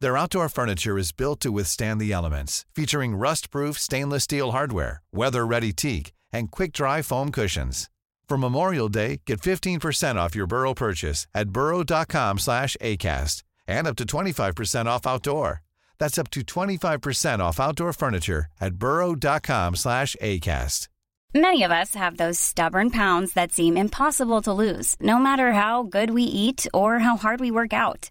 Their outdoor furniture is built to withstand the elements, featuring rust-proof stainless steel hardware, weather-ready teak, and quick-dry foam cushions. For Memorial Day, get 15% off your Burrow purchase at burrow.com slash ACAST and up to 25% off outdoor. That's up to 25% off outdoor furniture at burrow.com slash ACAST. Many of us have those stubborn pounds that seem impossible to lose, no matter how good we eat or how hard we work out.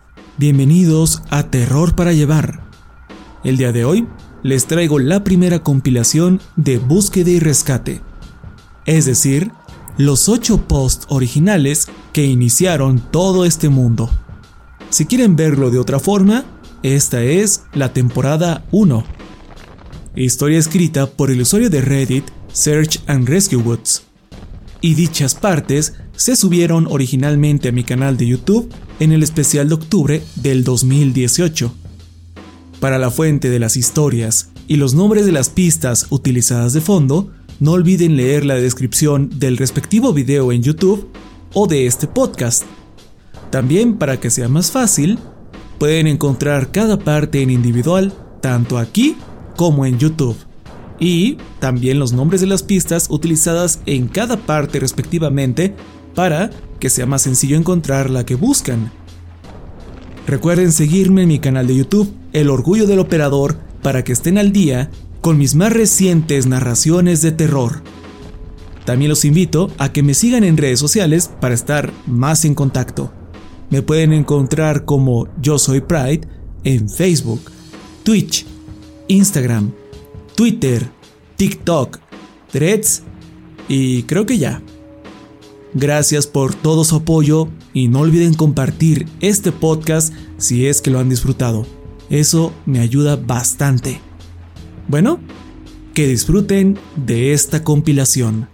Bienvenidos a Terror para Llevar. El día de hoy les traigo la primera compilación de búsqueda y rescate. Es decir, los 8 posts originales que iniciaron todo este mundo. Si quieren verlo de otra forma, esta es la temporada 1 historia escrita por el usuario de Reddit Search and Rescue Woods. Y dichas partes se subieron originalmente a mi canal de YouTube en el especial de octubre del 2018. Para la fuente de las historias y los nombres de las pistas utilizadas de fondo, no olviden leer la descripción del respectivo video en YouTube o de este podcast. También para que sea más fácil, pueden encontrar cada parte en individual tanto aquí como en YouTube. Y también los nombres de las pistas utilizadas en cada parte respectivamente para que sea más sencillo encontrar la que buscan. Recuerden seguirme en mi canal de YouTube, El Orgullo del Operador, para que estén al día con mis más recientes narraciones de terror. También los invito a que me sigan en redes sociales para estar más en contacto. Me pueden encontrar como Yo Soy Pride en Facebook, Twitch, Instagram, Twitter, TikTok, Threads y creo que ya. Gracias por todo su apoyo y no olviden compartir este podcast si es que lo han disfrutado. Eso me ayuda bastante. Bueno, que disfruten de esta compilación.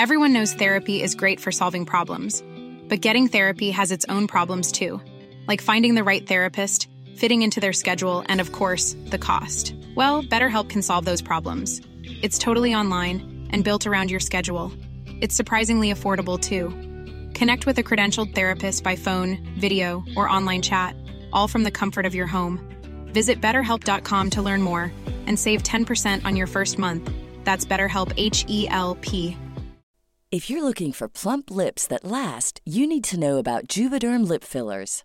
Everyone knows therapy is great for solving problems, but getting therapy has its own problems too. like finding the right therapist, fitting into their schedule, and of course, the cost. Well, BetterHelp can solve those problems. It's totally online and built around your schedule. It's surprisingly affordable too. Connect with a credentialed therapist by phone, video, or online chat, all from the comfort of your home. Visit betterhelp.com to learn more and save 10% on your first month. That's BetterHelp H E L P. If you're looking for plump lips that last, you need to know about Juvederm lip fillers.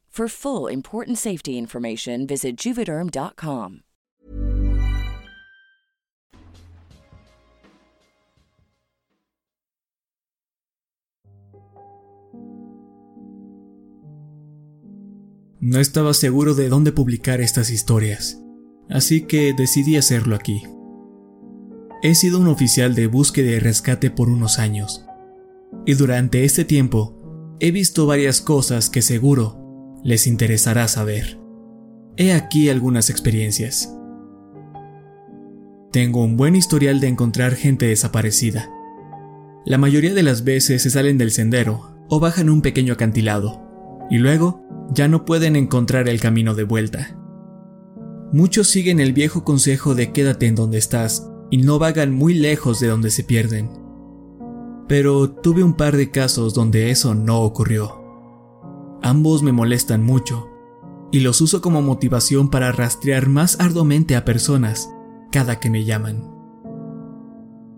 For full important safety information, visit juvederm.com. No estaba seguro de dónde publicar estas historias, así que decidí hacerlo aquí. He sido un oficial de búsqueda y rescate por unos años, y durante este tiempo he visto varias cosas que seguro les interesará saber. He aquí algunas experiencias. Tengo un buen historial de encontrar gente desaparecida. La mayoría de las veces se salen del sendero o bajan un pequeño acantilado, y luego ya no pueden encontrar el camino de vuelta. Muchos siguen el viejo consejo de quédate en donde estás y no vagan muy lejos de donde se pierden. Pero tuve un par de casos donde eso no ocurrió. Ambos me molestan mucho y los uso como motivación para rastrear más arduamente a personas cada que me llaman.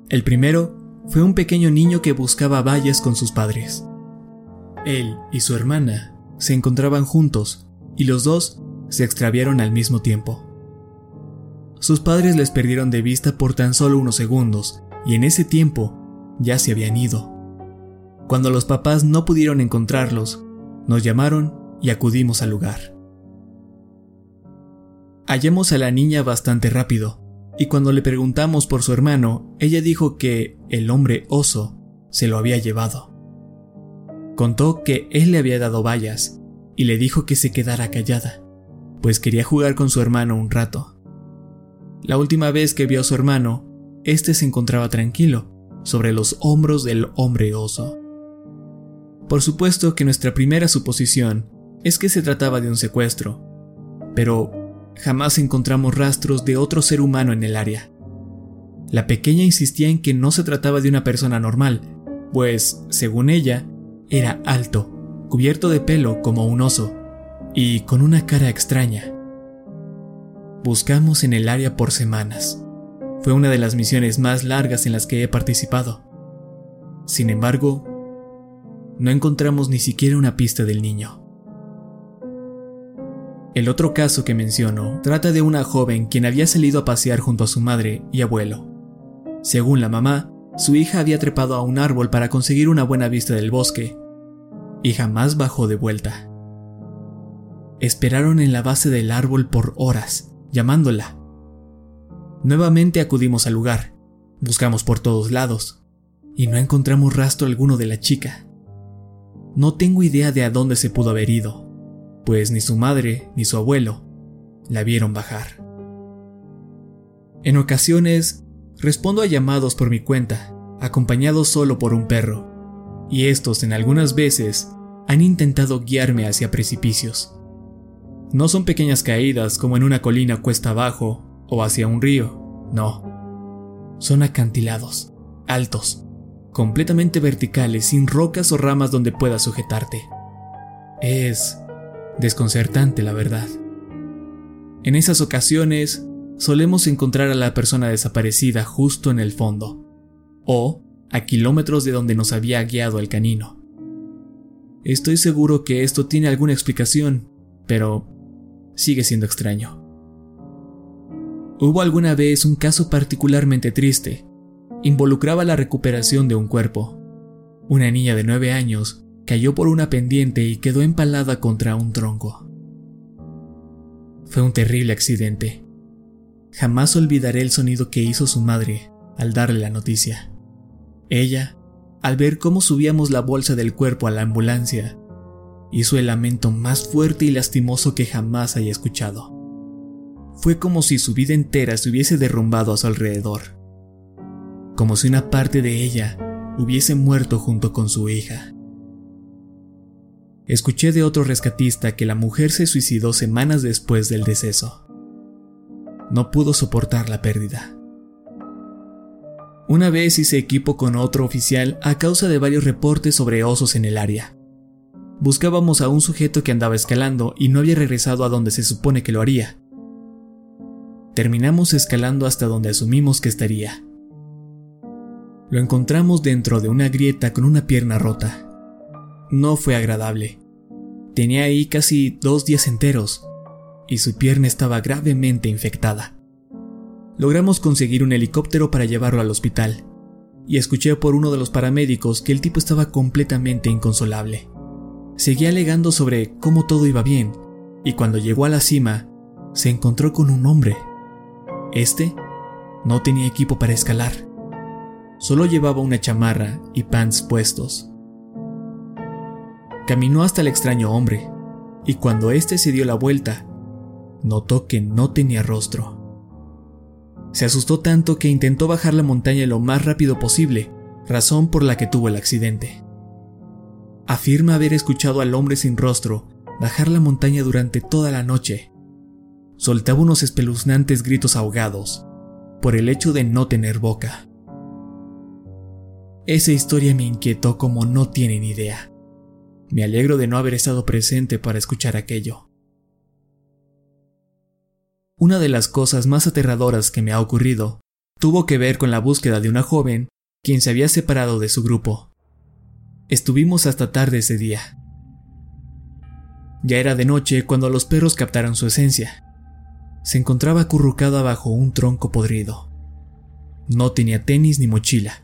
El primero fue un pequeño niño que buscaba valles con sus padres. Él y su hermana se encontraban juntos y los dos se extraviaron al mismo tiempo. Sus padres les perdieron de vista por tan solo unos segundos y en ese tiempo ya se habían ido. Cuando los papás no pudieron encontrarlos, nos llamaron y acudimos al lugar. Hallamos a la niña bastante rápido, y cuando le preguntamos por su hermano, ella dijo que el hombre oso se lo había llevado. Contó que él le había dado vallas y le dijo que se quedara callada, pues quería jugar con su hermano un rato. La última vez que vio a su hermano, éste se encontraba tranquilo, sobre los hombros del hombre oso. Por supuesto que nuestra primera suposición es que se trataba de un secuestro, pero jamás encontramos rastros de otro ser humano en el área. La pequeña insistía en que no se trataba de una persona normal, pues, según ella, era alto, cubierto de pelo como un oso, y con una cara extraña. Buscamos en el área por semanas. Fue una de las misiones más largas en las que he participado. Sin embargo, no encontramos ni siquiera una pista del niño. El otro caso que menciono trata de una joven quien había salido a pasear junto a su madre y abuelo. Según la mamá, su hija había trepado a un árbol para conseguir una buena vista del bosque, y jamás bajó de vuelta. Esperaron en la base del árbol por horas, llamándola. Nuevamente acudimos al lugar, buscamos por todos lados, y no encontramos rastro alguno de la chica. No tengo idea de a dónde se pudo haber ido, pues ni su madre ni su abuelo la vieron bajar. En ocasiones, respondo a llamados por mi cuenta, acompañado solo por un perro, y estos en algunas veces han intentado guiarme hacia precipicios. No son pequeñas caídas como en una colina cuesta abajo o hacia un río, no. Son acantilados, altos, completamente verticales, sin rocas o ramas donde puedas sujetarte. Es desconcertante, la verdad. En esas ocasiones, solemos encontrar a la persona desaparecida justo en el fondo, o a kilómetros de donde nos había guiado el canino. Estoy seguro que esto tiene alguna explicación, pero sigue siendo extraño. Hubo alguna vez un caso particularmente triste. Involucraba la recuperación de un cuerpo. Una niña de nueve años cayó por una pendiente y quedó empalada contra un tronco. Fue un terrible accidente. Jamás olvidaré el sonido que hizo su madre al darle la noticia. Ella al ver cómo subíamos la bolsa del cuerpo a la ambulancia, hizo el lamento más fuerte y lastimoso que jamás haya escuchado. Fue como si su vida entera se hubiese derrumbado a su alrededor, como si una parte de ella hubiese muerto junto con su hija. Escuché de otro rescatista que la mujer se suicidó semanas después del deceso. No pudo soportar la pérdida. Una vez hice equipo con otro oficial a causa de varios reportes sobre osos en el área. Buscábamos a un sujeto que andaba escalando y no había regresado a donde se supone que lo haría. Terminamos escalando hasta donde asumimos que estaría. Lo encontramos dentro de una grieta con una pierna rota. No fue agradable. Tenía ahí casi dos días enteros y su pierna estaba gravemente infectada. Logramos conseguir un helicóptero para llevarlo al hospital, y escuché por uno de los paramédicos que el tipo estaba completamente inconsolable. Seguía alegando sobre cómo todo iba bien, y cuando llegó a la cima, se encontró con un hombre. Este no tenía equipo para escalar. Solo llevaba una chamarra y pants puestos. Caminó hasta el extraño hombre, y cuando éste se dio la vuelta, notó que no tenía rostro. Se asustó tanto que intentó bajar la montaña lo más rápido posible, razón por la que tuvo el accidente. Afirma haber escuchado al hombre sin rostro bajar la montaña durante toda la noche. Soltaba unos espeluznantes gritos ahogados por el hecho de no tener boca. Esa historia me inquietó como no tienen idea. Me alegro de no haber estado presente para escuchar aquello. Una de las cosas más aterradoras que me ha ocurrido tuvo que ver con la búsqueda de una joven quien se había separado de su grupo. Estuvimos hasta tarde ese día. Ya era de noche cuando los perros captaron su esencia. Se encontraba acurrucada bajo un tronco podrido. No tenía tenis ni mochila.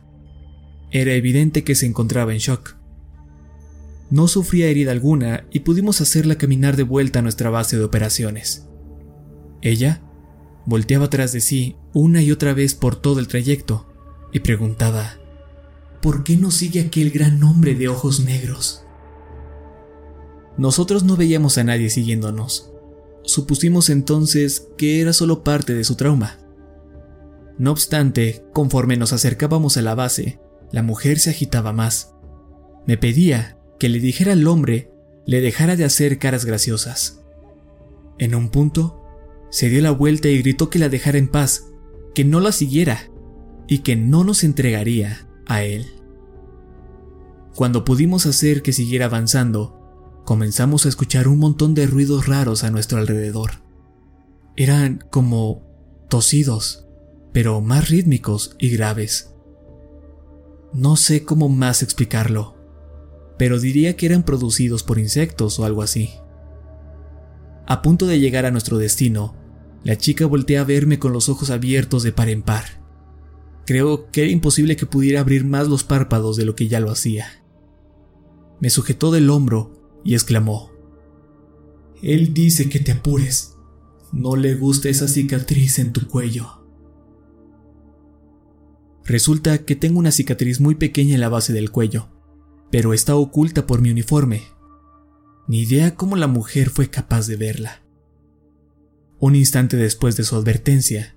Era evidente que se encontraba en shock. No sufría herida alguna y pudimos hacerla caminar de vuelta a nuestra base de operaciones. Ella volteaba tras de sí una y otra vez por todo el trayecto y preguntaba, ¿por qué no sigue aquel gran hombre de ojos negros? Nosotros no veíamos a nadie siguiéndonos. Supusimos entonces que era solo parte de su trauma. No obstante, conforme nos acercábamos a la base, la mujer se agitaba más. Me pedía que le dijera al hombre le dejara de hacer caras graciosas. En un punto, se dio la vuelta y gritó que la dejara en paz, que no la siguiera y que no nos entregaría a él. Cuando pudimos hacer que siguiera avanzando, comenzamos a escuchar un montón de ruidos raros a nuestro alrededor. Eran como tosidos, pero más rítmicos y graves. No sé cómo más explicarlo, pero diría que eran producidos por insectos o algo así. A punto de llegar a nuestro destino, la chica voltea a verme con los ojos abiertos de par en par. Creo que era imposible que pudiera abrir más los párpados de lo que ya lo hacía. Me sujetó del hombro y exclamó, Él dice que te apures. No le gusta esa cicatriz en tu cuello. Resulta que tengo una cicatriz muy pequeña en la base del cuello, pero está oculta por mi uniforme. Ni idea cómo la mujer fue capaz de verla. Un instante después de su advertencia,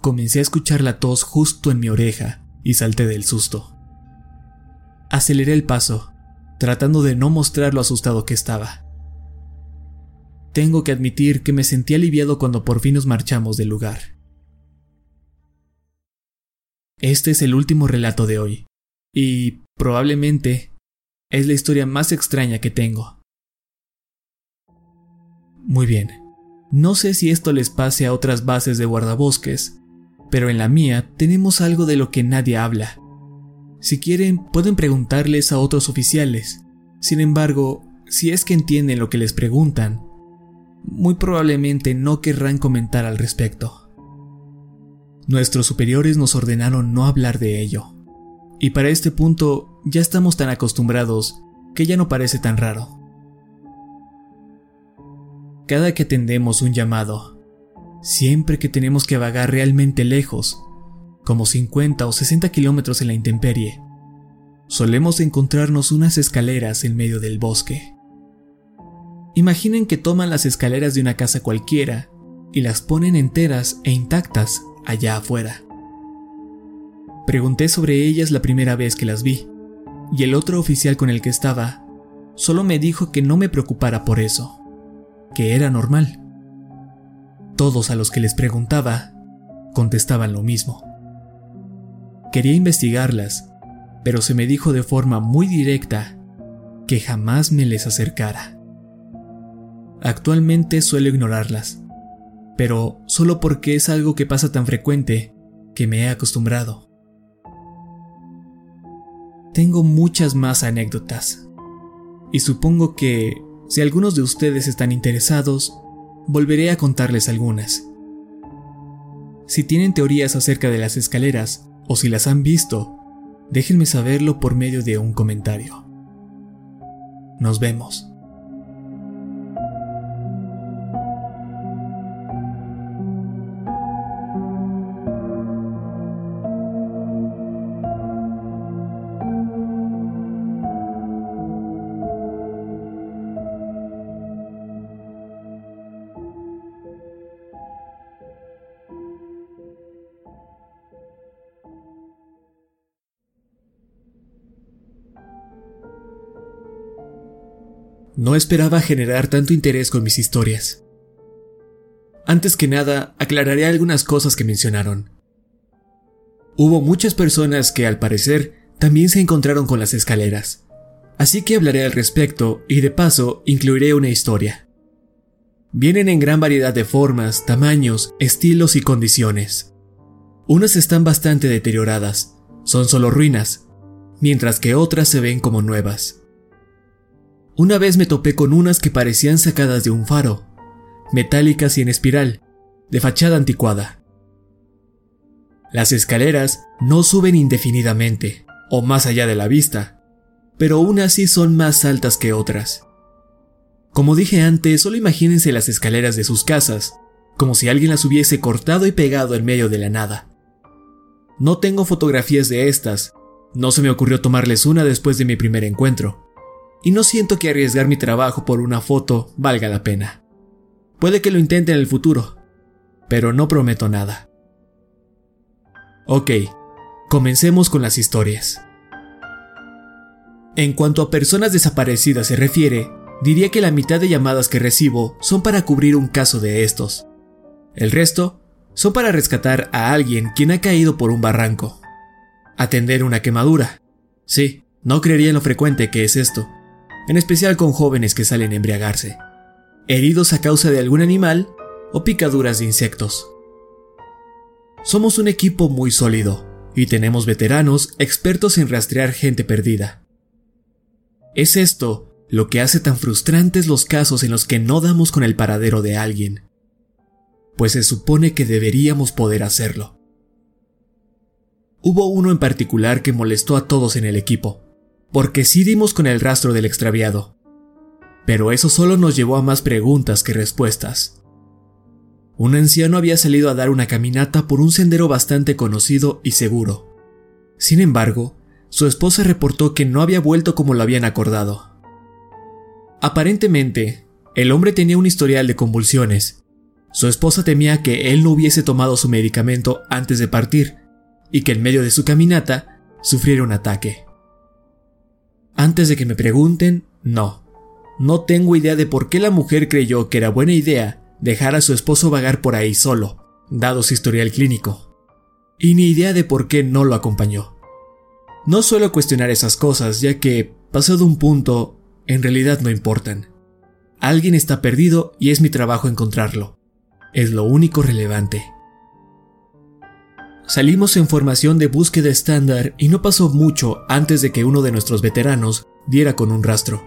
comencé a escuchar la tos justo en mi oreja y salté del susto. Aceleré el paso tratando de no mostrar lo asustado que estaba. Tengo que admitir que me sentí aliviado cuando por fin nos marchamos del lugar. Este es el último relato de hoy, y probablemente es la historia más extraña que tengo. Muy bien, no sé si esto les pase a otras bases de guardabosques, pero en la mía tenemos algo de lo que nadie habla, si quieren, pueden preguntarles a otros oficiales. Sin embargo, si es que entienden lo que les preguntan, muy probablemente no querrán comentar al respecto. Nuestros superiores nos ordenaron no hablar de ello. Y para este punto ya estamos tan acostumbrados que ya no parece tan raro. Cada que atendemos un llamado, siempre que tenemos que vagar realmente lejos, como 50 o 60 kilómetros en la intemperie, solemos encontrarnos unas escaleras en medio del bosque. Imaginen que toman las escaleras de una casa cualquiera y las ponen enteras e intactas allá afuera. Pregunté sobre ellas la primera vez que las vi, y el otro oficial con el que estaba solo me dijo que no me preocupara por eso, que era normal. Todos a los que les preguntaba contestaban lo mismo. Quería investigarlas, pero se me dijo de forma muy directa que jamás me les acercara. Actualmente suelo ignorarlas, pero solo porque es algo que pasa tan frecuente que me he acostumbrado. Tengo muchas más anécdotas, y supongo que, si algunos de ustedes están interesados, volveré a contarles algunas. Si tienen teorías acerca de las escaleras, o si las han visto, déjenme saberlo por medio de un comentario. Nos vemos. No esperaba generar tanto interés con mis historias. Antes que nada, aclararé algunas cosas que mencionaron. Hubo muchas personas que, al parecer, también se encontraron con las escaleras, así que hablaré al respecto y de paso incluiré una historia. Vienen en gran variedad de formas, tamaños, estilos y condiciones. Unas están bastante deterioradas, son solo ruinas, mientras que otras se ven como nuevas. Una vez me topé con unas que parecían sacadas de un faro, metálicas y en espiral, de fachada anticuada. Las escaleras no suben indefinidamente, o más allá de la vista, pero unas sí son más altas que otras. Como dije antes, solo imagínense las escaleras de sus casas, como si alguien las hubiese cortado y pegado en medio de la nada. No tengo fotografías de estas, no se me ocurrió tomarles una después de mi primer encuentro, y no siento que arriesgar mi trabajo por una foto valga la pena. Puede que lo intente en el futuro, pero no prometo nada. Ok, comencemos con las historias. En cuanto a personas desaparecidas se refiere, diría que la mitad de llamadas que recibo son para cubrir un caso de estos. El resto son para rescatar a alguien quien ha caído por un barranco. Atender una quemadura. Sí, no creería en lo frecuente que es esto, en especial con jóvenes que salen a embriagarse, heridos a causa de algún animal o picaduras de insectos. Somos un equipo muy sólido y tenemos veteranos expertos en rastrear gente perdida. Es esto lo que hace tan frustrantes los casos en los que no damos con el paradero de alguien, pues se supone que deberíamos poder hacerlo. Hubo uno en particular que molestó a todos en el equipo, porque sí dimos con el rastro del extraviado. Pero eso solo nos llevó a más preguntas que respuestas. Un anciano había salido a dar una caminata por un sendero bastante conocido y seguro. Sin embargo, su esposa reportó que no había vuelto como lo habían acordado. Aparentemente, el hombre tenía un historial de convulsiones. Su esposa temía que él no hubiese tomado su medicamento antes de partir y que en medio de su caminata sufriera un ataque. Antes de que me pregunten, no. No tengo idea de por qué la mujer creyó que era buena idea dejar a su esposo vagar por ahí solo, dado su historial clínico. Y ni idea de por qué no lo acompañó. No suelo cuestionar esas cosas, ya que, pasado un punto, en realidad no importan. Alguien está perdido y es mi trabajo encontrarlo. Es lo único relevante. Salimos en formación de búsqueda estándar y no pasó mucho antes de que uno de nuestros veteranos diera con un rastro.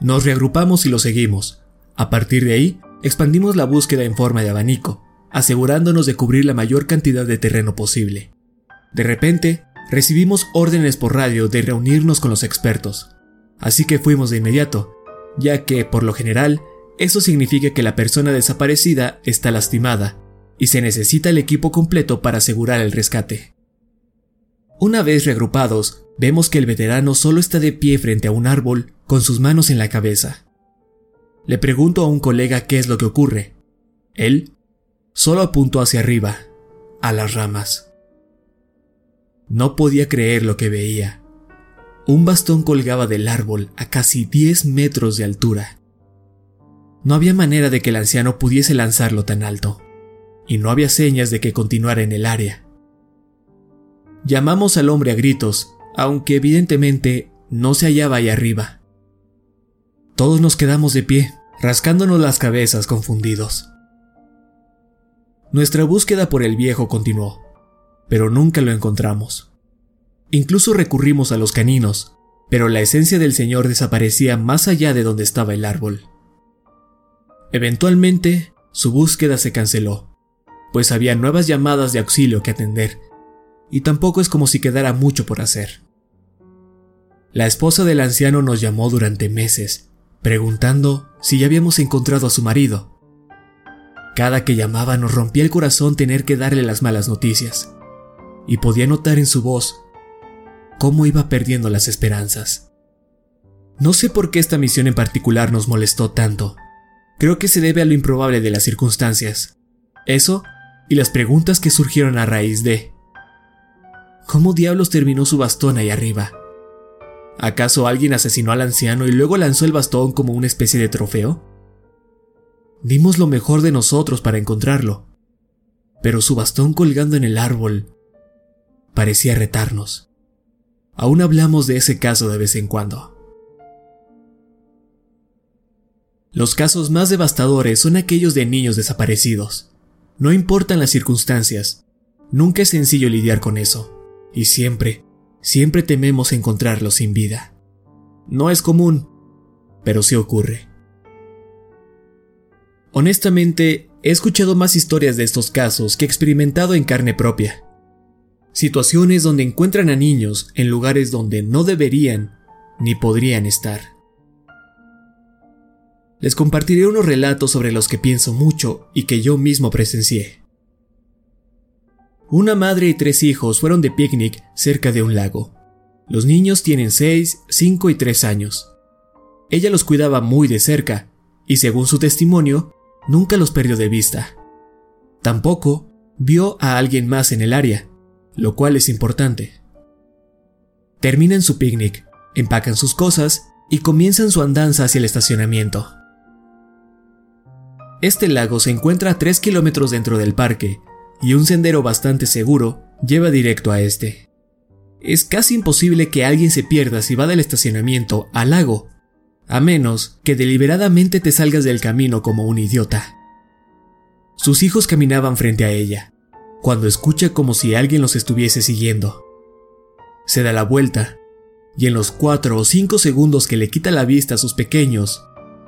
Nos reagrupamos y lo seguimos. A partir de ahí, expandimos la búsqueda en forma de abanico, asegurándonos de cubrir la mayor cantidad de terreno posible. De repente, recibimos órdenes por radio de reunirnos con los expertos, así que fuimos de inmediato, ya que, por lo general, eso significa que la persona desaparecida está lastimada y se necesita el equipo completo para asegurar el rescate. Una vez reagrupados, vemos que el veterano solo está de pie frente a un árbol con sus manos en la cabeza. Le pregunto a un colega qué es lo que ocurre. Él solo apuntó hacia arriba, a las ramas. No podía creer lo que veía. Un bastón colgaba del árbol a casi 10 metros de altura. No había manera de que el anciano pudiese lanzarlo tan alto y no había señas de que continuara en el área. Llamamos al hombre a gritos, aunque evidentemente no se hallaba ahí arriba. Todos nos quedamos de pie, rascándonos las cabezas confundidos. Nuestra búsqueda por el viejo continuó, pero nunca lo encontramos. Incluso recurrimos a los caninos, pero la esencia del señor desaparecía más allá de donde estaba el árbol. Eventualmente, su búsqueda se canceló, pues había nuevas llamadas de auxilio que atender, y tampoco es como si quedara mucho por hacer. La esposa del anciano nos llamó durante meses, preguntando si ya habíamos encontrado a su marido. Cada que llamaba nos rompía el corazón tener que darle las malas noticias, y podía notar en su voz cómo iba perdiendo las esperanzas. No sé por qué esta misión en particular nos molestó tanto. Creo que se debe a lo improbable de las circunstancias. Eso y las preguntas que surgieron a raíz de ¿Cómo diablos terminó su bastón ahí arriba? ¿Acaso alguien asesinó al anciano y luego lanzó el bastón como una especie de trofeo? Dimos lo mejor de nosotros para encontrarlo, pero su bastón colgando en el árbol parecía retarnos. Aún hablamos de ese caso de vez en cuando. Los casos más devastadores son aquellos de niños desaparecidos. No importan las circunstancias, nunca es sencillo lidiar con eso, y siempre, siempre tememos encontrarlos sin vida. No es común, pero sí ocurre. Honestamente, he escuchado más historias de estos casos que he experimentado en carne propia. Situaciones donde encuentran a niños en lugares donde no deberían ni podrían estar les compartiré unos relatos sobre los que pienso mucho y que yo mismo presencié. Una madre y tres hijos fueron de picnic cerca de un lago. Los niños tienen 6, 5 y 3 años. Ella los cuidaba muy de cerca y según su testimonio, nunca los perdió de vista. Tampoco vio a alguien más en el área, lo cual es importante. Terminan su picnic, empacan sus cosas y comienzan su andanza hacia el estacionamiento. Este lago se encuentra a 3 kilómetros dentro del parque y un sendero bastante seguro lleva directo a este. Es casi imposible que alguien se pierda si va del estacionamiento al lago, a menos que deliberadamente te salgas del camino como un idiota. Sus hijos caminaban frente a ella, cuando escucha como si alguien los estuviese siguiendo. Se da la vuelta, y en los cuatro o cinco segundos que le quita la vista a sus pequeños,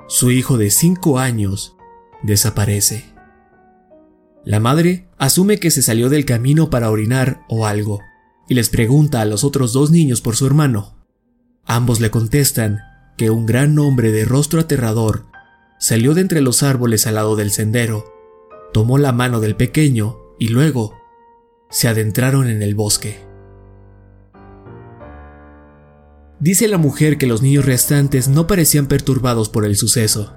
su hijo de cinco años desaparece. La madre asume que se salió del camino para orinar o algo, y les pregunta a los otros dos niños por su hermano. Ambos le contestan que un gran hombre de rostro aterrador salió de entre los árboles al lado del sendero, tomó la mano del pequeño y luego se adentraron en el bosque. Dice la mujer que los niños restantes no parecían perturbados por el suceso.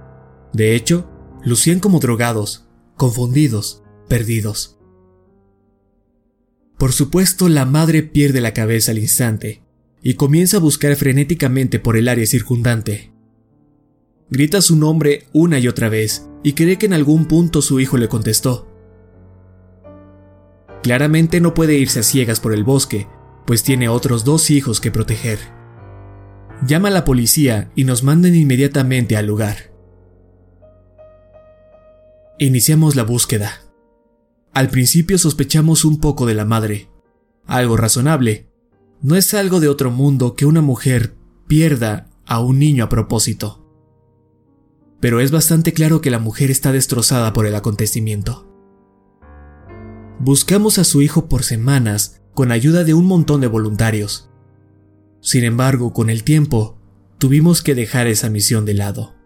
De hecho, lucían como drogados, confundidos, perdidos. Por supuesto, la madre pierde la cabeza al instante y comienza a buscar frenéticamente por el área circundante. Grita su nombre una y otra vez y cree que en algún punto su hijo le contestó. Claramente no puede irse a ciegas por el bosque, pues tiene otros dos hijos que proteger. Llama a la policía y nos mandan inmediatamente al lugar. Iniciamos la búsqueda. Al principio sospechamos un poco de la madre. Algo razonable. No es algo de otro mundo que una mujer pierda a un niño a propósito. Pero es bastante claro que la mujer está destrozada por el acontecimiento. Buscamos a su hijo por semanas con ayuda de un montón de voluntarios. Sin embargo, con el tiempo, tuvimos que dejar esa misión de lado.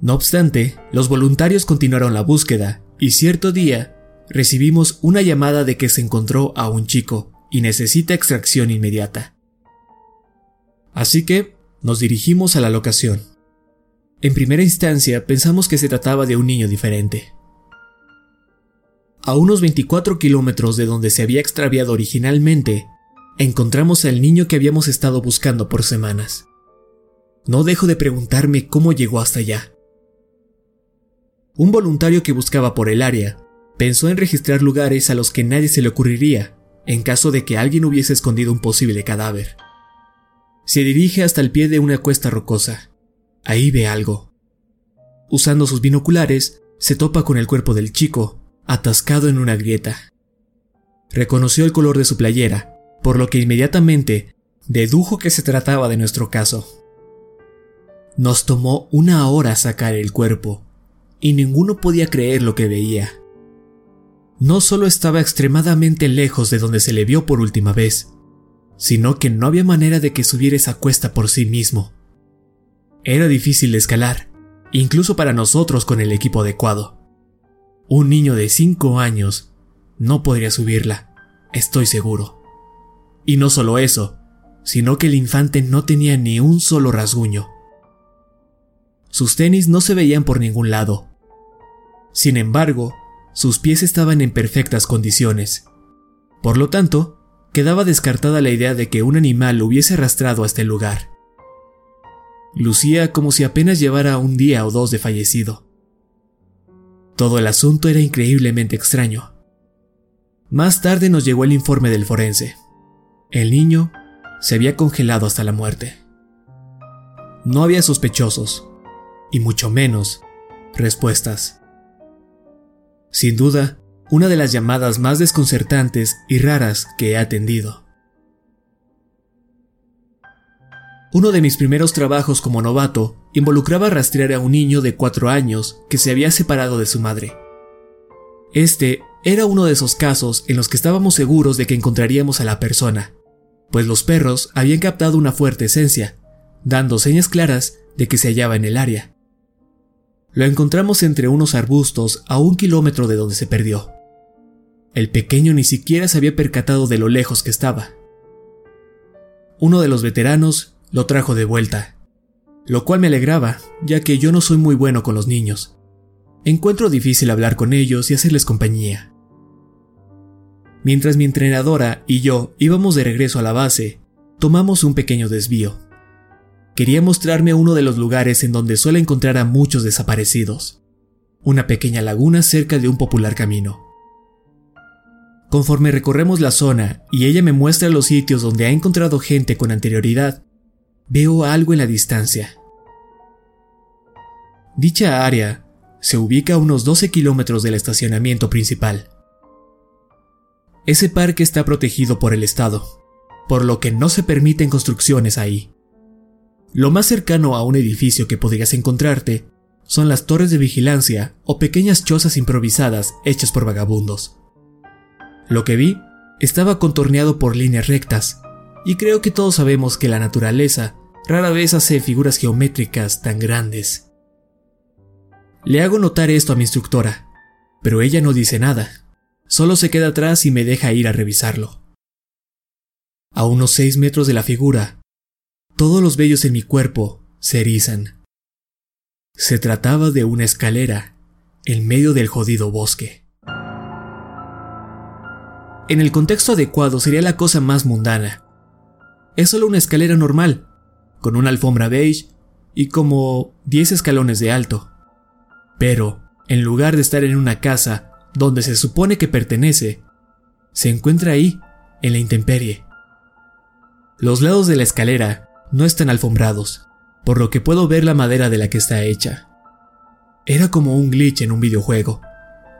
No obstante, los voluntarios continuaron la búsqueda y cierto día recibimos una llamada de que se encontró a un chico y necesita extracción inmediata. Así que nos dirigimos a la locación. En primera instancia pensamos que se trataba de un niño diferente. A unos 24 kilómetros de donde se había extraviado originalmente, encontramos al niño que habíamos estado buscando por semanas. No dejo de preguntarme cómo llegó hasta allá. Un voluntario que buscaba por el área pensó en registrar lugares a los que nadie se le ocurriría en caso de que alguien hubiese escondido un posible cadáver. Se dirige hasta el pie de una cuesta rocosa. Ahí ve algo. Usando sus binoculares, se topa con el cuerpo del chico, atascado en una grieta. Reconoció el color de su playera, por lo que inmediatamente dedujo que se trataba de nuestro caso. Nos tomó una hora sacar el cuerpo, y ninguno podía creer lo que veía. No solo estaba extremadamente lejos de donde se le vio por última vez, sino que no había manera de que subiera esa cuesta por sí mismo. Era difícil de escalar, incluso para nosotros con el equipo adecuado. Un niño de 5 años no podría subirla, estoy seguro. Y no solo eso, sino que el infante no tenía ni un solo rasguño. Sus tenis no se veían por ningún lado, sin embargo, sus pies estaban en perfectas condiciones. Por lo tanto, quedaba descartada la idea de que un animal lo hubiese arrastrado hasta el lugar. Lucía como si apenas llevara un día o dos de fallecido. Todo el asunto era increíblemente extraño. Más tarde nos llegó el informe del forense. El niño se había congelado hasta la muerte. No había sospechosos, y mucho menos respuestas. Sin duda, una de las llamadas más desconcertantes y raras que he atendido. Uno de mis primeros trabajos como novato involucraba rastrear a un niño de cuatro años que se había separado de su madre. Este era uno de esos casos en los que estábamos seguros de que encontraríamos a la persona, pues los perros habían captado una fuerte esencia, dando señas claras de que se hallaba en el área. Lo encontramos entre unos arbustos a un kilómetro de donde se perdió. El pequeño ni siquiera se había percatado de lo lejos que estaba. Uno de los veteranos lo trajo de vuelta, lo cual me alegraba, ya que yo no soy muy bueno con los niños. Encuentro difícil hablar con ellos y hacerles compañía. Mientras mi entrenadora y yo íbamos de regreso a la base, tomamos un pequeño desvío. Quería mostrarme uno de los lugares en donde suele encontrar a muchos desaparecidos, una pequeña laguna cerca de un popular camino. Conforme recorremos la zona y ella me muestra los sitios donde ha encontrado gente con anterioridad, veo algo en la distancia. Dicha área se ubica a unos 12 kilómetros del estacionamiento principal. Ese parque está protegido por el Estado, por lo que no se permiten construcciones ahí. Lo más cercano a un edificio que podrías encontrarte son las torres de vigilancia o pequeñas chozas improvisadas hechas por vagabundos. Lo que vi estaba contorneado por líneas rectas, y creo que todos sabemos que la naturaleza rara vez hace figuras geométricas tan grandes. Le hago notar esto a mi instructora, pero ella no dice nada, solo se queda atrás y me deja ir a revisarlo. A unos seis metros de la figura, todos los vellos en mi cuerpo se erizan. Se trataba de una escalera en medio del jodido bosque. En el contexto adecuado sería la cosa más mundana. Es solo una escalera normal, con una alfombra beige y como 10 escalones de alto. Pero, en lugar de estar en una casa donde se supone que pertenece, se encuentra ahí, en la intemperie. Los lados de la escalera no están alfombrados, por lo que puedo ver la madera de la que está hecha. Era como un glitch en un videojuego,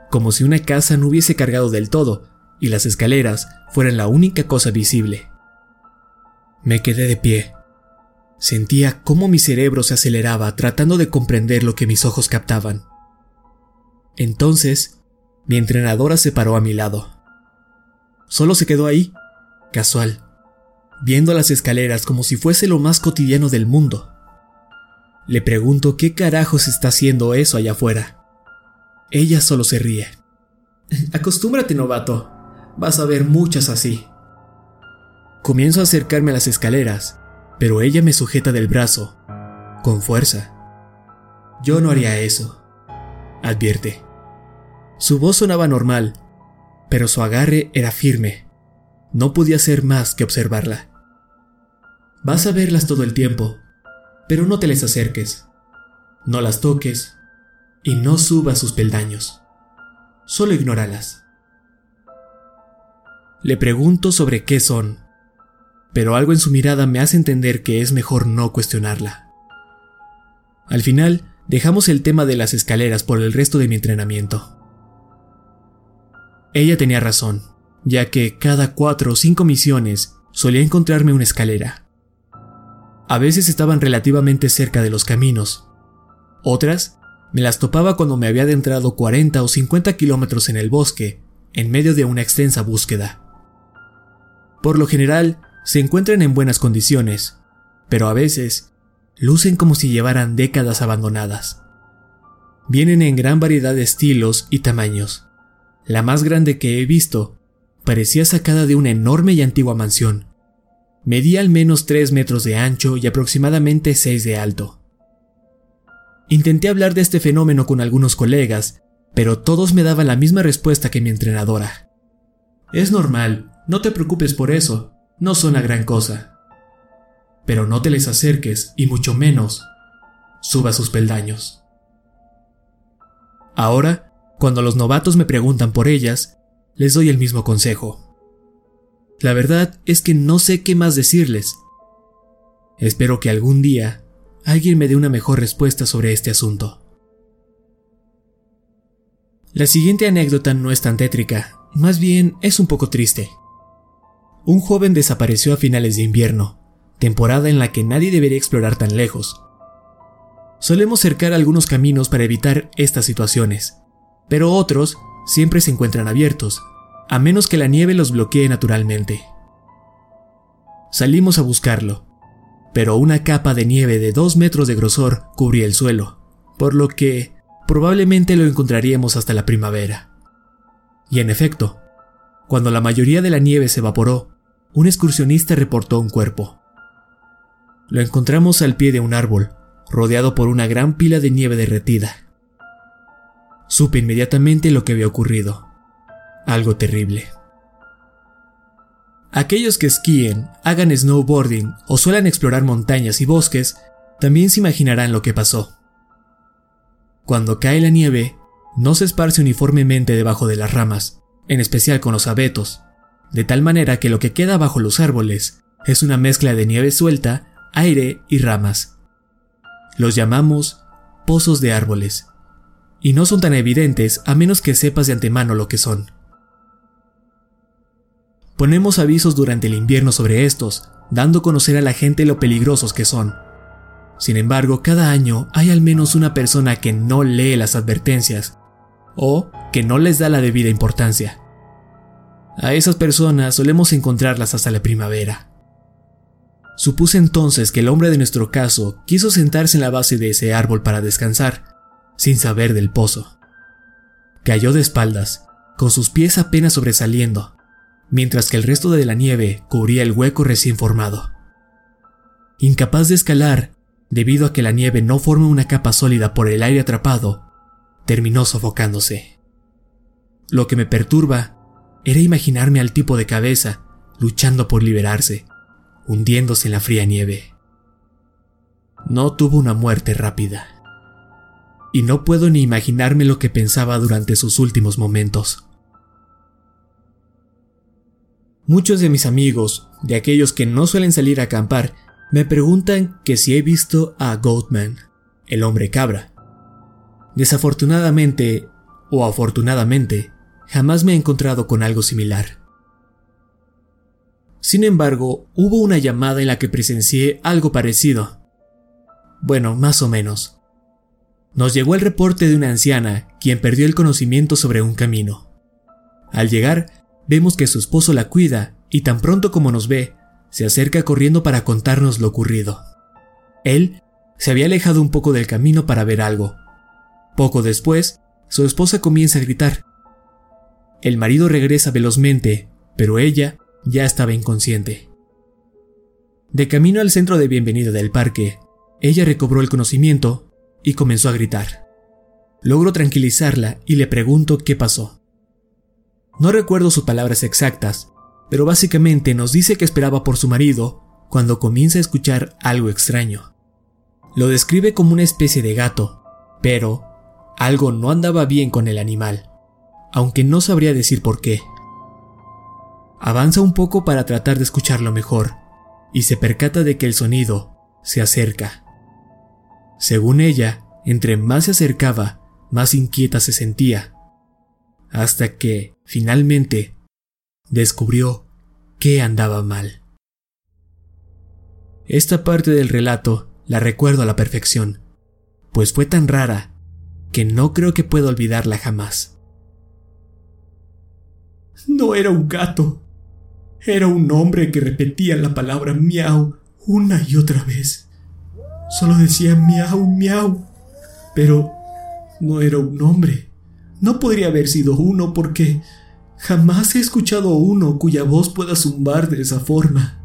como si una casa no hubiese cargado del todo y las escaleras fueran la única cosa visible. Me quedé de pie, Sentía cómo mi cerebro se aceleraba tratando de comprender lo que mis ojos captaban. Entonces, mi entrenadora se paró a mi lado. Solo se quedó ahí, casual, viendo las escaleras como si fuese lo más cotidiano del mundo. Le pregunto qué carajos está haciendo eso allá afuera. Ella solo se ríe. Acostúmbrate, novato. Vas a ver muchas así. Comienzo a acercarme a las escaleras pero ella me sujeta del brazo, con fuerza. Yo no haría eso, advierte. Su voz sonaba normal, pero su agarre era firme. No podía hacer más que observarla. Vas a verlas todo el tiempo, pero no te les acerques, no las toques y no subas sus peldaños. Solo ignóralas. Le pregunto sobre qué son, pero algo en su mirada me hace entender que es mejor no cuestionarla. Al final, dejamos el tema de las escaleras por el resto de mi entrenamiento. Ella tenía razón, ya que cada cuatro o cinco misiones solía encontrarme una escalera. A veces estaban relativamente cerca de los caminos. Otras me las topaba cuando me había adentrado 40 o 50 kilómetros en el bosque, en medio de una extensa búsqueda. Por lo general, se encuentran en buenas condiciones, pero a veces lucen como si llevaran décadas abandonadas. Vienen en gran variedad de estilos y tamaños. La más grande que he visto parecía sacada de una enorme y antigua mansión. Medía al menos 3 metros de ancho y aproximadamente 6 de alto. Intenté hablar de este fenómeno con algunos colegas, pero todos me daban la misma respuesta que mi entrenadora. Es normal, no te preocupes por eso, no son la gran cosa. Pero no te les acerques y mucho menos suba sus peldaños. Ahora, cuando los novatos me preguntan por ellas, les doy el mismo consejo. La verdad es que no sé qué más decirles. Espero que algún día alguien me dé una mejor respuesta sobre este asunto. La siguiente anécdota no es tan tétrica, más bien es un poco triste. Un joven desapareció a finales de invierno, temporada en la que nadie debería explorar tan lejos. Solemos cercar algunos caminos para evitar estas situaciones, pero otros siempre se encuentran abiertos, a menos que la nieve los bloquee naturalmente. Salimos a buscarlo, pero una capa de nieve de dos metros de grosor cubría el suelo, por lo que probablemente lo encontraríamos hasta la primavera. Y en efecto, cuando la mayoría de la nieve se evaporó, un excursionista reportó un cuerpo. Lo encontramos al pie de un árbol, rodeado por una gran pila de nieve derretida. Supe inmediatamente lo que había ocurrido. Algo terrible. Aquellos que esquíen, hagan snowboarding o suelen explorar montañas y bosques, también se imaginarán lo que pasó. Cuando cae la nieve, no se esparce uniformemente debajo de las ramas, en especial con los abetos, de tal manera que lo que queda bajo los árboles es una mezcla de nieve suelta, aire y ramas. Los llamamos pozos de árboles, y no son tan evidentes a menos que sepas de antemano lo que son. Ponemos avisos durante el invierno sobre estos, dando a conocer a la gente lo peligrosos que son. Sin embargo, cada año hay al menos una persona que no lee las advertencias o que no les da la debida importancia. A esas personas solemos encontrarlas hasta la primavera. Supuse entonces que el hombre de nuestro caso quiso sentarse en la base de ese árbol para descansar, sin saber del pozo. Cayó de espaldas, con sus pies apenas sobresaliendo, mientras que el resto de la nieve cubría el hueco recién formado. Incapaz de escalar, debido a que la nieve no forma una capa sólida por el aire atrapado, terminó sofocándose. Lo que me perturba era imaginarme al tipo de cabeza luchando por liberarse, hundiéndose en la fría nieve. No tuvo una muerte rápida. Y no puedo ni imaginarme lo que pensaba durante sus últimos momentos. Muchos de mis amigos, de aquellos que no suelen salir a acampar, me preguntan que si he visto a Goatman, el hombre cabra. Desafortunadamente, o afortunadamente, jamás me he encontrado con algo similar. Sin embargo, hubo una llamada en la que presencié algo parecido. Bueno, más o menos. Nos llegó el reporte de una anciana quien perdió el conocimiento sobre un camino. Al llegar, vemos que su esposo la cuida y tan pronto como nos ve, se acerca corriendo para contarnos lo ocurrido. Él se había alejado un poco del camino para ver algo. Poco después, su esposa comienza a gritar. El marido regresa velozmente, pero ella ya estaba inconsciente. De camino al centro de bienvenida del parque, ella recobró el conocimiento y comenzó a gritar. Logro tranquilizarla y le pregunto qué pasó. No recuerdo sus palabras exactas, pero básicamente nos dice que esperaba por su marido cuando comienza a escuchar algo extraño. Lo describe como una especie de gato, pero algo no andaba bien con el animal, aunque no sabría decir por qué. Avanza un poco para tratar de escucharlo mejor, y se percata de que el sonido se acerca. Según ella, entre más se acercaba, más inquieta se sentía, hasta que, finalmente, descubrió que andaba mal. Esta parte del relato la recuerdo a la perfección, pues fue tan rara que no creo que pueda olvidarla jamás. No era un gato, era un hombre que repetía la palabra miau una y otra vez. Solo decía miau, miau, pero no era un hombre. No podría haber sido uno porque jamás he escuchado a uno cuya voz pueda zumbar de esa forma.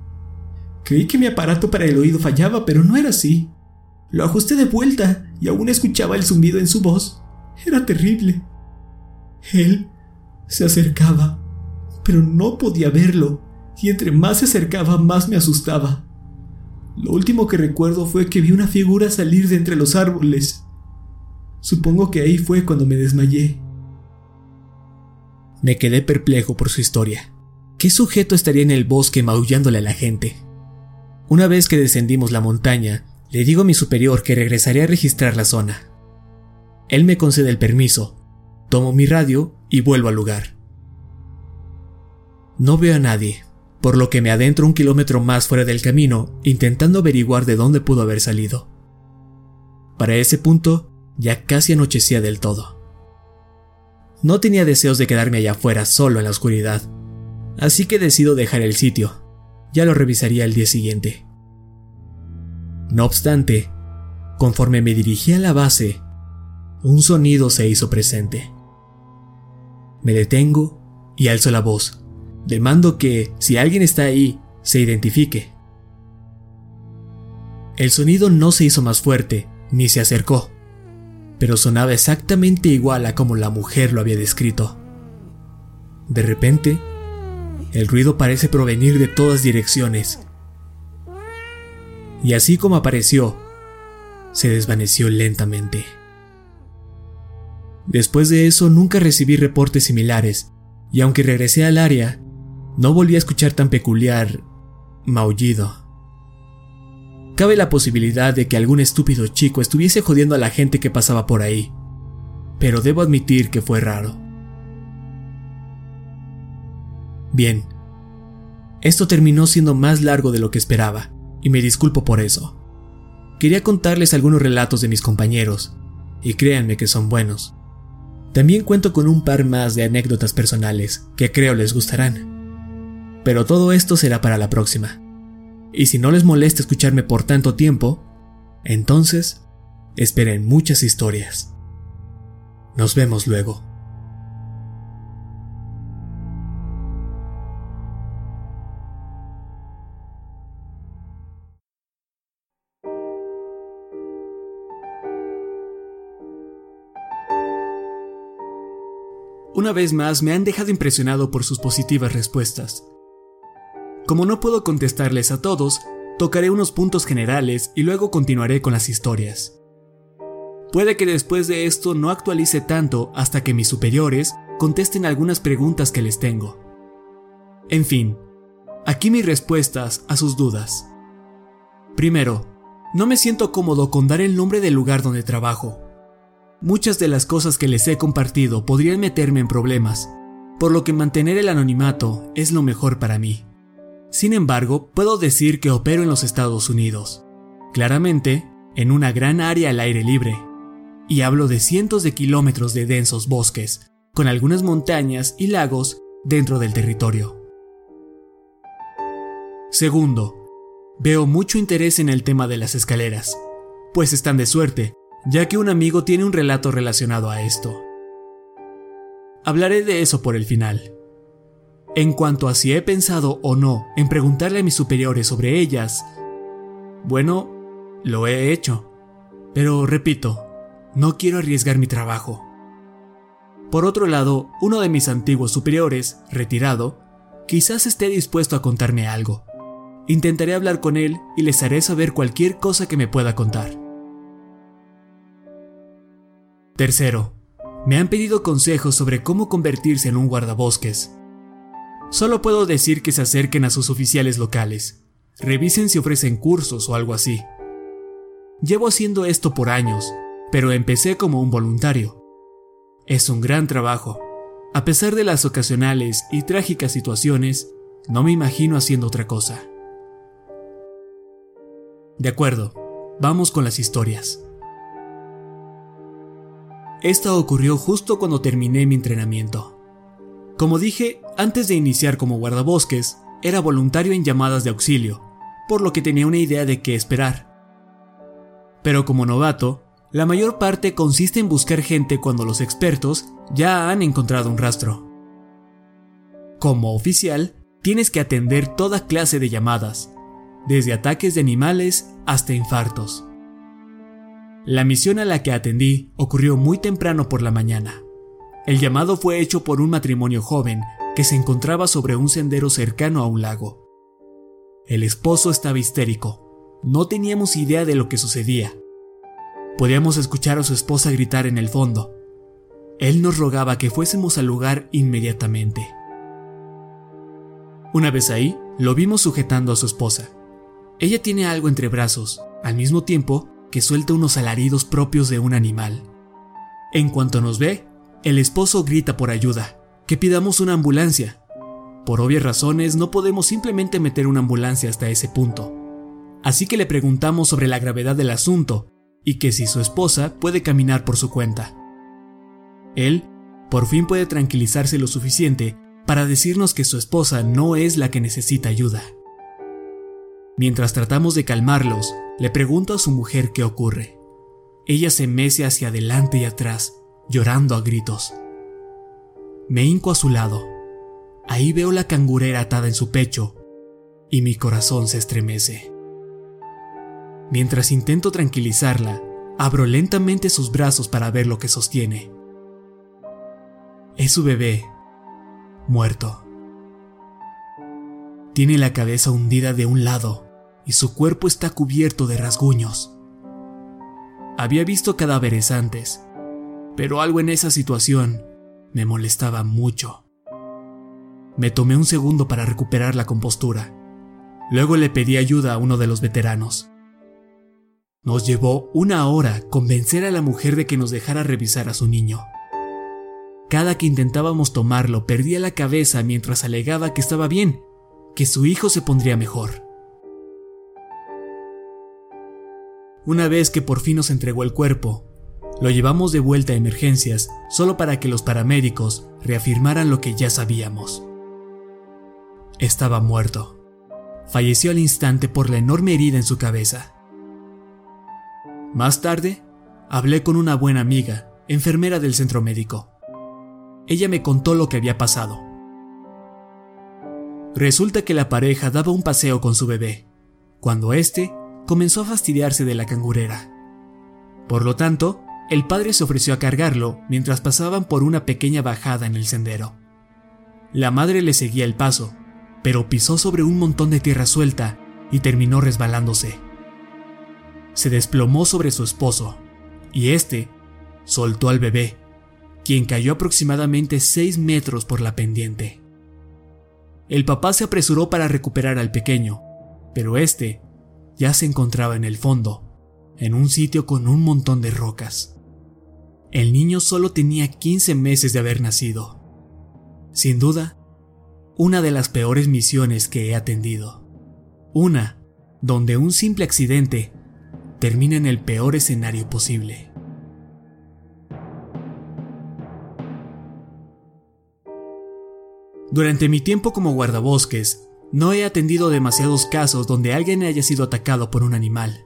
Creí que mi aparato para el oído fallaba, pero no era así. Lo ajusté de vuelta y aún escuchaba el zumbido en su voz. Era terrible. Él se acercaba pero no podía verlo, y entre más se acercaba más me asustaba. Lo último que recuerdo fue que vi una figura salir de entre los árboles. Supongo que ahí fue cuando me desmayé. Me quedé perplejo por su historia. ¿Qué sujeto estaría en el bosque maullándole a la gente? Una vez que descendimos la montaña, le digo a mi superior que regresaré a registrar la zona. Él me concede el permiso, tomo mi radio y vuelvo al lugar. No veo a nadie, por lo que me adentro un kilómetro más fuera del camino intentando averiguar de dónde pudo haber salido. Para ese punto ya casi anochecía del todo. No tenía deseos de quedarme allá afuera solo en la oscuridad, así que decido dejar el sitio. Ya lo revisaría el día siguiente. No obstante, conforme me dirigí a la base, un sonido se hizo presente. Me detengo y alzo la voz. Demando que, si alguien está ahí, se identifique. El sonido no se hizo más fuerte, ni se acercó, pero sonaba exactamente igual a como la mujer lo había descrito. De repente, el ruido parece provenir de todas direcciones. Y así como apareció, se desvaneció lentamente. Después de eso nunca recibí reportes similares, y aunque regresé al área, no volví a escuchar tan peculiar maullido. Cabe la posibilidad de que algún estúpido chico estuviese jodiendo a la gente que pasaba por ahí, pero debo admitir que fue raro. Bien, esto terminó siendo más largo de lo que esperaba, y me disculpo por eso. Quería contarles algunos relatos de mis compañeros, y créanme que son buenos. También cuento con un par más de anécdotas personales que creo les gustarán. Pero todo esto será para la próxima. Y si no les molesta escucharme por tanto tiempo, entonces esperen muchas historias. Nos vemos luego. Una vez más me han dejado impresionado por sus positivas respuestas. Como no puedo contestarles a todos, tocaré unos puntos generales y luego continuaré con las historias. Puede que después de esto no actualice tanto hasta que mis superiores contesten algunas preguntas que les tengo. En fin, aquí mis respuestas a sus dudas. Primero, no me siento cómodo con dar el nombre del lugar donde trabajo. Muchas de las cosas que les he compartido podrían meterme en problemas, por lo que mantener el anonimato es lo mejor para mí. Sin embargo, puedo decir que opero en los Estados Unidos, claramente en una gran área al aire libre, y hablo de cientos de kilómetros de densos bosques, con algunas montañas y lagos dentro del territorio. Segundo, veo mucho interés en el tema de las escaleras, pues están de suerte ya que un amigo tiene un relato relacionado a esto. Hablaré de eso por el final. En cuanto a si he pensado o no en preguntarle a mis superiores sobre ellas, bueno, lo he hecho. Pero repito, no quiero arriesgar mi trabajo. Por otro lado, uno de mis antiguos superiores, retirado, quizás esté dispuesto a contarme algo. Intentaré hablar con él y les haré saber cualquier cosa que me pueda contar. Tercero, me han pedido consejos sobre cómo convertirse en un guardabosques. Solo puedo decir que se acerquen a sus oficiales locales, revisen si ofrecen cursos o algo así. Llevo haciendo esto por años, pero empecé como un voluntario. Es un gran trabajo. A pesar de las ocasionales y trágicas situaciones, no me imagino haciendo otra cosa. De acuerdo, vamos con las historias. Esta ocurrió justo cuando terminé mi entrenamiento. Como dije, antes de iniciar como guardabosques, era voluntario en llamadas de auxilio, por lo que tenía una idea de qué esperar. Pero como novato, la mayor parte consiste en buscar gente cuando los expertos ya han encontrado un rastro. Como oficial, tienes que atender toda clase de llamadas, desde ataques de animales hasta infartos. La misión a la que atendí ocurrió muy temprano por la mañana. El llamado fue hecho por un matrimonio joven que se encontraba sobre un sendero cercano a un lago. El esposo estaba histérico. No teníamos idea de lo que sucedía. Podíamos escuchar a su esposa gritar en el fondo. Él nos rogaba que fuésemos al lugar inmediatamente. Una vez ahí, lo vimos sujetando a su esposa. Ella tiene algo entre brazos, al mismo tiempo que suelta unos alaridos propios de un animal. En cuanto nos ve, el esposo grita por ayuda, que pidamos una ambulancia. Por obvias razones no podemos simplemente meter una ambulancia hasta ese punto. Así que le preguntamos sobre la gravedad del asunto y que si su esposa puede caminar por su cuenta. Él, por fin puede tranquilizarse lo suficiente para decirnos que su esposa no es la que necesita ayuda. Mientras tratamos de calmarlos, le pregunto a su mujer qué ocurre. Ella se mece hacia adelante y atrás, llorando a gritos. Me hinco a su lado. Ahí veo la cangurera atada en su pecho y mi corazón se estremece. Mientras intento tranquilizarla, abro lentamente sus brazos para ver lo que sostiene. Es su bebé, muerto. Tiene la cabeza hundida de un lado y su cuerpo está cubierto de rasguños. Había visto cadáveres antes, pero algo en esa situación me molestaba mucho. Me tomé un segundo para recuperar la compostura. Luego le pedí ayuda a uno de los veteranos. Nos llevó una hora convencer a la mujer de que nos dejara revisar a su niño. Cada que intentábamos tomarlo perdía la cabeza mientras alegaba que estaba bien, que su hijo se pondría mejor. Una vez que por fin nos entregó el cuerpo, lo llevamos de vuelta a emergencias solo para que los paramédicos reafirmaran lo que ya sabíamos. Estaba muerto. Falleció al instante por la enorme herida en su cabeza. Más tarde, hablé con una buena amiga, enfermera del centro médico ella me contó lo que había pasado. Resulta que la pareja daba un paseo con su bebé, cuando éste comenzó a fastidiarse de la cangurera. Por lo tanto, el padre se ofreció a cargarlo mientras pasaban por una pequeña bajada en el sendero. La madre le seguía el paso, pero pisó sobre un montón de tierra suelta y terminó resbalándose. Se desplomó sobre su esposo, y éste soltó al bebé, quien cayó aproximadamente 6 metros por la pendiente. El papá se apresuró para recuperar al pequeño, pero este ya se encontraba en el fondo, en un sitio con un montón de rocas. El niño solo tenía 15 meses de haber nacido. Sin duda, una de las peores misiones que he atendido. Una donde un simple accidente termina en el peor escenario posible. Durante mi tiempo como guardabosques, no he atendido demasiados casos donde alguien haya sido atacado por un animal,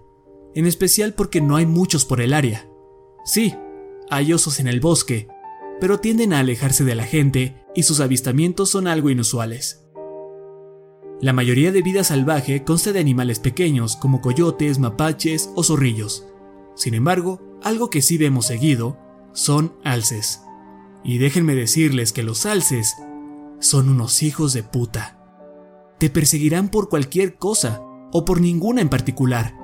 en especial porque no hay muchos por el área. Sí, hay osos en el bosque, pero tienden a alejarse de la gente y sus avistamientos son algo inusuales. La mayoría de vida salvaje consta de animales pequeños como coyotes, mapaches o zorrillos. Sin embargo, algo que sí vemos seguido son alces. Y déjenme decirles que los alces son unos hijos de puta. Te perseguirán por cualquier cosa o por ninguna en particular.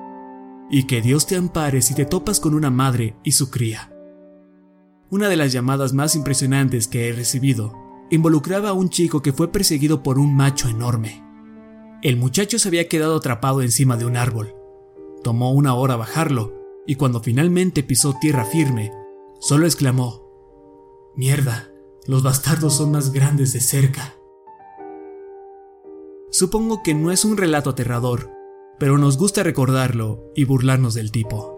Y que Dios te ampare si te topas con una madre y su cría. Una de las llamadas más impresionantes que he recibido involucraba a un chico que fue perseguido por un macho enorme. El muchacho se había quedado atrapado encima de un árbol. Tomó una hora bajarlo, y cuando finalmente pisó tierra firme, solo exclamó, Mierda, los bastardos son más grandes de cerca. Supongo que no es un relato aterrador, pero nos gusta recordarlo y burlarnos del tipo.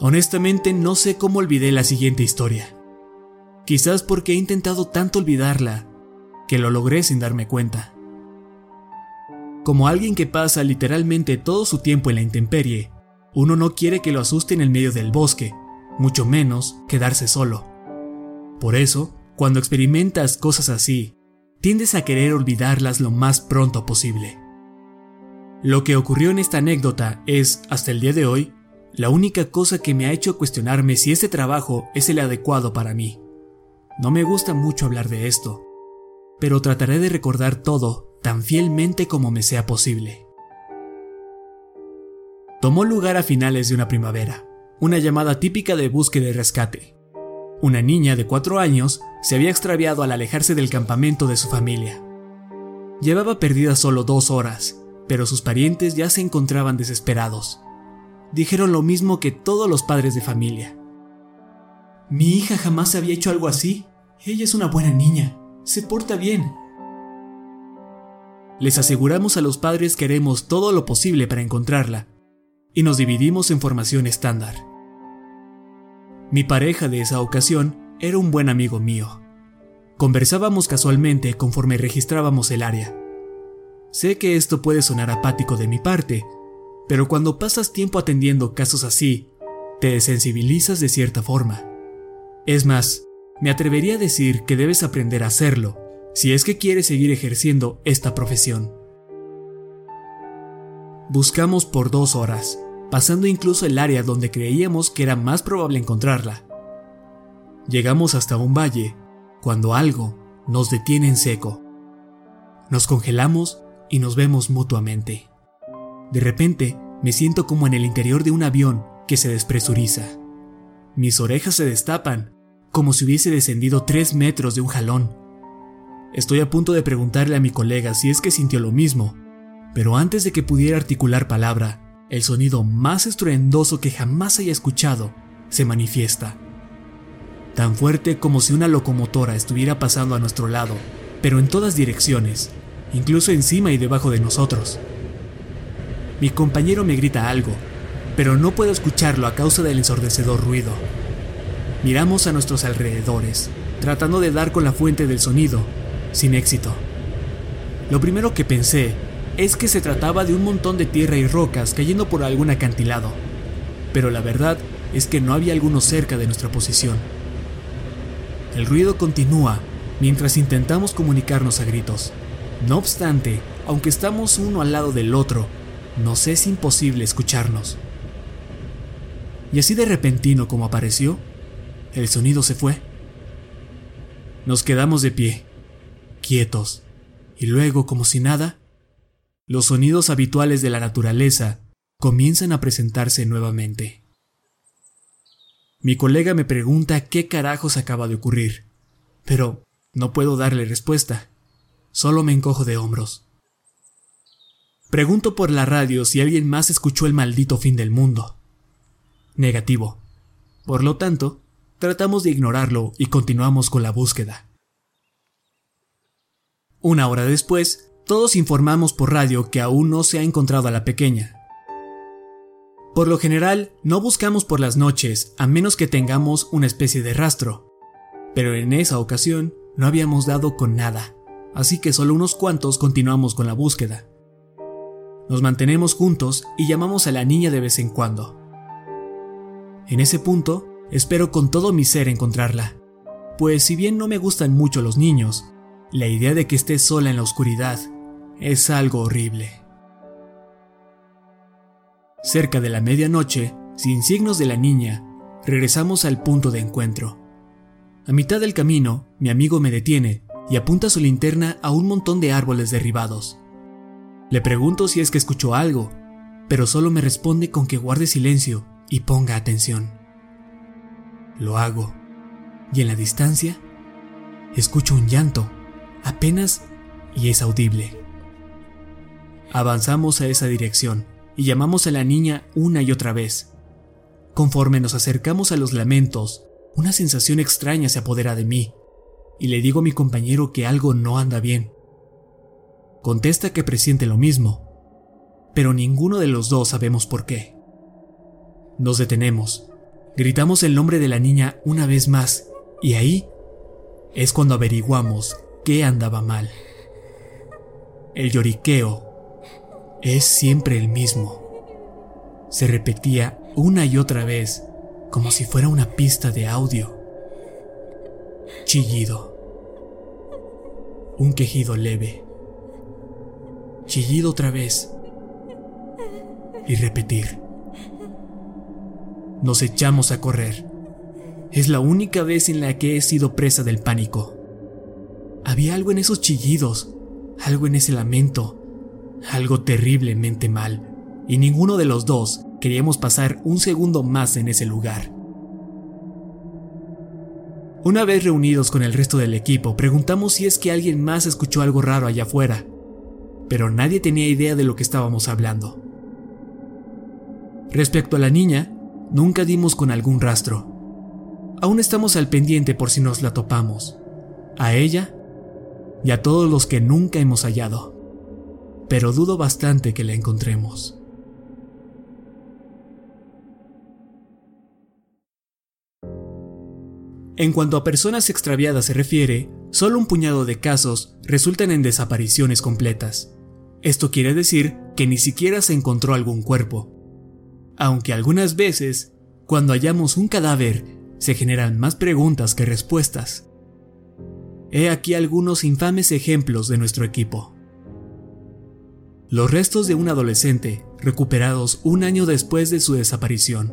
Honestamente no sé cómo olvidé la siguiente historia. Quizás porque he intentado tanto olvidarla que lo logré sin darme cuenta. Como alguien que pasa literalmente todo su tiempo en la intemperie, uno no quiere que lo asuste en el medio del bosque mucho menos quedarse solo. Por eso, cuando experimentas cosas así, tiendes a querer olvidarlas lo más pronto posible. Lo que ocurrió en esta anécdota es, hasta el día de hoy, la única cosa que me ha hecho cuestionarme si este trabajo es el adecuado para mí. no me gusta mucho hablar de esto, pero trataré de recordar todo tan fielmente como me sea posible. Tomó lugar a finales de una primavera, una llamada típica de búsqueda y rescate. Una niña de cuatro años se había extraviado al alejarse del campamento de su familia. Llevaba perdida solo dos horas, pero sus parientes ya se encontraban desesperados. Dijeron lo mismo que todos los padres de familia. Mi hija jamás había hecho algo así. Ella es una buena niña. Se porta bien. Les aseguramos a los padres que haremos todo lo posible para encontrarla, y nos dividimos en formación estándar. Mi pareja de esa ocasión era un buen amigo mío. Conversábamos casualmente conforme registrábamos el área. Sé que esto puede sonar apático de mi parte, pero cuando pasas tiempo atendiendo casos así, te desensibilizas de cierta forma. Es más, me atrevería a decir que debes aprender a hacerlo si es que quieres seguir ejerciendo esta profesión. Buscamos por dos horas, pasando incluso el área donde creíamos que era más probable encontrarla. Llegamos hasta un valle, cuando algo nos detiene en seco. Nos congelamos y nos vemos mutuamente. De repente, me siento como en el interior de un avión que se despresuriza. Mis orejas se destapan, como si hubiese descendido tres metros de un jalón. Estoy a punto de preguntarle a mi colega si es que sintió lo mismo, pero antes de que pudiera articular palabra, el sonido más estruendoso que jamás haya escuchado se manifiesta. Tan fuerte como si una locomotora estuviera pasando a nuestro lado, pero en todas direcciones, incluso encima y debajo de nosotros. Mi compañero me grita algo, pero no puedo escucharlo a causa del ensordecedor ruido. Miramos a nuestros alrededores, tratando de dar con la fuente del sonido, sin éxito. Lo primero que pensé es que se trataba de un montón de tierra y rocas cayendo por algún acantilado, pero la verdad es que no había alguno cerca de nuestra posición. El ruido continúa mientras intentamos comunicarnos a gritos. No obstante, aunque estamos uno al lado del otro, nos es imposible escucharnos. Y así de repentino como apareció, el sonido se fue. Nos quedamos de pie, quietos, y luego, como si nada, los sonidos habituales de la naturaleza comienzan a presentarse nuevamente. Mi colega me pregunta qué carajos acaba de ocurrir, pero no puedo darle respuesta, solo me encojo de hombros. Pregunto por la radio si alguien más escuchó el maldito fin del mundo. Negativo. Por lo tanto, tratamos de ignorarlo y continuamos con la búsqueda. Una hora después, todos informamos por radio que aún no se ha encontrado a la pequeña. Por lo general, no buscamos por las noches a menos que tengamos una especie de rastro, pero en esa ocasión no habíamos dado con nada, así que solo unos cuantos continuamos con la búsqueda. Nos mantenemos juntos y llamamos a la niña de vez en cuando. En ese punto, espero con todo mi ser encontrarla, pues si bien no me gustan mucho los niños, la idea de que esté sola en la oscuridad es algo horrible. Cerca de la medianoche, sin signos de la niña, regresamos al punto de encuentro. A mitad del camino, mi amigo me detiene y apunta su linterna a un montón de árboles derribados. Le pregunto si es que escuchó algo, pero solo me responde con que guarde silencio y ponga atención. Lo hago, y en la distancia, escucho un llanto, apenas y es audible. Avanzamos a esa dirección y llamamos a la niña una y otra vez. Conforme nos acercamos a los lamentos, una sensación extraña se apodera de mí, y le digo a mi compañero que algo no anda bien. Contesta que presiente lo mismo, pero ninguno de los dos sabemos por qué. Nos detenemos, gritamos el nombre de la niña una vez más, y ahí es cuando averiguamos qué andaba mal. El lloriqueo es siempre el mismo. Se repetía una y otra vez, como si fuera una pista de audio. Chillido. Un quejido leve. Chillido otra vez. Y repetir. Nos echamos a correr. Es la única vez en la que he sido presa del pánico. Había algo en esos chillidos, algo en ese lamento, algo terriblemente mal, y ninguno de los dos queríamos pasar un segundo más en ese lugar. Una vez reunidos con el resto del equipo, preguntamos si es que alguien más escuchó algo raro allá afuera, pero nadie tenía idea de lo que estábamos hablando. Respecto a la niña, nunca dimos con algún rastro. Aún estamos al pendiente por si nos la topamos. A ella y a todos los que nunca hemos hallado. Pero dudo bastante que la encontremos. En cuanto a personas extraviadas se refiere, solo un puñado de casos resultan en desapariciones completas. Esto quiere decir que ni siquiera se encontró algún cuerpo. Aunque algunas veces, cuando hallamos un cadáver, se generan más preguntas que respuestas. He aquí algunos infames ejemplos de nuestro equipo. Los restos de un adolescente, recuperados un año después de su desaparición.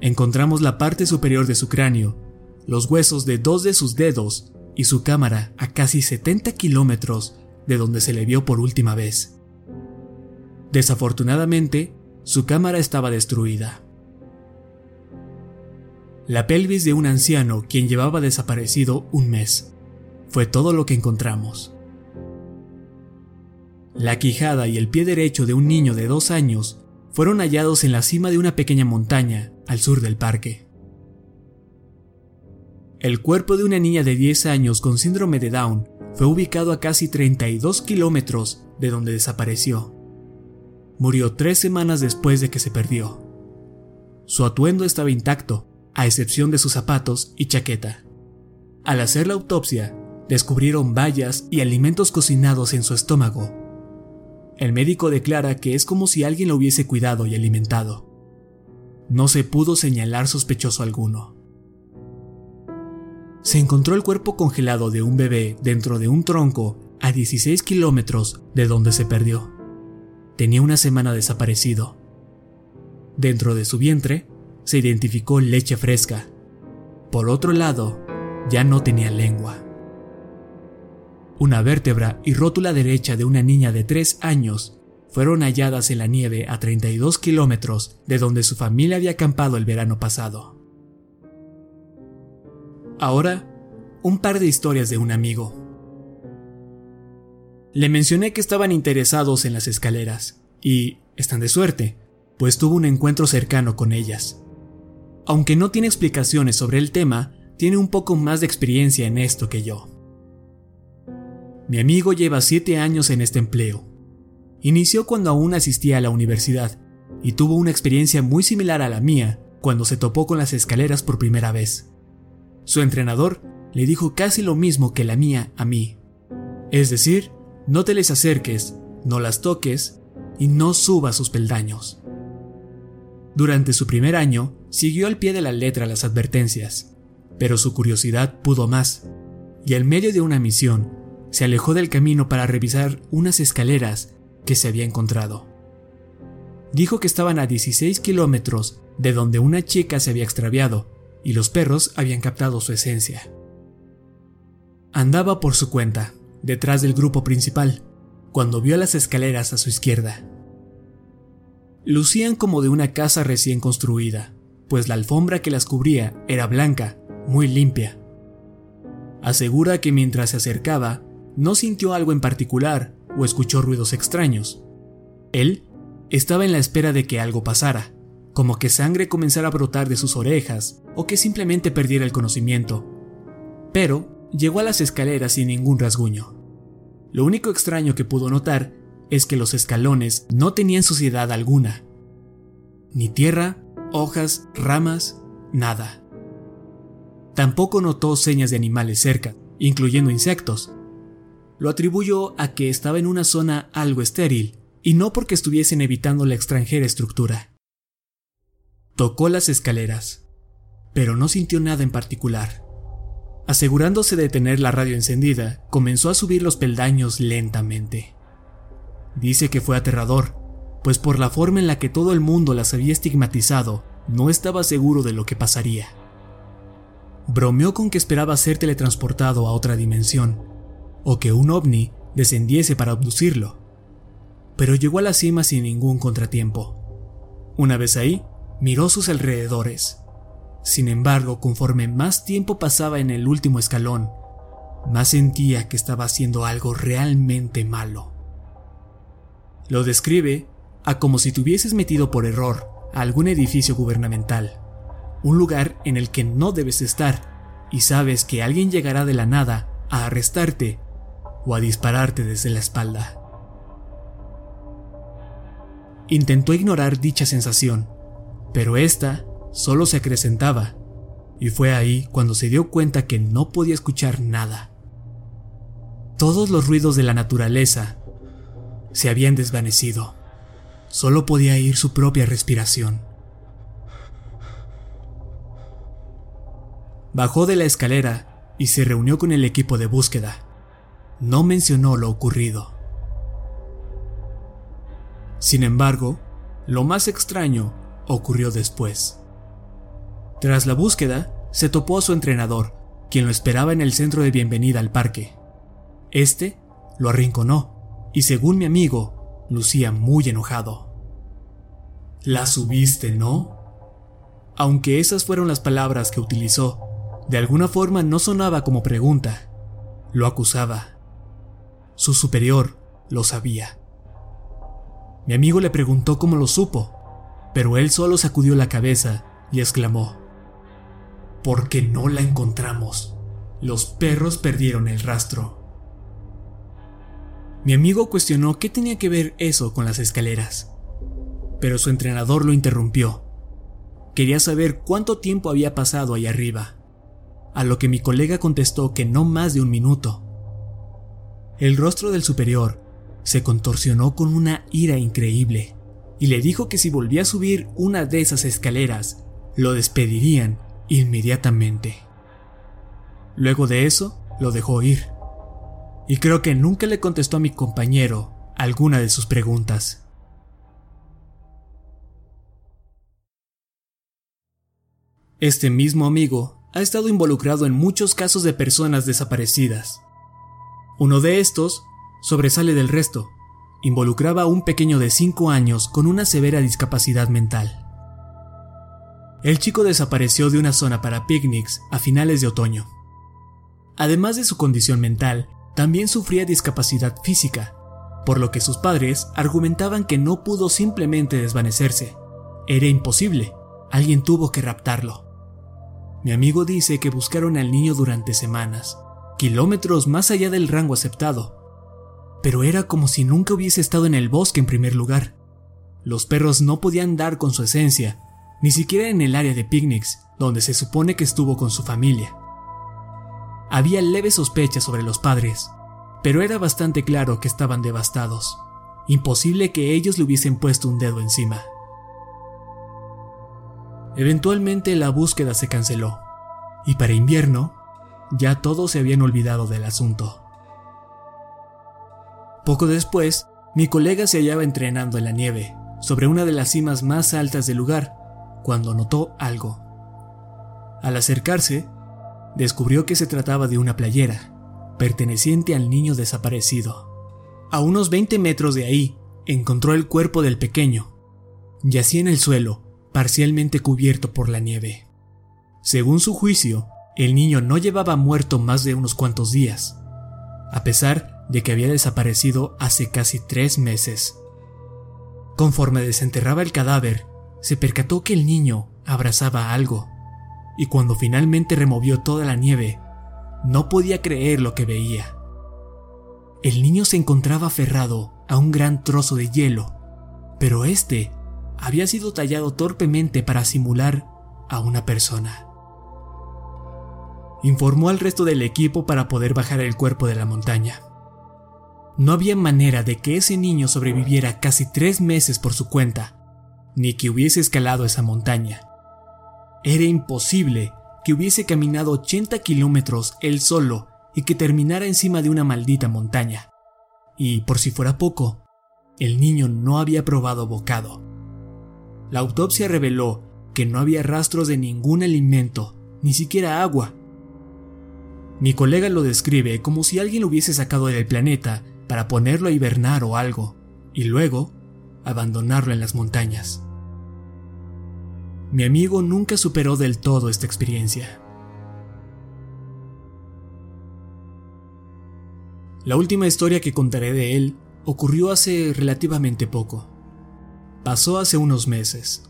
Encontramos la parte superior de su cráneo los huesos de dos de sus dedos y su cámara a casi 70 kilómetros de donde se le vio por última vez. Desafortunadamente, su cámara estaba destruida. La pelvis de un anciano quien llevaba desaparecido un mes. Fue todo lo que encontramos. La quijada y el pie derecho de un niño de dos años fueron hallados en la cima de una pequeña montaña al sur del parque. El cuerpo de una niña de 10 años con síndrome de Down fue ubicado a casi 32 kilómetros de donde desapareció. Murió tres semanas después de que se perdió. Su atuendo estaba intacto, a excepción de sus zapatos y chaqueta. Al hacer la autopsia, descubrieron bayas y alimentos cocinados en su estómago. El médico declara que es como si alguien lo hubiese cuidado y alimentado. No se pudo señalar sospechoso alguno se encontró el cuerpo congelado de un bebé dentro de un tronco a 16 kilómetros de donde se perdió. Tenía una semana desaparecido. Dentro de su vientre se identificó leche fresca. Por otro lado, ya no tenía lengua. Una vértebra y rótula derecha de una niña de 3 años fueron halladas en la nieve a 32 kilómetros de donde su familia había acampado el verano pasado. Ahora, un par de historias de un amigo. Le mencioné que estaban interesados en las escaleras, y están de suerte, pues tuvo un encuentro cercano con ellas. Aunque no tiene explicaciones sobre el tema, tiene un poco más de experiencia en esto que yo. Mi amigo lleva siete años en este empleo. Inició cuando aún asistía a la universidad y tuvo una experiencia muy similar a la mía cuando se topó con las escaleras por primera vez. Su entrenador le dijo casi lo mismo que la mía a mí. Es decir, no te les acerques, no las toques y no subas sus peldaños. Durante su primer año, siguió al pie de la letra las advertencias, pero su curiosidad pudo más, y en medio de una misión, se alejó del camino para revisar unas escaleras que se había encontrado. Dijo que estaban a 16 kilómetros de donde una chica se había extraviado y los perros habían captado su esencia. Andaba por su cuenta, detrás del grupo principal, cuando vio las escaleras a su izquierda. Lucían como de una casa recién construida, pues la alfombra que las cubría era blanca, muy limpia. Asegura que mientras se acercaba, no sintió algo en particular o escuchó ruidos extraños. Él estaba en la espera de que algo pasara, como que sangre comenzara a brotar de sus orejas o que simplemente perdiera el conocimiento. Pero llegó a las escaleras sin ningún rasguño. Lo único extraño que pudo notar es que los escalones no tenían suciedad alguna. Ni tierra, hojas, ramas, nada. Tampoco notó señas de animales cerca, incluyendo insectos. Lo atribuyó a que estaba en una zona algo estéril, y no porque estuviesen evitando la extranjera estructura. Tocó las escaleras, pero no sintió nada en particular. Asegurándose de tener la radio encendida, comenzó a subir los peldaños lentamente. Dice que fue aterrador, pues por la forma en la que todo el mundo las había estigmatizado, no estaba seguro de lo que pasaría. bromeó con que esperaba ser teletransportado a otra dimensión, o que un ovni descendiese para abducirlo. Pero llegó a la cima sin ningún contratiempo. Una vez ahí, miró sus alrededores. Sin embargo, conforme más tiempo pasaba en el último escalón, más sentía que estaba haciendo algo realmente malo. Lo describe a como si te hubieses metido por error a algún edificio gubernamental, un lugar en el que no debes estar y sabes que alguien llegará de la nada a arrestarte o a dispararte desde la espalda. Intentó ignorar dicha sensación, pero esta solo se acrecentaba, y fue ahí cuando se dio cuenta que no podía escuchar nada. Todos los ruidos de la naturaleza se habían desvanecido. Solo podía oír su propia respiración. Bajó de la escalera y se reunió con el equipo de búsqueda. No mencionó lo ocurrido. Sin embargo, lo más extraño ocurrió después. Tras la búsqueda, se topó a su entrenador, quien lo esperaba en el centro de bienvenida al parque. Este lo arrinconó y según mi amigo, lucía muy enojado. La subiste, ¿no? Aunque esas fueron las palabras que utilizó, de alguna forma no sonaba como pregunta, lo acusaba. Su superior lo sabía. Mi amigo le preguntó cómo lo supo, pero él solo sacudió la cabeza y exclamó, Porque no la encontramos. Los perros perdieron el rastro. Mi amigo cuestionó qué tenía que ver eso con las escaleras, pero su entrenador lo interrumpió. Quería saber cuánto tiempo había pasado ahí arriba, a lo que mi colega contestó que no más de un minuto. El rostro del superior se contorsionó con una ira increíble y le dijo que si volvía a subir una de esas escaleras, lo despedirían inmediatamente. Luego de eso, lo dejó ir. Y creo que nunca le contestó a mi compañero alguna de sus preguntas. Este mismo amigo ha estado involucrado en muchos casos de personas desaparecidas. Uno de estos sobresale del resto. Involucraba a un pequeño de 5 años con una severa discapacidad mental. El chico desapareció de una zona para picnics a finales de otoño. Además de su condición mental, también sufría discapacidad física, por lo que sus padres argumentaban que no pudo simplemente desvanecerse. Era imposible, alguien tuvo que raptarlo. Mi amigo dice que buscaron al niño durante semanas, kilómetros más allá del rango aceptado, pero era como si nunca hubiese estado en el bosque en primer lugar. Los perros no podían dar con su esencia, ni siquiera en el área de picnics, donde se supone que estuvo con su familia. Había leves sospechas sobre los padres, pero era bastante claro que estaban devastados. Imposible que ellos le hubiesen puesto un dedo encima. Eventualmente la búsqueda se canceló, y para invierno ya todos se habían olvidado del asunto. Poco después, mi colega se hallaba entrenando en la nieve, sobre una de las cimas más altas del lugar, cuando notó algo. Al acercarse, descubrió que se trataba de una playera, perteneciente al niño desaparecido. A unos 20 metros de ahí, encontró el cuerpo del pequeño. Yacía en el suelo, parcialmente cubierto por la nieve. Según su juicio, el niño no llevaba muerto más de unos cuantos días, a pesar de que había desaparecido hace casi tres meses. Conforme desenterraba el cadáver, se percató que el niño abrazaba algo, y cuando finalmente removió toda la nieve, no podía creer lo que veía. El niño se encontraba aferrado a un gran trozo de hielo, pero este había sido tallado torpemente para simular a una persona. Informó al resto del equipo para poder bajar el cuerpo de la montaña. No había manera de que ese niño sobreviviera casi tres meses por su cuenta, ni que hubiese escalado esa montaña. Era imposible que hubiese caminado 80 kilómetros él solo y que terminara encima de una maldita montaña. Y, por si fuera poco, el niño no había probado bocado. La autopsia reveló que no había rastros de ningún alimento, ni siquiera agua, Mi colega lo describe como si alguien lo hubiese sacado del planeta para ponerlo a hibernar o algo, y luego abandonarlo en las montañas. Mi amigo nunca superó del todo esta experiencia. La última historia que contaré de él ocurrió hace relativamente poco. Pasó hace unos meses.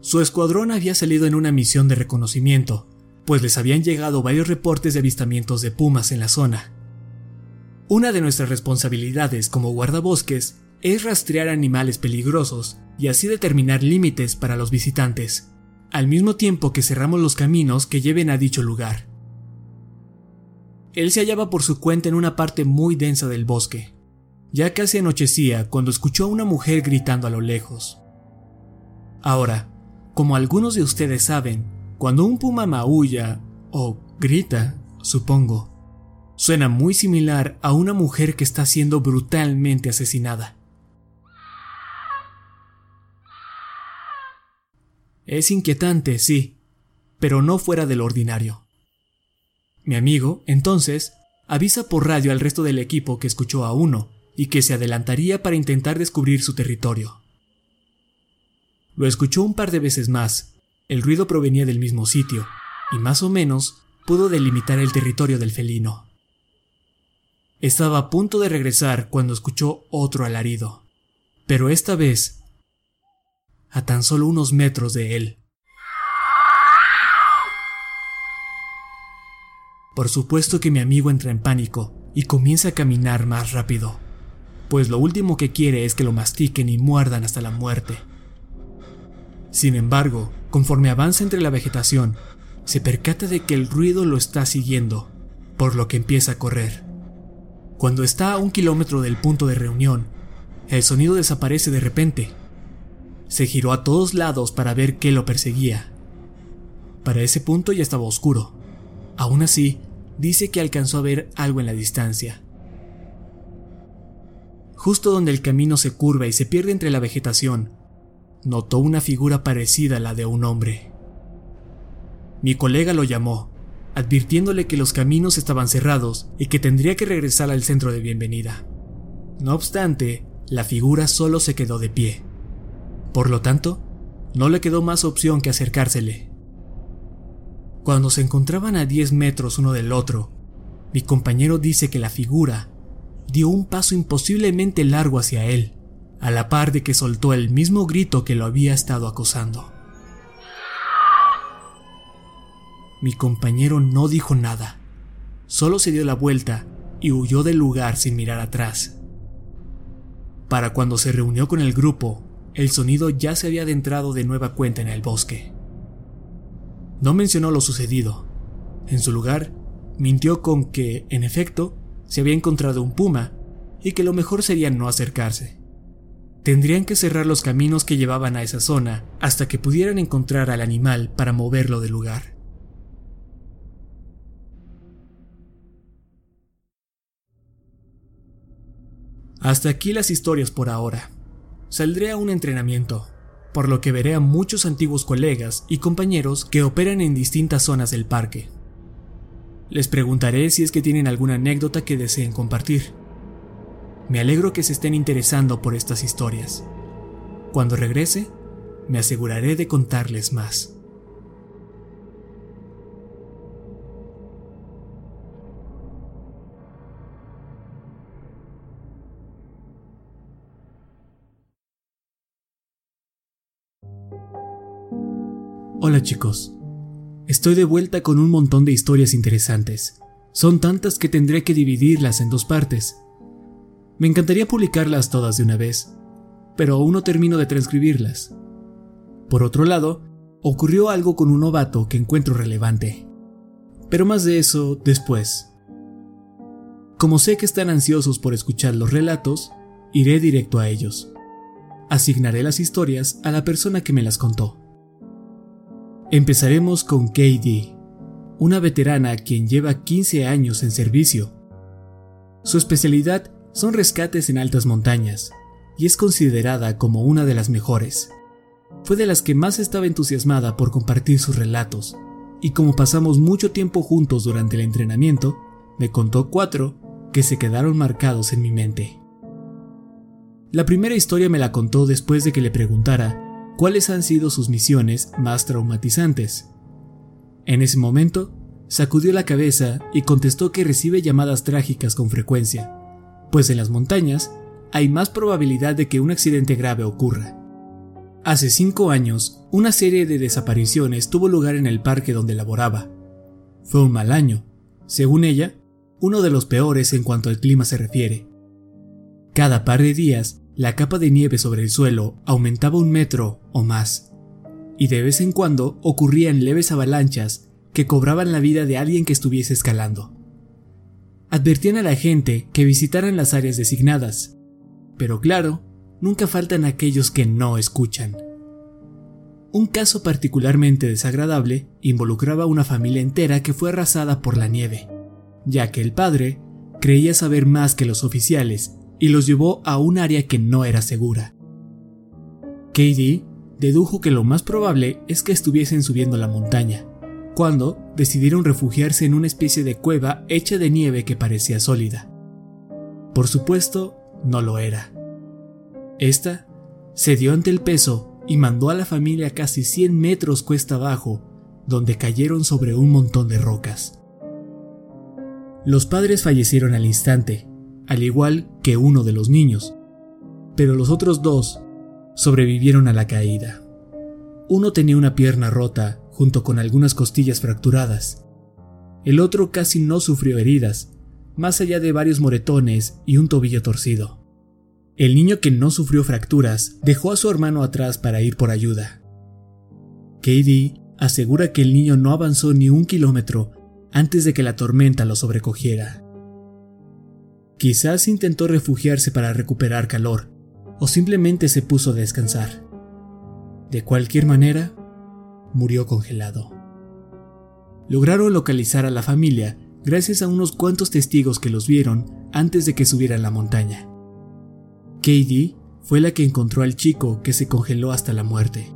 Su escuadrón había salido en una misión de reconocimiento, pues les habían llegado varios reportes de avistamientos de pumas en la zona. Una de nuestras responsabilidades como guardabosques es rastrear animales peligrosos y así determinar límites para los visitantes, al mismo tiempo que cerramos los caminos que lleven a dicho lugar. Él se hallaba por su cuenta en una parte muy densa del bosque. Ya casi anochecía cuando escuchó a una mujer gritando a lo lejos. Ahora, como algunos de ustedes saben, cuando un puma maulla, o grita, supongo, suena muy similar a una mujer que está siendo brutalmente asesinada. Es inquietante, sí, pero no fuera de lo ordinario. Mi amigo, entonces, avisa por radio al resto del equipo que escuchó a uno y que se adelantaría para intentar descubrir su territorio. Lo escuchó un par de veces más. El ruido provenía del mismo sitio, y más o menos pudo delimitar el territorio del felino. Estaba a punto de regresar cuando escuchó otro alarido, pero esta vez a tan solo unos metros de él. Por supuesto que mi amigo entra en pánico y comienza a caminar más rápido, pues lo último que quiere es que lo mastiquen y muerdan hasta la muerte. Sin embargo, conforme avanza entre la vegetación, se percata de que el ruido lo está siguiendo, por lo que empieza a correr. Cuando está a un kilómetro del punto de reunión, el sonido desaparece de repente. Se giró a todos lados para ver qué lo perseguía. Para ese punto ya estaba oscuro. Aún así, dice que alcanzó a ver algo en la distancia. Justo donde el camino se curva y se pierde entre la vegetación, notó una figura parecida a la de un hombre. Mi colega lo llamó, advirtiéndole que los caminos estaban cerrados y que tendría que regresar al centro de bienvenida. No obstante, la figura solo se quedó de pie. Por lo tanto, no le quedó más opción que acercársele. Cuando se encontraban a 10 metros uno del otro, mi compañero dice que la figura dio un paso imposiblemente largo hacia él a la par de que soltó el mismo grito que lo había estado acosando. Mi compañero no dijo nada, solo se dio la vuelta y huyó del lugar sin mirar atrás. Para cuando se reunió con el grupo, el sonido ya se había adentrado de nueva cuenta en el bosque. No mencionó lo sucedido. En su lugar, mintió con que, en efecto, se había encontrado un puma y que lo mejor sería no acercarse tendrían que cerrar los caminos que llevaban a esa zona hasta que pudieran encontrar al animal para moverlo del lugar. Hasta aquí las historias por ahora. Saldré a un entrenamiento, por lo que veré a muchos antiguos colegas y compañeros que operan en distintas zonas del parque. Les preguntaré si es que tienen alguna anécdota que deseen compartir. Me alegro que se estén interesando por estas historias. Cuando regrese, me aseguraré de contarles más. Hola chicos, estoy de vuelta con un montón de historias interesantes. Son tantas que tendré que dividirlas en dos partes me encantaría publicarlas todas de una vez, pero aún no termino de transcribirlas. Por otro lado, ocurrió algo con un novato que encuentro relevante. Pero más de eso después. Como sé que están ansiosos por escuchar los relatos, iré directo a ellos. Asignaré las historias a la persona que me las contó. Empezaremos con KD, una veterana quien lleva 15 años en servicio. Su especialidad son rescates en altas montañas, y es considerada como una de las mejores. Fue de las que más estaba entusiasmada por compartir sus relatos, y como pasamos mucho tiempo juntos durante el entrenamiento, me contó cuatro que se quedaron marcados en mi mente. La primera historia me la contó después de que le preguntara cuáles han sido sus misiones más traumatizantes. En ese momento, sacudió la cabeza y contestó que recibe llamadas trágicas con frecuencia, pues en las montañas hay más probabilidad de que un accidente grave ocurra. Hace cinco años, una serie de desapariciones tuvo lugar en el parque donde laboraba. Fue un mal año, según ella, uno de los peores en cuanto al clima se refiere. Cada par de días, la capa de nieve sobre el suelo aumentaba un metro o más, y de vez en cuando ocurrían leves avalanchas que cobraban la vida de alguien que estuviese escalando. Advertían a la gente que visitaran las áreas designadas, pero claro, nunca faltan aquellos que no escuchan. Un caso particularmente desagradable involucraba a una familia entera que fue arrasada por la nieve, ya que el padre creía saber más que los oficiales y los llevó a un área que no era segura. Katie dedujo que lo más probable es que estuviesen subiendo la montaña, cuando decidieron refugiarse en una especie de cueva hecha de nieve que parecía sólida. Por supuesto, no lo era. Esta cedió ante el peso y mandó a la familia casi 100 metros cuesta abajo, donde cayeron sobre un montón de rocas. Los padres fallecieron al instante, al igual que uno de los niños, pero los otros dos sobrevivieron a la caída. Uno tenía una pierna rota junto con algunas costillas fracturadas. El otro casi no sufrió heridas, más allá de varios moretones y un tobillo torcido. El niño que no sufrió fracturas dejó a su hermano atrás para ir por ayuda. Katie asegura que el niño no avanzó ni un kilómetro antes de que la tormenta lo sobrecogiera. Quizás intentó refugiarse para recuperar calor, o simplemente se puso a descansar. De cualquier manera, murió congelado. Lograron localizar a la familia gracias a unos cuantos testigos que los vieron antes de que subieran la montaña. Katie fue la que encontró al chico que se congeló hasta la muerte.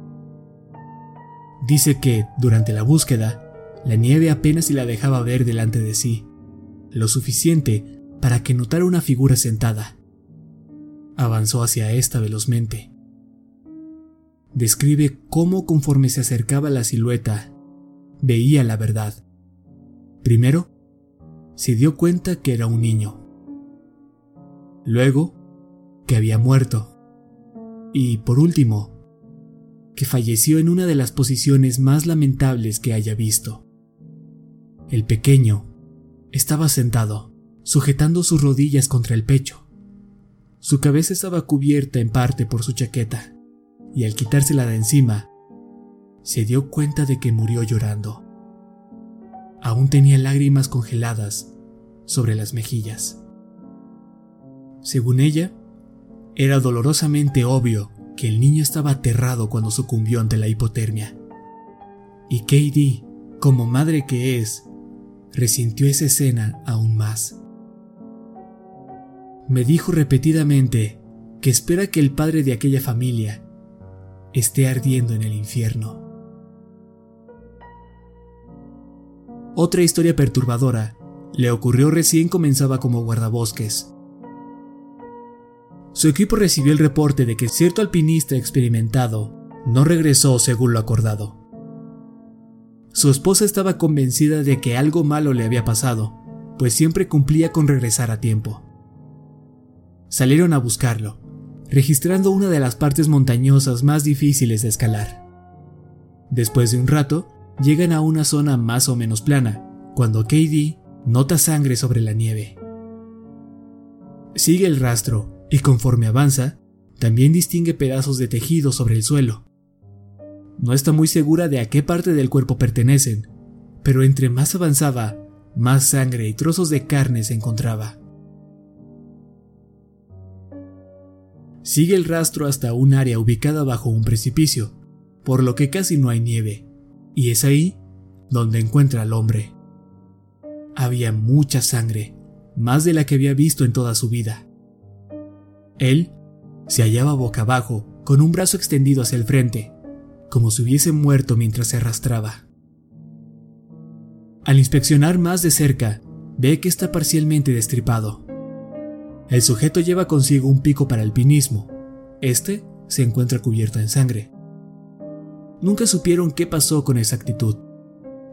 Dice que, durante la búsqueda, la nieve apenas si la dejaba ver delante de sí, lo suficiente para que notara una figura sentada. Avanzó hacia esta velozmente. Describe cómo conforme se acercaba la silueta, veía la verdad. Primero, se dio cuenta que era un niño. Luego, que había muerto. Y por último, que falleció en una de las posiciones más lamentables que haya visto. El pequeño estaba sentado, sujetando sus rodillas contra el pecho. Su cabeza estaba cubierta en parte por su chaqueta, y al quitársela de encima, se dio cuenta de que murió llorando. Aún tenía lágrimas congeladas sobre las mejillas. Según ella, era dolorosamente obvio que el niño estaba aterrado cuando sucumbió ante la hipotermia. Y Katie, como madre que es, resintió esa escena aún más me dijo repetidamente que espera que el padre de aquella familia esté ardiendo en el infierno. Otra historia perturbadora le ocurrió recién comenzaba como guardabosques. Su equipo recibió el reporte de que cierto alpinista experimentado no regresó según lo acordado. Su esposa estaba convencida de que algo malo le había pasado, pues siempre cumplía con regresar a tiempo salieron a buscarlo, registrando una de las partes montañosas más difíciles de escalar. Después de un rato, llegan a una zona más o menos plana, cuando KD nota sangre sobre la nieve. Sigue el rastro y conforme avanza, también distingue pedazos de tejido sobre el suelo. No está muy segura de a qué parte del cuerpo pertenecen, pero entre más avanzaba, más sangre y trozos de carne se encontraba. Sigue el rastro hasta un área ubicada bajo un precipicio, por lo que casi no hay nieve, y es ahí donde encuentra al hombre. Había mucha sangre, más de la que había visto en toda su vida. Él se hallaba boca abajo, con un brazo extendido hacia el frente, como si hubiese muerto mientras se arrastraba. Al inspeccionar más de cerca, ve que está parcialmente destripado. El sujeto lleva consigo un pico para alpinismo. Este se encuentra cubierto en sangre. Nunca supieron qué pasó con exactitud.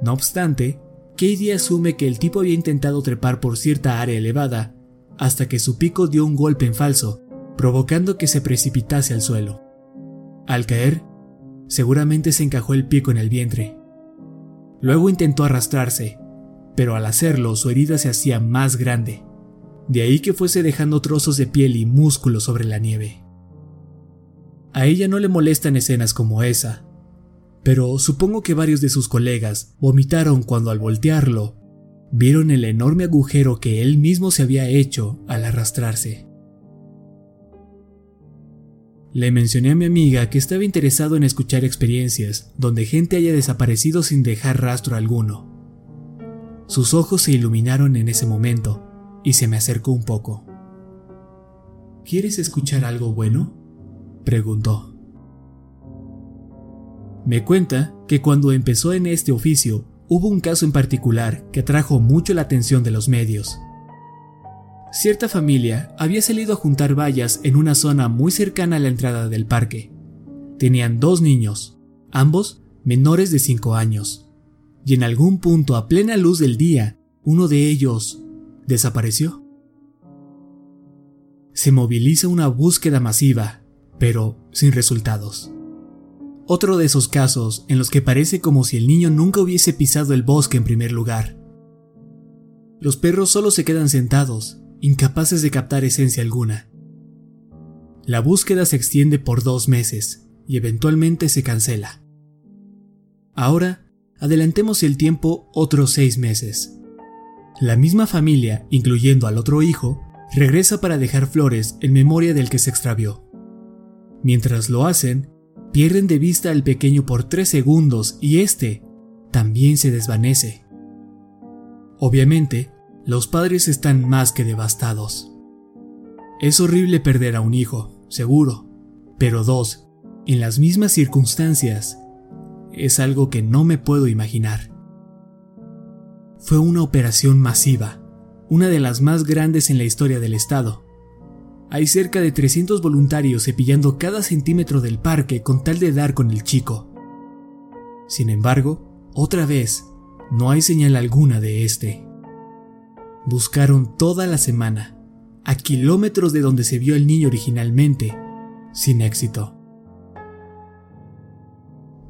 No obstante, Katie asume que el tipo había intentado trepar por cierta área elevada hasta que su pico dio un golpe en falso, provocando que se precipitase al suelo. Al caer, seguramente se encajó el pico en el vientre. Luego intentó arrastrarse, pero al hacerlo su herida se hacía más grande. De ahí que fuese dejando trozos de piel y músculo sobre la nieve. A ella no le molestan escenas como esa, pero supongo que varios de sus colegas vomitaron cuando al voltearlo vieron el enorme agujero que él mismo se había hecho al arrastrarse. Le mencioné a mi amiga que estaba interesado en escuchar experiencias donde gente haya desaparecido sin dejar rastro alguno. Sus ojos se iluminaron en ese momento y se me acercó un poco. ¿Quieres escuchar algo bueno? preguntó. Me cuenta que cuando empezó en este oficio hubo un caso en particular que atrajo mucho la atención de los medios. Cierta familia había salido a juntar vallas en una zona muy cercana a la entrada del parque. Tenían dos niños, ambos menores de 5 años, y en algún punto a plena luz del día, uno de ellos desapareció. Se moviliza una búsqueda masiva, pero sin resultados. Otro de esos casos en los que parece como si el niño nunca hubiese pisado el bosque en primer lugar. Los perros solo se quedan sentados, incapaces de captar esencia alguna. La búsqueda se extiende por dos meses y eventualmente se cancela. Ahora, adelantemos el tiempo otros seis meses. La misma familia, incluyendo al otro hijo, regresa para dejar flores en memoria del que se extravió. Mientras lo hacen, pierden de vista al pequeño por tres segundos y este también se desvanece. Obviamente, los padres están más que devastados. Es horrible perder a un hijo, seguro, pero dos, en las mismas circunstancias, es algo que no me puedo imaginar. Fue una operación masiva, una de las más grandes en la historia del Estado. Hay cerca de 300 voluntarios cepillando cada centímetro del parque con tal de dar con el chico. Sin embargo, otra vez, no hay señal alguna de este. Buscaron toda la semana, a kilómetros de donde se vio el niño originalmente, sin éxito.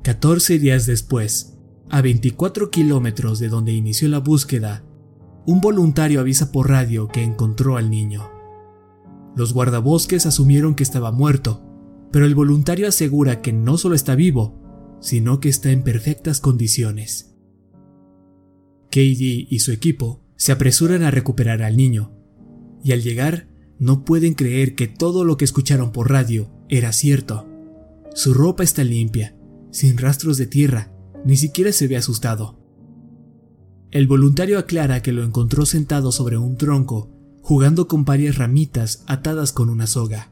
14 días después, a 24 kilómetros de donde inició la búsqueda, un voluntario avisa por radio que encontró al niño. Los guardabosques asumieron que estaba muerto, pero el voluntario asegura que no solo está vivo, sino que está en perfectas condiciones. Katie y su equipo se apresuran a recuperar al niño, y al llegar no pueden creer que todo lo que escucharon por radio era cierto. Su ropa está limpia, sin rastros de tierra, ni siquiera se ve asustado. El voluntario aclara que lo encontró sentado sobre un tronco jugando con varias ramitas atadas con una soga.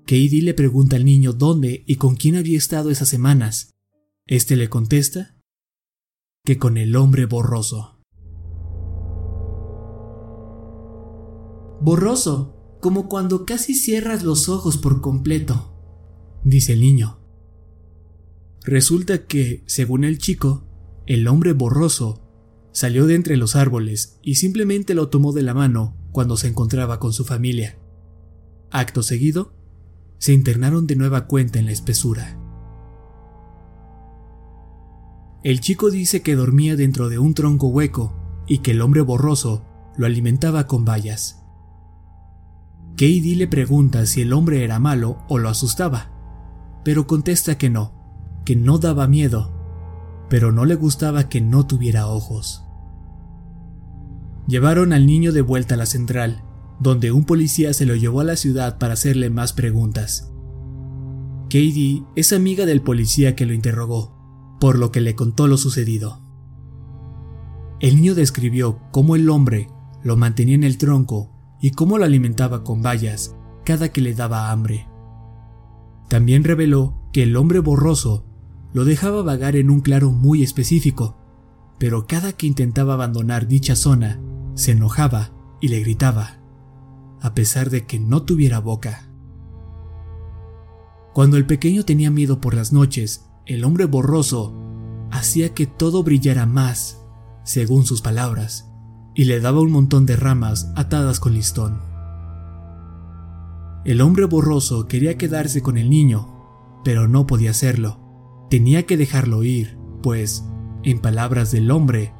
Katie le pregunta al niño dónde y con quién había estado esas semanas. Este le contesta que con el hombre borroso. Borroso, como cuando casi cierras los ojos por completo, dice el niño. Resulta que, según el chico, el hombre borroso Salió de entre los árboles y simplemente lo tomó de la mano cuando se encontraba con su familia. Acto seguido, se internaron de nueva cuenta en la espesura. El chico dice que dormía dentro de un tronco hueco y que el hombre borroso lo alimentaba con bayas. Katie le pregunta si el hombre era malo o lo asustaba, pero contesta que no, que no daba miedo, pero no le gustaba que no tuviera ojos. Llevaron al niño de vuelta a la central, donde un policía se lo llevó a la ciudad para hacerle más preguntas. Katie es amiga del policía que lo interrogó, por lo que le contó lo sucedido. El niño describió cómo el hombre lo mantenía en el tronco y cómo lo alimentaba con bayas cada que le daba hambre. También reveló que el hombre borroso lo dejaba vagar en un claro muy específico, pero cada que intentaba abandonar dicha zona, se enojaba y le gritaba, a pesar de que no tuviera boca. Cuando el pequeño tenía miedo por las noches, el hombre borroso hacía que todo brillara más, según sus palabras, y le daba un montón de ramas atadas con listón. El hombre borroso quería quedarse con el niño, pero no podía hacerlo. Tenía que dejarlo ir, pues, en palabras del hombre,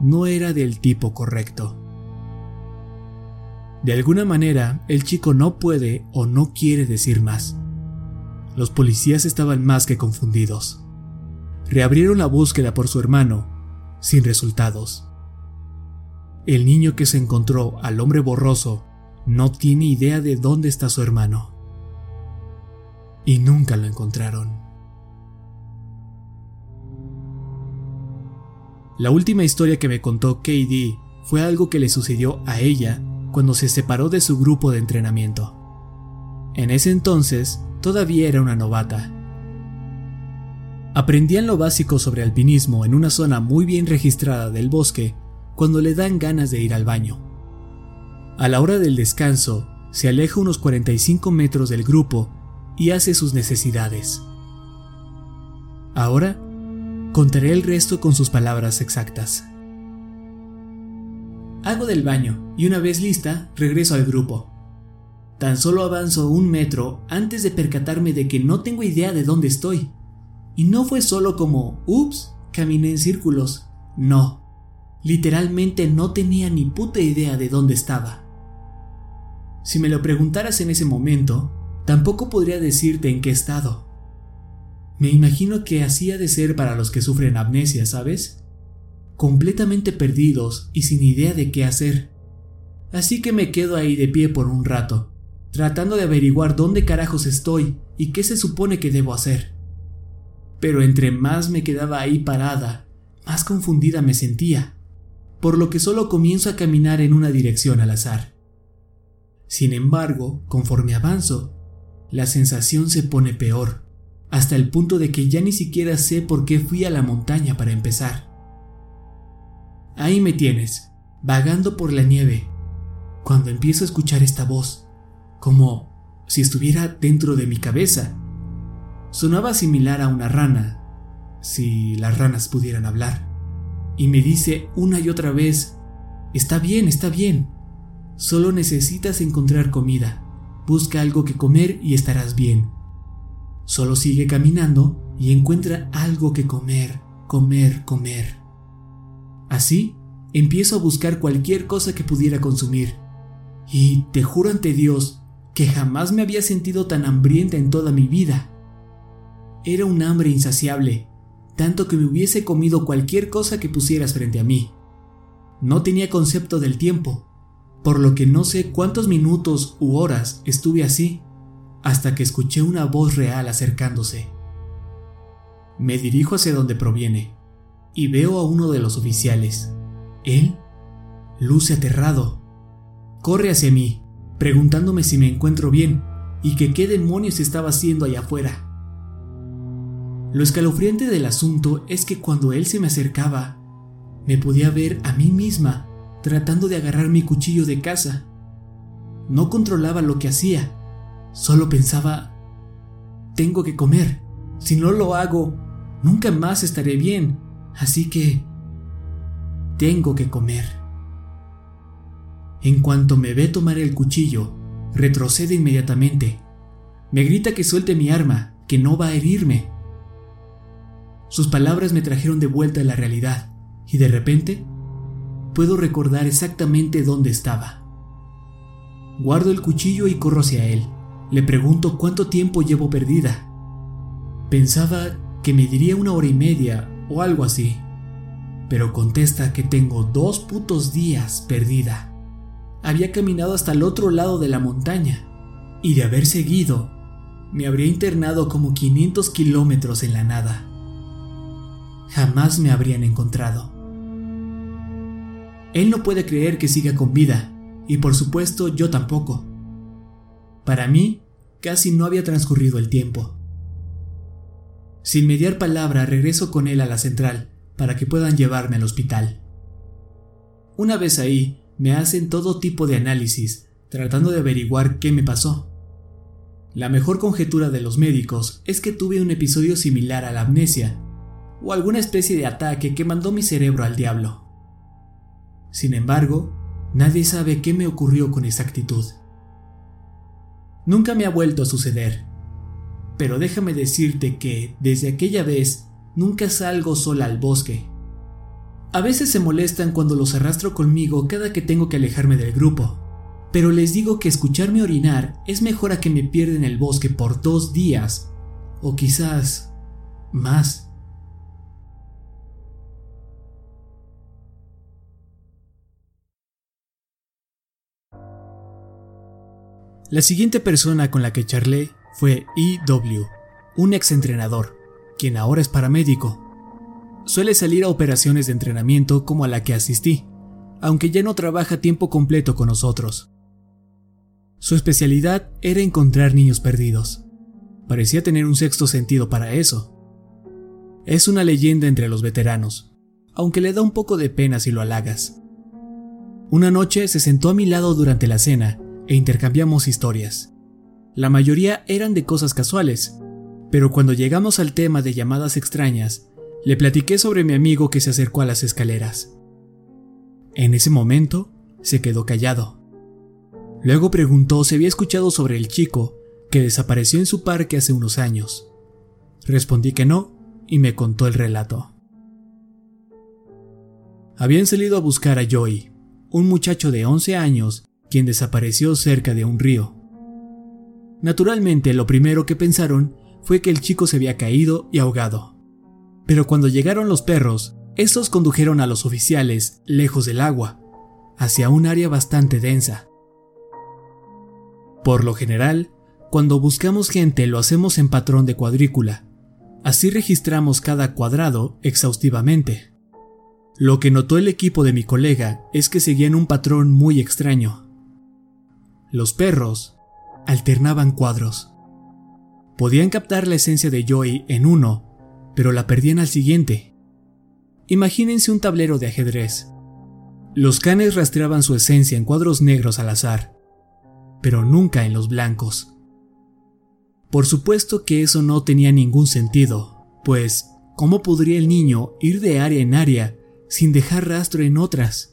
no era del tipo correcto. De alguna manera, el chico no puede o no quiere decir más. Los policías estaban más que confundidos. Reabrieron la búsqueda por su hermano, sin resultados. El niño que se encontró al hombre borroso no tiene idea de dónde está su hermano. Y nunca lo encontraron. La última historia que me contó KD fue algo que le sucedió a ella cuando se separó de su grupo de entrenamiento. En ese entonces todavía era una novata. Aprendían lo básico sobre alpinismo en una zona muy bien registrada del bosque cuando le dan ganas de ir al baño. A la hora del descanso, se aleja unos 45 metros del grupo y hace sus necesidades. Ahora contaré el resto con sus palabras exactas. Hago del baño y una vez lista regreso al grupo. Tan solo avanzo un metro antes de percatarme de que no tengo idea de dónde estoy. Y no fue solo como, ups, caminé en círculos. No, literalmente no tenía ni puta idea de dónde estaba. Si me lo preguntaras en ese momento, tampoco podría decirte en qué estado. Me imagino que así ha de ser para los que sufren amnesia, ¿sabes? Completamente perdidos y sin idea de qué hacer. Así que me quedo ahí de pie por un rato, tratando de averiguar dónde carajos estoy y qué se supone que debo hacer. Pero entre más me quedaba ahí parada, más confundida me sentía, por lo que solo comienzo a caminar en una dirección al azar. Sin embargo, conforme avanzo, la sensación se pone peor, hasta el punto de que ya ni siquiera sé por qué fui a la montaña para empezar. Ahí me tienes, vagando por la nieve, cuando empiezo a escuchar esta voz, como si estuviera dentro de mi cabeza. Sonaba similar a una rana, si las ranas pudieran hablar, y me dice una y otra vez, está bien, está bien, Solo necesitas encontrar comida. Busca algo que comer y estarás bien. Solo sigue caminando y encuentra algo que comer, comer, comer. Así, empiezo a buscar cualquier cosa que pudiera consumir. Y te juro ante Dios que jamás me había sentido tan hambrienta en toda mi vida. Era un hambre insaciable, tanto que me hubiese comido cualquier cosa que pusieras frente a mí. No tenía concepto del tiempo, por lo que no sé cuántos minutos u horas estuve así, hasta que escuché una voz real acercándose. Me dirijo hacia donde proviene y veo a uno de los oficiales. Él luce aterrado. Corre hacia mí, preguntándome si me encuentro bien y que qué demonios estaba haciendo allá afuera. Lo escalofriante del asunto es que cuando él se me acercaba, me podía ver a mí misma tratando de agarrar mi cuchillo de caza. No controlaba lo que hacía, solo pensaba, tengo que comer, si no lo hago, nunca más estaré bien, así que tengo que comer. En cuanto me ve tomar el cuchillo, retrocede inmediatamente. Me grita que suelte mi arma, que no va a herirme. Sus palabras me trajeron de vuelta a la realidad, y de repente puedo recordar exactamente dónde estaba. Guardo el cuchillo y corro hacia él. Le pregunto cuánto tiempo llevo perdida. Pensaba que me diría una hora y media o algo así, pero contesta que tengo dos putos días perdida. Había caminado hasta el otro lado de la montaña y de haber seguido, me habría internado como 500 kilómetros en la nada. Jamás me habrían encontrado. Él no puede creer que siga con vida, y por supuesto yo tampoco. Para mí, casi no había transcurrido el tiempo. Sin mediar palabra regreso con él a la central para que puedan llevarme al hospital. Una vez ahí, me hacen todo tipo de análisis, tratando de averiguar qué me pasó. La mejor conjetura de los médicos es que tuve un episodio similar a la amnesia, o alguna especie de ataque que mandó mi cerebro al diablo. Sin embargo, nadie sabe qué me ocurrió con exactitud. Nunca me ha vuelto a suceder, pero déjame decirte que, desde aquella vez, nunca salgo sola al bosque. A veces se molestan cuando los arrastro conmigo cada que tengo que alejarme del grupo, pero les digo que escucharme orinar es mejor a que me pierda en el bosque por dos días, o quizás más. La siguiente persona con la que charlé fue E.W., un exentrenador, quien ahora es paramédico. Suele salir a operaciones de entrenamiento como a la que asistí, aunque ya no trabaja tiempo completo con nosotros. Su especialidad era encontrar niños perdidos. Parecía tener un sexto sentido para eso. Es una leyenda entre los veteranos, aunque le da un poco de pena si lo halagas. Una noche se sentó a mi lado durante la cena e intercambiamos historias. La mayoría eran de cosas casuales, pero cuando llegamos al tema de llamadas extrañas, le platiqué sobre mi amigo que se acercó a las escaleras. En ese momento, se quedó callado. Luego preguntó si había escuchado sobre el chico que desapareció en su parque hace unos años. Respondí que no y me contó el relato. Habían salido a buscar a Joey, un muchacho de 11 años quien desapareció cerca de un río. Naturalmente, lo primero que pensaron fue que el chico se había caído y ahogado. Pero cuando llegaron los perros, estos condujeron a los oficiales lejos del agua, hacia un área bastante densa. Por lo general, cuando buscamos gente lo hacemos en patrón de cuadrícula. Así registramos cada cuadrado exhaustivamente. Lo que notó el equipo de mi colega es que seguían un patrón muy extraño. Los perros alternaban cuadros. Podían captar la esencia de Joey en uno, pero la perdían al siguiente. Imagínense un tablero de ajedrez. Los canes rastreaban su esencia en cuadros negros al azar, pero nunca en los blancos. Por supuesto que eso no tenía ningún sentido, pues ¿cómo podría el niño ir de área en área sin dejar rastro en otras?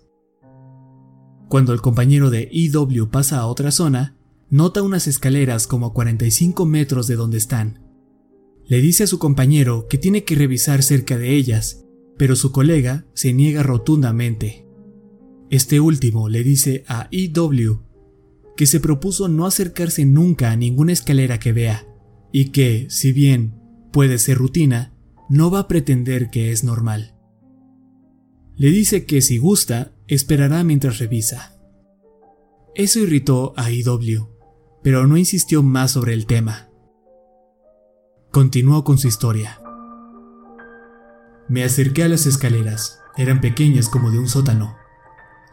Cuando el compañero de EW pasa a otra zona, nota unas escaleras como a 45 metros de donde están. Le dice a su compañero que tiene que revisar cerca de ellas, pero su colega se niega rotundamente. Este último le dice a EW que se propuso no acercarse nunca a ninguna escalera que vea, y que, si bien puede ser rutina, no va a pretender que es normal. Le dice que si gusta, esperará mientras revisa. Eso irritó a IW, pero no insistió más sobre el tema. Continuó con su historia. Me acerqué a las escaleras, eran pequeñas como de un sótano.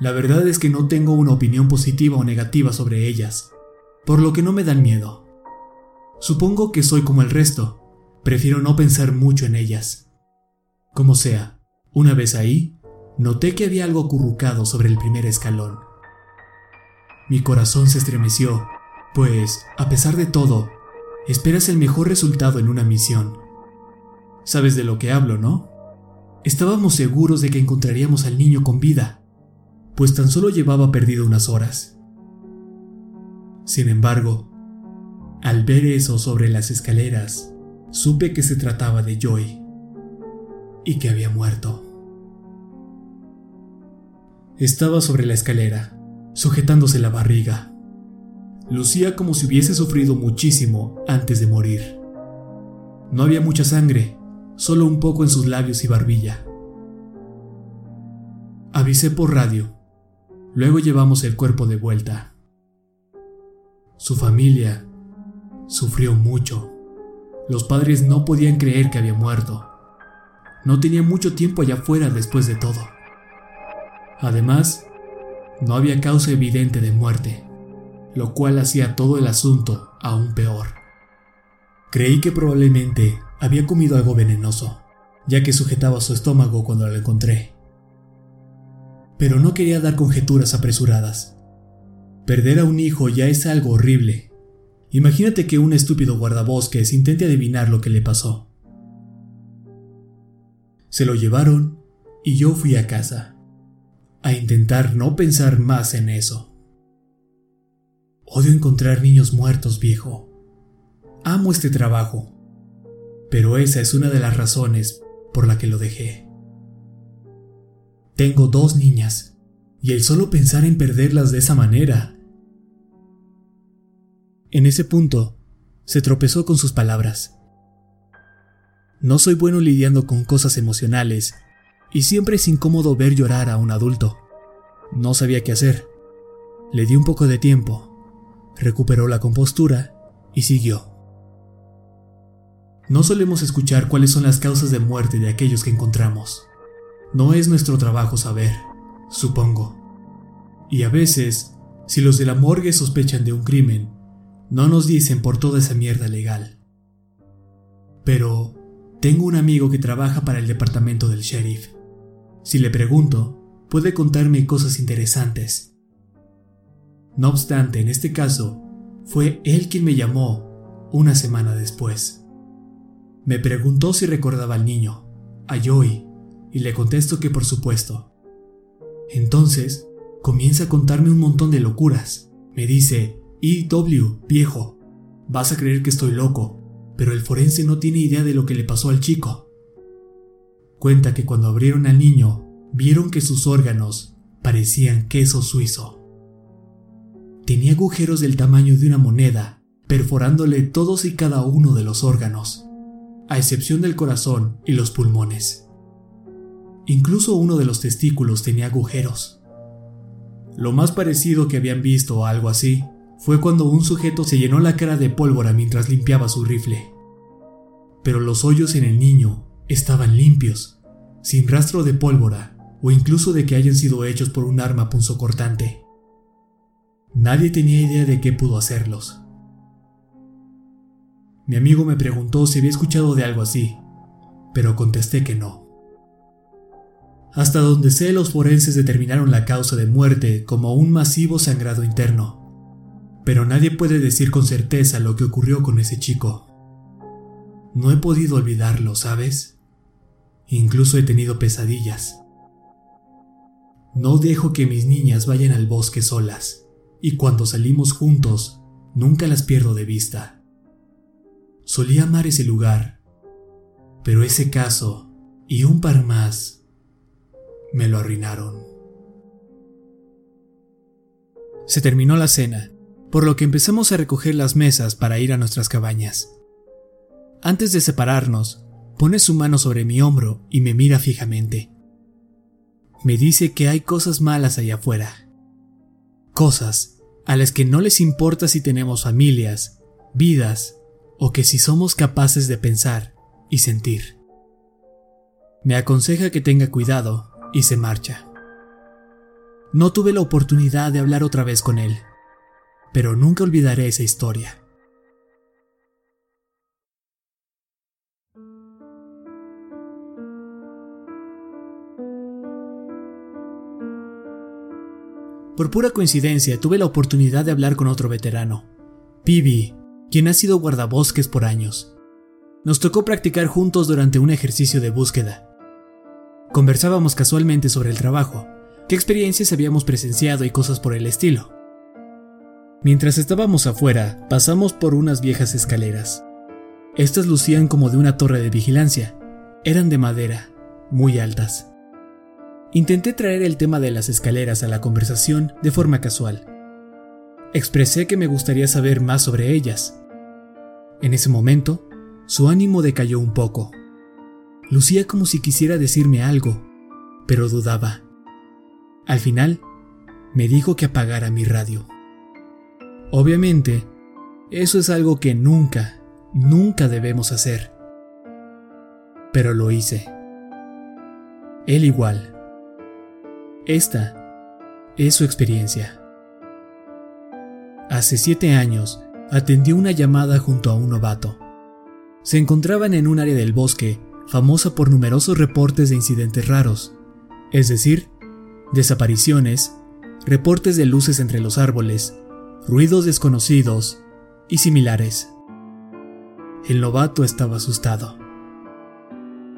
La verdad es que no tengo una opinión positiva o negativa sobre ellas, por lo que no me dan miedo. Supongo que soy como el resto, prefiero no pensar mucho en ellas. Como sea, una vez ahí, noté que había algo acurrucado sobre el primer escalón. Mi corazón se estremeció, pues, a pesar de todo, esperas el mejor resultado en una misión. Sabes de lo que hablo, ¿no? Estábamos seguros de que encontraríamos al niño con vida, pues tan solo llevaba perdido unas horas. Sin embargo, al ver eso sobre las escaleras, supe que se trataba de Joy y que había muerto. Estaba sobre la escalera, sujetándose la barriga. Lucía como si hubiese sufrido muchísimo antes de morir. No había mucha sangre, solo un poco en sus labios y barbilla. Avisé por radio. Luego llevamos el cuerpo de vuelta. Su familia sufrió mucho. Los padres no podían creer que había muerto. No tenía mucho tiempo allá afuera después de todo. Además, no había causa evidente de muerte, lo cual hacía todo el asunto aún peor. Creí que probablemente había comido algo venenoso, ya que sujetaba su estómago cuando la encontré. Pero no quería dar conjeturas apresuradas. Perder a un hijo ya es algo horrible. Imagínate que un estúpido guardabosques intente adivinar lo que le pasó. Se lo llevaron y yo fui a casa, a intentar no pensar más en eso. Odio encontrar niños muertos, viejo. Amo este trabajo, pero esa es una de las razones por la que lo dejé. Tengo dos niñas, y el solo pensar en perderlas de esa manera. En ese punto, se tropezó con sus palabras. No soy bueno lidiando con cosas emocionales, y siempre es incómodo ver llorar a un adulto. No sabía qué hacer. Le di un poco de tiempo, recuperó la compostura y siguió. No solemos escuchar cuáles son las causas de muerte de aquellos que encontramos. No es nuestro trabajo saber, supongo. Y a veces, si los de la morgue sospechan de un crimen, no nos dicen por toda esa mierda legal. Pero tengo un amigo que trabaja para el departamento del sheriff. Si le pregunto, puede contarme cosas interesantes. No obstante, en este caso, fue él quien me llamó una semana después. Me preguntó si recordaba al niño, a Joey, y le contesto que por supuesto. Entonces, comienza a contarme un montón de locuras. Me dice, E.W., viejo, vas a creer que estoy loco, pero el forense no tiene idea de lo que le pasó al chico. Cuenta que cuando abrieron al niño, vieron que sus órganos parecían queso suizo. Tenía agujeros del tamaño de una moneda, perforándole todos y cada uno de los órganos a excepción del corazón y los pulmones. Incluso uno de los testículos tenía agujeros. Lo más parecido que habían visto a algo así fue cuando un sujeto se llenó la cara de pólvora mientras limpiaba su rifle. Pero los hoyos en el niño estaban limpios, sin rastro de pólvora o incluso de que hayan sido hechos por un arma punzocortante. Nadie tenía idea de qué pudo hacerlos. Mi amigo me preguntó si había escuchado de algo así, pero contesté que no. Hasta donde sé, los forenses determinaron la causa de muerte como un masivo sangrado interno, pero nadie puede decir con certeza lo que ocurrió con ese chico. No he podido olvidarlo, ¿sabes? Incluso he tenido pesadillas. No dejo que mis niñas vayan al bosque solas, y cuando salimos juntos, nunca las pierdo de vista. Solía amar ese lugar, pero ese caso y un par más me lo arruinaron. Se terminó la cena, por lo que empezamos a recoger las mesas para ir a nuestras cabañas. Antes de separarnos, pone su mano sobre mi hombro y me mira fijamente. Me dice que hay cosas malas allá afuera. Cosas a las que no les importa si tenemos familias, vidas o que si somos capaces de pensar y sentir. Me aconseja que tenga cuidado y se marcha. No tuve la oportunidad de hablar otra vez con él, pero nunca olvidaré esa historia. Por pura coincidencia tuve la oportunidad de hablar con otro veterano, Pibi, quien ha sido guardabosques por años. Nos tocó practicar juntos durante un ejercicio de búsqueda. Conversábamos casualmente sobre el trabajo, qué experiencias habíamos presenciado y cosas por el estilo. Mientras estábamos afuera, pasamos por unas viejas escaleras. Estas lucían como de una torre de vigilancia. Eran de madera, muy altas. Intenté traer el tema de las escaleras a la conversación de forma casual expresé que me gustaría saber más sobre ellas. En ese momento, su ánimo decayó un poco. Lucía como si quisiera decirme algo, pero dudaba. Al final, me dijo que apagara mi radio. Obviamente, eso es algo que nunca, nunca debemos hacer. Pero lo hice. Él igual. Esta es su experiencia. Hace siete años, atendió una llamada junto a un novato. Se encontraban en un área del bosque, famosa por numerosos reportes de incidentes raros, es decir, desapariciones, reportes de luces entre los árboles, ruidos desconocidos y similares. El novato estaba asustado.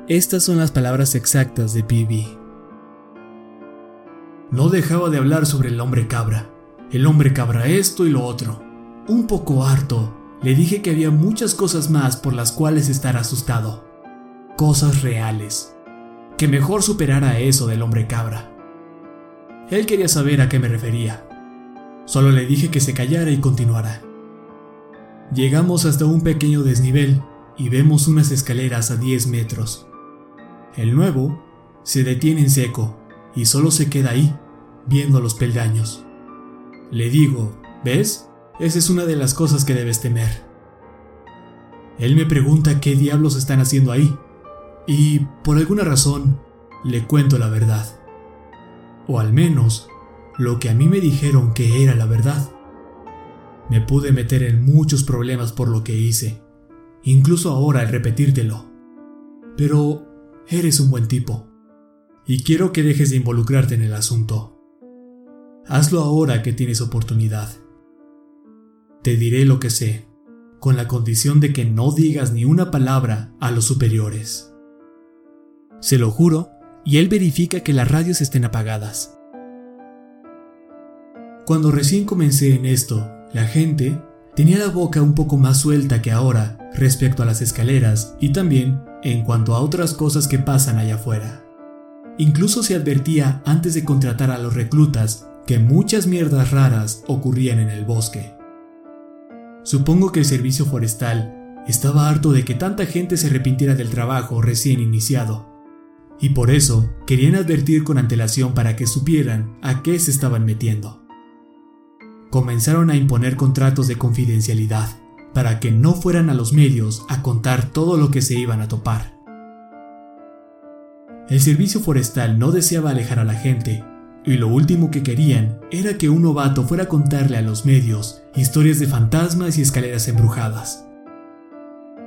Estas son las palabras exactas de Pibi. No dejaba de hablar sobre el hombre cabra. El hombre cabra esto y lo otro. Un poco harto, le dije que había muchas cosas más por las cuales estar asustado. Cosas reales. Que mejor superara eso del hombre cabra. Él quería saber a qué me refería. Solo le dije que se callara y continuara. Llegamos hasta un pequeño desnivel y vemos unas escaleras a 10 metros. El nuevo se detiene en seco y solo se queda ahí, viendo los peldaños. Le digo, ¿ves? Esa es una de las cosas que debes temer. Él me pregunta qué diablos están haciendo ahí, y por alguna razón le cuento la verdad. O al menos lo que a mí me dijeron que era la verdad. Me pude meter en muchos problemas por lo que hice, incluso ahora al repetírtelo. Pero eres un buen tipo, y quiero que dejes de involucrarte en el asunto. Hazlo ahora que tienes oportunidad. Te diré lo que sé, con la condición de que no digas ni una palabra a los superiores. Se lo juro, y él verifica que las radios estén apagadas. Cuando recién comencé en esto, la gente tenía la boca un poco más suelta que ahora respecto a las escaleras y también en cuanto a otras cosas que pasan allá afuera. Incluso se advertía antes de contratar a los reclutas que muchas mierdas raras ocurrían en el bosque. Supongo que el servicio forestal estaba harto de que tanta gente se arrepintiera del trabajo recién iniciado, y por eso querían advertir con antelación para que supieran a qué se estaban metiendo. Comenzaron a imponer contratos de confidencialidad para que no fueran a los medios a contar todo lo que se iban a topar. El servicio forestal no deseaba alejar a la gente y lo último que querían era que un novato fuera a contarle a los medios historias de fantasmas y escaleras embrujadas.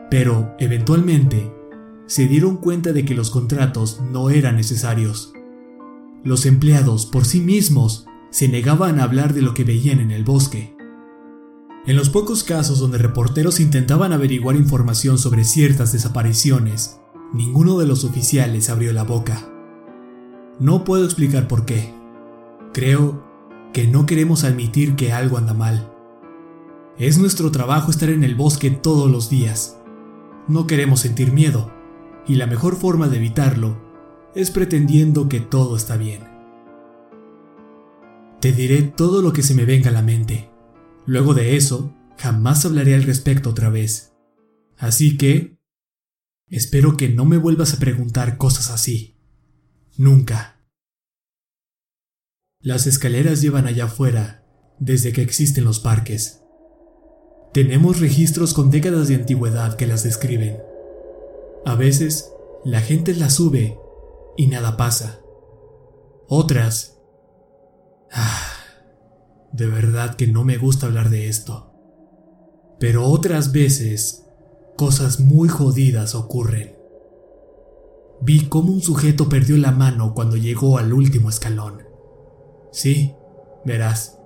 Pero, eventualmente, se dieron cuenta de que los contratos no eran necesarios. Los empleados por sí mismos se negaban a hablar de lo que veían en el bosque. En los pocos casos donde reporteros intentaban averiguar información sobre ciertas desapariciones, ninguno de los oficiales abrió la boca. No puedo explicar por qué, Creo que no queremos admitir que algo anda mal. Es nuestro trabajo estar en el bosque todos los días. No queremos sentir miedo, y la mejor forma de evitarlo es pretendiendo que todo está bien. Te diré todo lo que se me venga a la mente. Luego de eso, jamás hablaré al respecto otra vez. Así que... Espero que no me vuelvas a preguntar cosas así. Nunca. Las escaleras llevan allá afuera desde que existen los parques. Tenemos registros con décadas de antigüedad que las describen. A veces, la gente las sube y nada pasa. Otras... Ah, de verdad que no me gusta hablar de esto. Pero otras veces, cosas muy jodidas ocurren. Vi cómo un sujeto perdió la mano cuando llegó al último escalón. Sí, verás.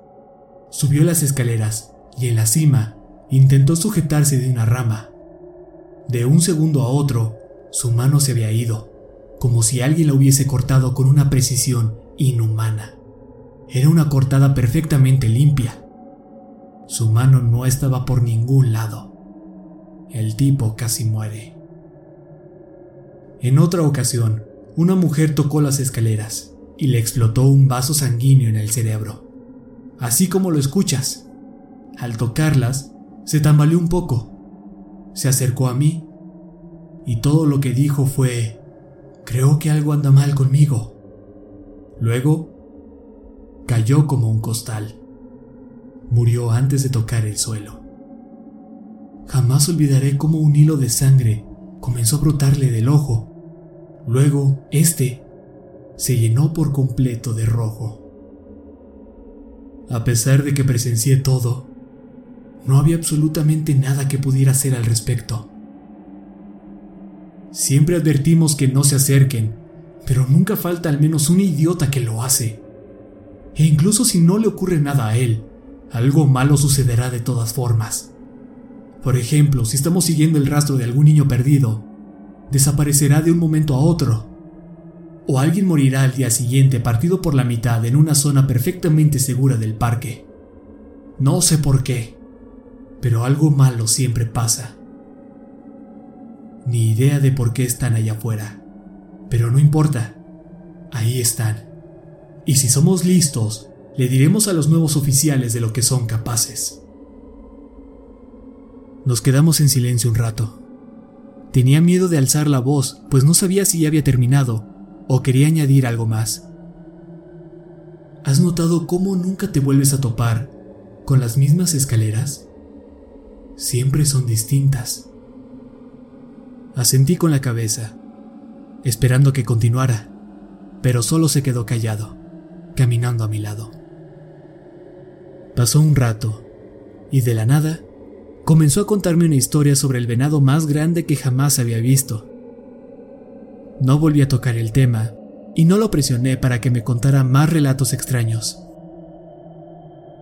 Subió las escaleras y en la cima intentó sujetarse de una rama. De un segundo a otro, su mano se había ido, como si alguien la hubiese cortado con una precisión inhumana. Era una cortada perfectamente limpia. Su mano no estaba por ningún lado. El tipo casi muere. En otra ocasión, una mujer tocó las escaleras y le explotó un vaso sanguíneo en el cerebro. Así como lo escuchas. Al tocarlas, se tambaleó un poco. Se acercó a mí y todo lo que dijo fue, creo que algo anda mal conmigo. Luego, cayó como un costal. Murió antes de tocar el suelo. Jamás olvidaré cómo un hilo de sangre comenzó a brotarle del ojo. Luego, este se llenó por completo de rojo. A pesar de que presencié todo, no había absolutamente nada que pudiera hacer al respecto. Siempre advertimos que no se acerquen, pero nunca falta al menos un idiota que lo hace. E incluso si no le ocurre nada a él, algo malo sucederá de todas formas. Por ejemplo, si estamos siguiendo el rastro de algún niño perdido, desaparecerá de un momento a otro. O alguien morirá al día siguiente partido por la mitad en una zona perfectamente segura del parque. No sé por qué, pero algo malo siempre pasa. Ni idea de por qué están allá afuera. Pero no importa. Ahí están. Y si somos listos, le diremos a los nuevos oficiales de lo que son capaces. Nos quedamos en silencio un rato. Tenía miedo de alzar la voz, pues no sabía si ya había terminado o quería añadir algo más. ¿Has notado cómo nunca te vuelves a topar con las mismas escaleras? Siempre son distintas. Asentí con la cabeza, esperando que continuara, pero solo se quedó callado, caminando a mi lado. Pasó un rato, y de la nada, comenzó a contarme una historia sobre el venado más grande que jamás había visto. No volví a tocar el tema, y no lo presioné para que me contara más relatos extraños.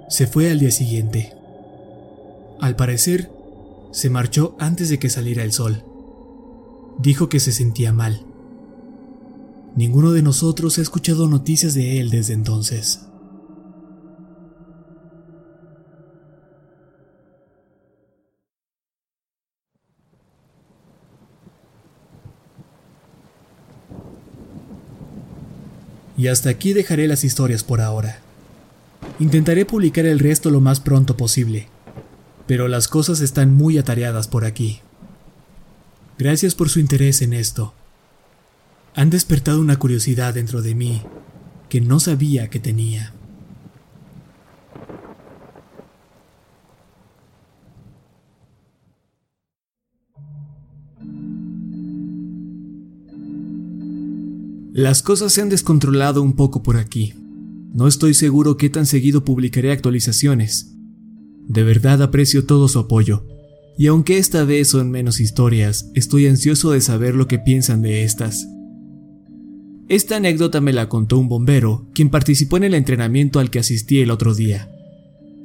Se fue al día siguiente. Al parecer, se marchó antes de que saliera el sol dijo que se sentía mal. Ninguno de nosotros ha escuchado noticias de él desde entonces. Y hasta aquí dejaré las historias por ahora. Intentaré publicar el resto lo más pronto posible, pero las cosas están muy atareadas por aquí. Gracias por su interés en esto. Han despertado una curiosidad dentro de mí que no sabía que tenía. Las cosas se han descontrolado un poco por aquí. No estoy seguro qué tan seguido publicaré actualizaciones. De verdad aprecio todo su apoyo y aunque esta vez son menos historias, estoy ansioso de saber lo que piensan de estas. Esta anécdota me la contó un bombero, quien participó en el entrenamiento al que asistí el otro día.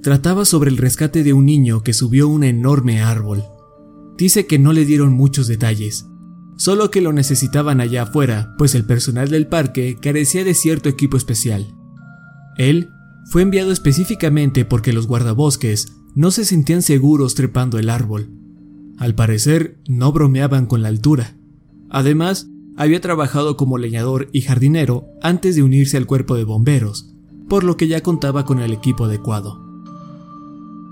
Trataba sobre el rescate de un niño que subió un enorme árbol. Dice que no le dieron muchos detalles, solo que lo necesitaban allá afuera, pues el personal del parque carecía de cierto equipo especial. Él fue enviado específicamente porque los guardabosques no se sentían seguros trepando el árbol. Al parecer, no bromeaban con la altura. Además, había trabajado como leñador y jardinero antes de unirse al cuerpo de bomberos, por lo que ya contaba con el equipo adecuado.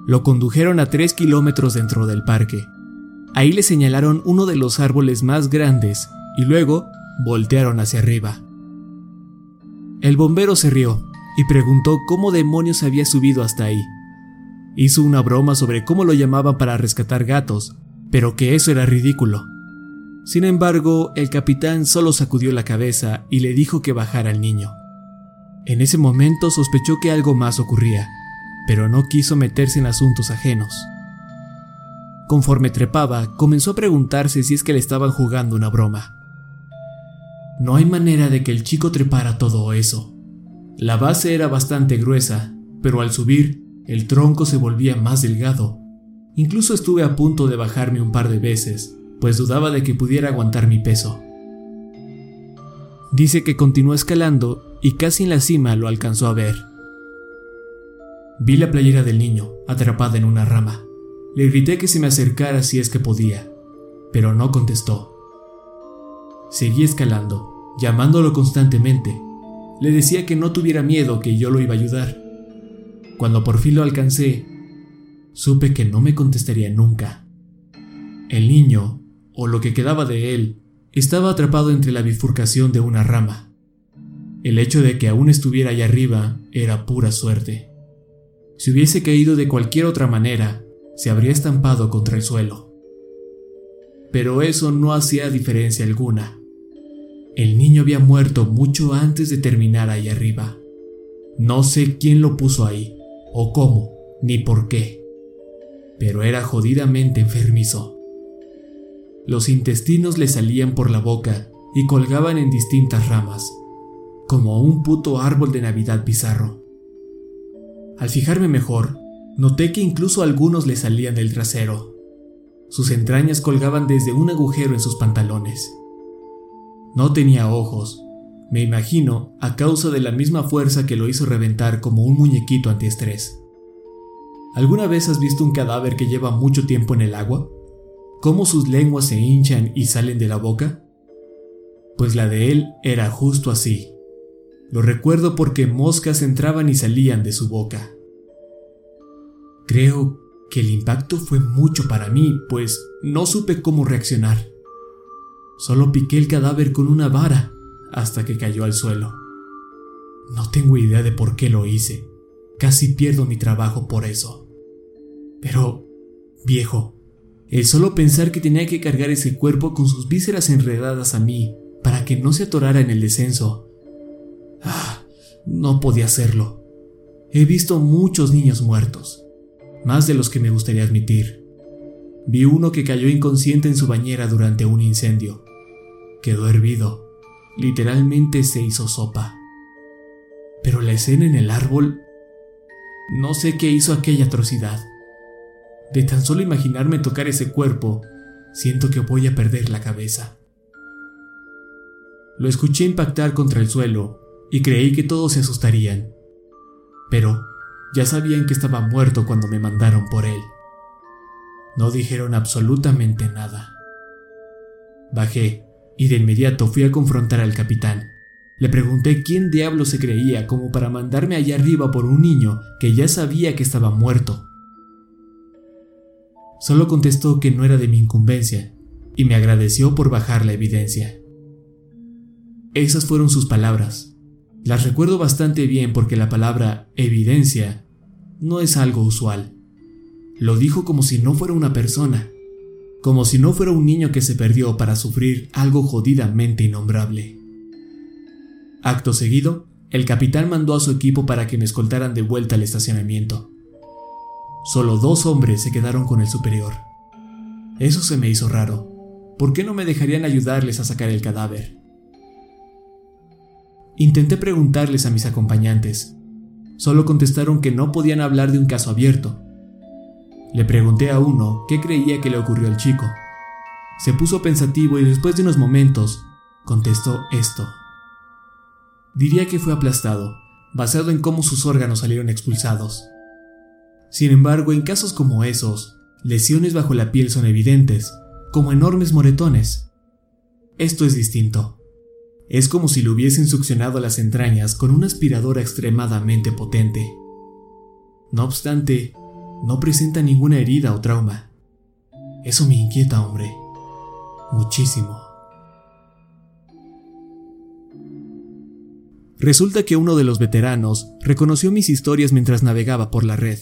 Lo condujeron a tres kilómetros dentro del parque. Ahí le señalaron uno de los árboles más grandes y luego voltearon hacia arriba. El bombero se rió y preguntó cómo demonios había subido hasta ahí. Hizo una broma sobre cómo lo llamaban para rescatar gatos, pero que eso era ridículo. Sin embargo, el capitán solo sacudió la cabeza y le dijo que bajara al niño. En ese momento sospechó que algo más ocurría, pero no quiso meterse en asuntos ajenos. Conforme trepaba, comenzó a preguntarse si es que le estaban jugando una broma. No hay manera de que el chico trepara todo eso. La base era bastante gruesa, pero al subir el tronco se volvía más delgado. Incluso estuve a punto de bajarme un par de veces, pues dudaba de que pudiera aguantar mi peso. Dice que continuó escalando y casi en la cima lo alcanzó a ver. Vi la playera del niño, atrapada en una rama. Le grité que se me acercara si es que podía, pero no contestó. Seguí escalando, llamándolo constantemente. Le decía que no tuviera miedo, que yo lo iba a ayudar. Cuando por fin lo alcancé, supe que no me contestaría nunca. El niño, o lo que quedaba de él, estaba atrapado entre la bifurcación de una rama. El hecho de que aún estuviera allá arriba era pura suerte. Si hubiese caído de cualquier otra manera, se habría estampado contra el suelo. Pero eso no hacía diferencia alguna. El niño había muerto mucho antes de terminar ahí arriba. No sé quién lo puso ahí, o cómo, ni por qué. Pero era jodidamente enfermizo. Los intestinos le salían por la boca y colgaban en distintas ramas, como un puto árbol de Navidad bizarro. Al fijarme mejor, noté que incluso algunos le salían del trasero. Sus entrañas colgaban desde un agujero en sus pantalones. No tenía ojos, me imagino a causa de la misma fuerza que lo hizo reventar como un muñequito antiestrés. ¿Alguna vez has visto un cadáver que lleva mucho tiempo en el agua? ¿Cómo sus lenguas se hinchan y salen de la boca? Pues la de él era justo así. Lo recuerdo porque moscas entraban y salían de su boca. Creo que el impacto fue mucho para mí, pues no supe cómo reaccionar. Solo piqué el cadáver con una vara hasta que cayó al suelo. No tengo idea de por qué lo hice. Casi pierdo mi trabajo por eso. Pero, viejo, el solo pensar que tenía que cargar ese cuerpo con sus vísceras enredadas a mí para que no se atorara en el descenso. Ah, no podía hacerlo. He visto muchos niños muertos, más de los que me gustaría admitir. Vi uno que cayó inconsciente en su bañera durante un incendio. Quedó hervido Literalmente se hizo sopa. Pero la escena en el árbol... No sé qué hizo aquella atrocidad. De tan solo imaginarme tocar ese cuerpo, siento que voy a perder la cabeza. Lo escuché impactar contra el suelo y creí que todos se asustarían. Pero ya sabían que estaba muerto cuando me mandaron por él. No dijeron absolutamente nada. Bajé y de inmediato fui a confrontar al capitán. Le pregunté quién diablo se creía como para mandarme allá arriba por un niño que ya sabía que estaba muerto. Solo contestó que no era de mi incumbencia y me agradeció por bajar la evidencia. Esas fueron sus palabras. Las recuerdo bastante bien porque la palabra evidencia no es algo usual. Lo dijo como si no fuera una persona, como si no fuera un niño que se perdió para sufrir algo jodidamente innombrable. Acto seguido, el capitán mandó a su equipo para que me escoltaran de vuelta al estacionamiento. Solo dos hombres se quedaron con el superior. Eso se me hizo raro. ¿Por qué no me dejarían ayudarles a sacar el cadáver? Intenté preguntarles a mis acompañantes. Solo contestaron que no podían hablar de un caso abierto, le pregunté a uno qué creía que le ocurrió al chico. Se puso pensativo y después de unos momentos contestó esto. Diría que fue aplastado, basado en cómo sus órganos salieron expulsados. Sin embargo, en casos como esos, lesiones bajo la piel son evidentes, como enormes moretones. Esto es distinto. Es como si le hubiesen succionado las entrañas con una aspiradora extremadamente potente. No obstante, no presenta ninguna herida o trauma. Eso me inquieta, hombre. Muchísimo. Resulta que uno de los veteranos reconoció mis historias mientras navegaba por la red.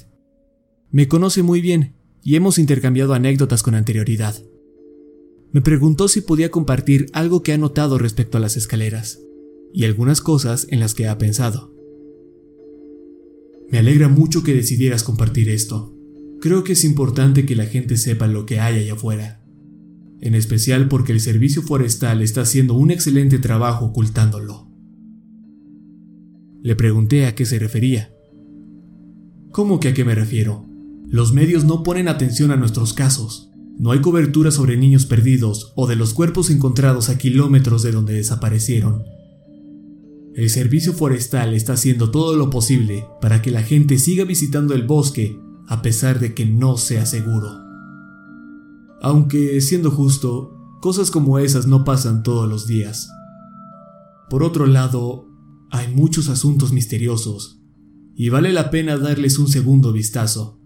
Me conoce muy bien y hemos intercambiado anécdotas con anterioridad. Me preguntó si podía compartir algo que ha notado respecto a las escaleras y algunas cosas en las que ha pensado. Me alegra mucho que decidieras compartir esto. Creo que es importante que la gente sepa lo que hay allá afuera. En especial porque el servicio forestal está haciendo un excelente trabajo ocultándolo. Le pregunté a qué se refería. ¿Cómo que a qué me refiero? Los medios no ponen atención a nuestros casos. No hay cobertura sobre niños perdidos o de los cuerpos encontrados a kilómetros de donde desaparecieron. El servicio forestal está haciendo todo lo posible para que la gente siga visitando el bosque a pesar de que no sea seguro. Aunque, siendo justo, cosas como esas no pasan todos los días. Por otro lado, hay muchos asuntos misteriosos, y vale la pena darles un segundo vistazo,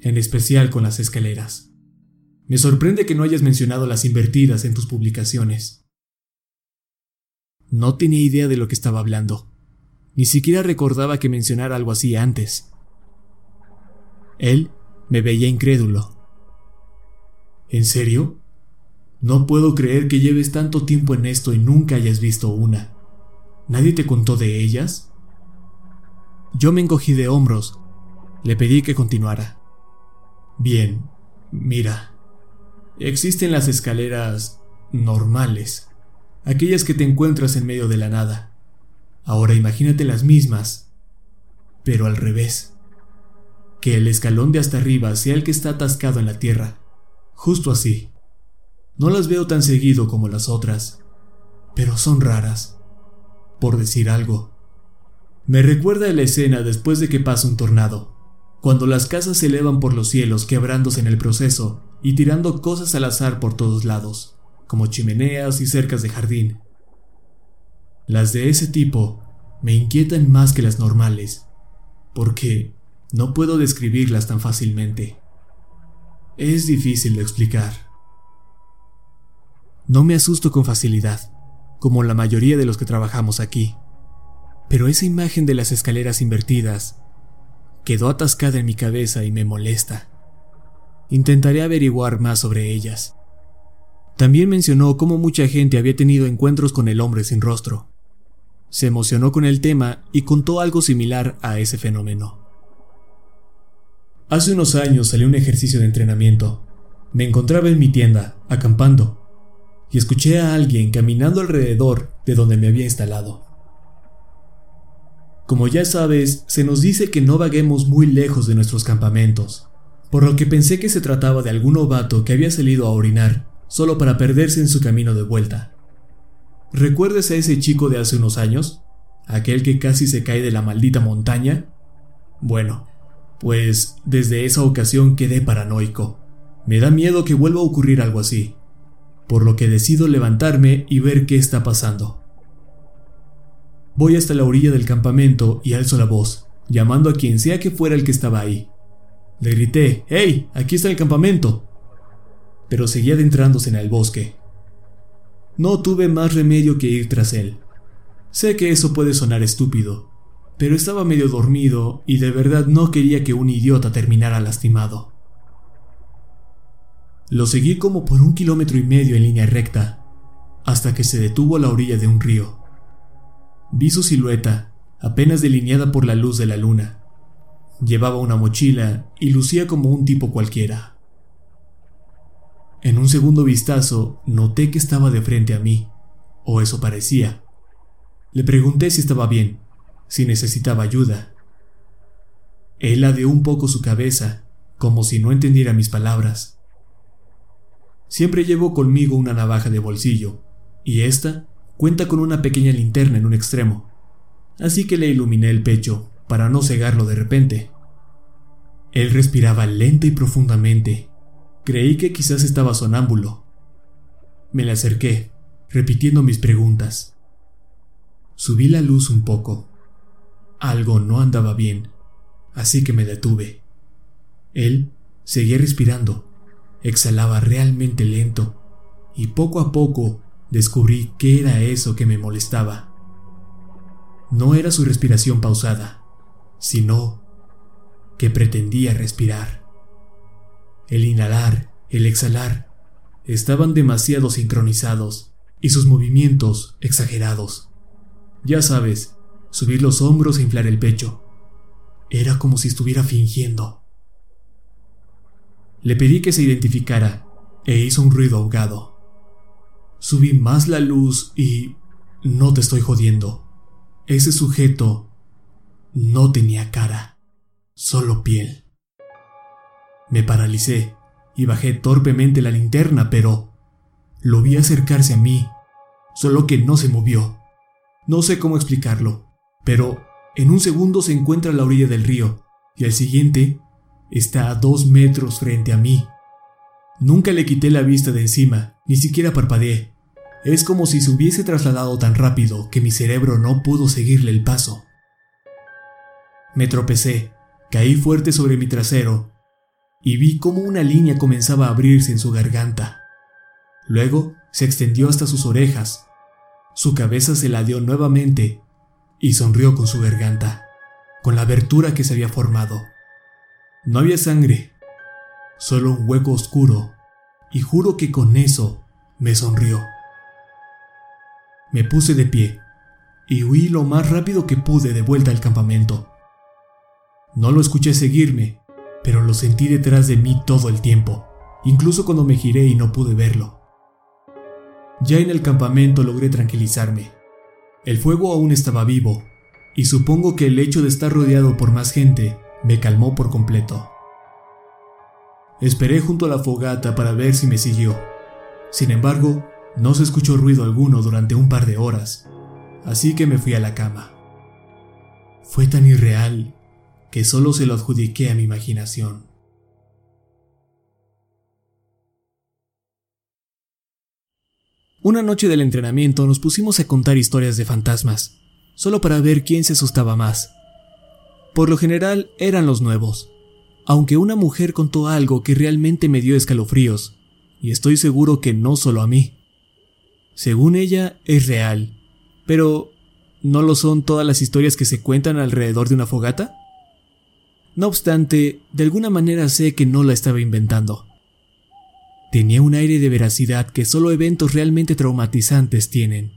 en especial con las escaleras. Me sorprende que no hayas mencionado las invertidas en tus publicaciones. No tenía idea de lo que estaba hablando. Ni siquiera recordaba que mencionara algo así antes. Él me veía incrédulo. ¿En serio? No puedo creer que lleves tanto tiempo en esto y nunca hayas visto una. ¿Nadie te contó de ellas? Yo me encogí de hombros. Le pedí que continuara. Bien, mira. Existen las escaleras normales, aquellas que te encuentras en medio de la nada. Ahora imagínate las mismas, pero al revés. Que el escalón de hasta arriba sea el que está atascado en la tierra, justo así. No las veo tan seguido como las otras, pero son raras, por decir algo. Me recuerda la escena después de que pasa un tornado, cuando las casas se elevan por los cielos quebrándose en el proceso y tirando cosas al azar por todos lados, como chimeneas y cercas de jardín. Las de ese tipo me inquietan más que las normales, porque no puedo describirlas tan fácilmente. Es difícil de explicar. No me asusto con facilidad, como la mayoría de los que trabajamos aquí, pero esa imagen de las escaleras invertidas quedó atascada en mi cabeza y me molesta. Intentaré averiguar más sobre ellas. También mencionó cómo mucha gente había tenido encuentros con el hombre sin rostro. Se emocionó con el tema y contó algo similar a ese fenómeno. Hace unos años salí un ejercicio de entrenamiento. Me encontraba en mi tienda, acampando, y escuché a alguien caminando alrededor de donde me había instalado. Como ya sabes, se nos dice que no vaguemos muy lejos de nuestros campamentos, por lo que pensé que se trataba de algún novato que había salido a orinar, solo para perderse en su camino de vuelta. ¿Recuerdas a ese chico de hace unos años? ¿Aquel que casi se cae de la maldita montaña? Bueno, pues desde esa ocasión quedé paranoico. Me da miedo que vuelva a ocurrir algo así, por lo que decido levantarme y ver qué está pasando. Voy hasta la orilla del campamento y alzo la voz, llamando a quien sea que fuera el que estaba ahí. Le grité, ¡Hey! Aquí está el campamento. Pero seguía adentrándose en el bosque. No tuve más remedio que ir tras él. Sé que eso puede sonar estúpido, pero estaba medio dormido y de verdad no quería que un idiota terminara lastimado. Lo seguí como por un kilómetro y medio en línea recta, hasta que se detuvo a la orilla de un río. Vi su silueta, apenas delineada por la luz de la luna. Llevaba una mochila y lucía como un tipo cualquiera. En un segundo vistazo noté que estaba de frente a mí, o eso parecía. Le pregunté si estaba bien, si necesitaba ayuda. Él ladeó un poco su cabeza, como si no entendiera mis palabras. Siempre llevo conmigo una navaja de bolsillo, y esta cuenta con una pequeña linterna en un extremo, así que le iluminé el pecho para no cegarlo de repente. Él respiraba lenta y profundamente. Creí que quizás estaba sonámbulo. Me le acerqué, repitiendo mis preguntas. Subí la luz un poco. Algo no andaba bien, así que me detuve. Él seguía respirando, exhalaba realmente lento, y poco a poco descubrí qué era eso que me molestaba. No era su respiración pausada, sino que pretendía respirar. El inhalar, el exhalar, estaban demasiado sincronizados y sus movimientos exagerados. Ya sabes, subir los hombros e inflar el pecho. Era como si estuviera fingiendo. Le pedí que se identificara e hizo un ruido ahogado. Subí más la luz y... No te estoy jodiendo. Ese sujeto no tenía cara, solo piel. Me paralicé y bajé torpemente la linterna, pero lo vi acercarse a mí, solo que no se movió. No sé cómo explicarlo, pero en un segundo se encuentra a la orilla del río y al siguiente está a dos metros frente a mí. Nunca le quité la vista de encima, ni siquiera parpadeé. Es como si se hubiese trasladado tan rápido que mi cerebro no pudo seguirle el paso. Me tropecé, caí fuerte sobre mi trasero y vi cómo una línea comenzaba a abrirse en su garganta. Luego se extendió hasta sus orejas. Su cabeza se ladeó nuevamente y sonrió con su garganta, con la abertura que se había formado. No había sangre, solo un hueco oscuro, y juro que con eso me sonrió. Me puse de pie y huí lo más rápido que pude de vuelta al campamento. No lo escuché seguirme, pero lo sentí detrás de mí todo el tiempo. incluso cuando me giré y no pude verlo. Ya en el campamento logré tranquilizarme. El fuego aún estaba vivo, y supongo que el hecho de estar rodeado por más gente me calmó por completo. Esperé junto a la fogata para ver si me siguió. Sin embargo, no se escuchó ruido alguno durante un par de horas, así que me fui a la cama. Fue tan irreal que solo se lo adjudiqué a mi imaginación. Una noche del entrenamiento nos pusimos a contar historias de fantasmas, solo para ver quién se asustaba más. Por lo general eran los nuevos, aunque una mujer contó algo que realmente me dio escalofríos, y estoy seguro que no solo a mí. Según ella, es real, pero ¿no lo son todas las historias que se cuentan alrededor de una fogata? No obstante, de alguna manera sé que no la estaba inventando. Tenía un aire de veracidad que solo eventos realmente traumatizantes tienen.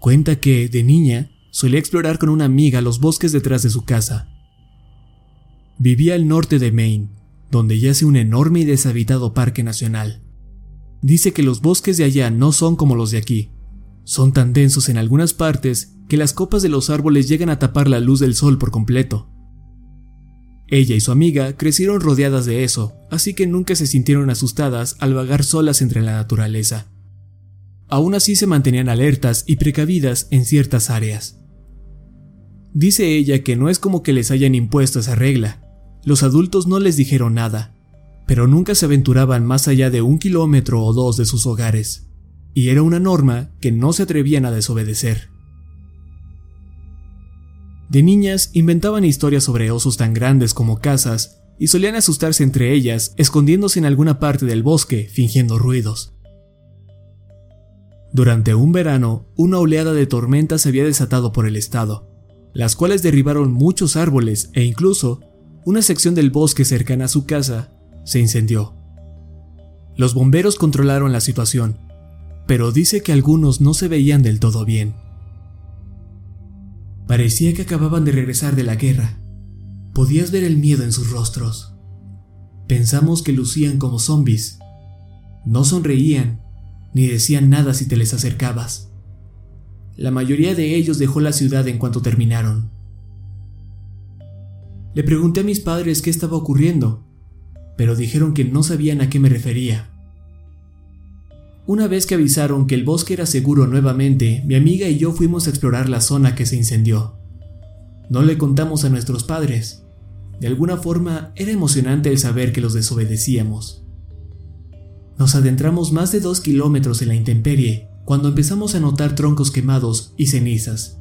Cuenta que, de niña, solía explorar con una amiga los bosques detrás de su casa. Vivía al norte de Maine, donde yace un enorme y deshabitado parque nacional. Dice que los bosques de allá no son como los de aquí. Son tan densos en algunas partes que las copas de los árboles llegan a tapar la luz del sol por completo. Ella y su amiga crecieron rodeadas de eso, así que nunca se sintieron asustadas al vagar solas entre la naturaleza. Aún así se mantenían alertas y precavidas en ciertas áreas. Dice ella que no es como que les hayan impuesto esa regla. Los adultos no les dijeron nada, pero nunca se aventuraban más allá de un kilómetro o dos de sus hogares, y era una norma que no se atrevían a desobedecer. De niñas inventaban historias sobre osos tan grandes como casas y solían asustarse entre ellas, escondiéndose en alguna parte del bosque, fingiendo ruidos. Durante un verano, una oleada de tormentas se había desatado por el estado, las cuales derribaron muchos árboles e incluso una sección del bosque cercana a su casa se incendió. Los bomberos controlaron la situación, pero dice que algunos no se veían del todo bien. Parecía que acababan de regresar de la guerra. Podías ver el miedo en sus rostros. Pensamos que lucían como zombies. No sonreían, ni decían nada si te les acercabas. La mayoría de ellos dejó la ciudad en cuanto terminaron. Le pregunté a mis padres qué estaba ocurriendo, pero dijeron que no sabían a qué me refería. Una vez que avisaron que el bosque era seguro nuevamente, mi amiga y yo fuimos a explorar la zona que se incendió. No le contamos a nuestros padres. De alguna forma era emocionante el saber que los desobedecíamos. Nos adentramos más de dos kilómetros en la intemperie cuando empezamos a notar troncos quemados y cenizas.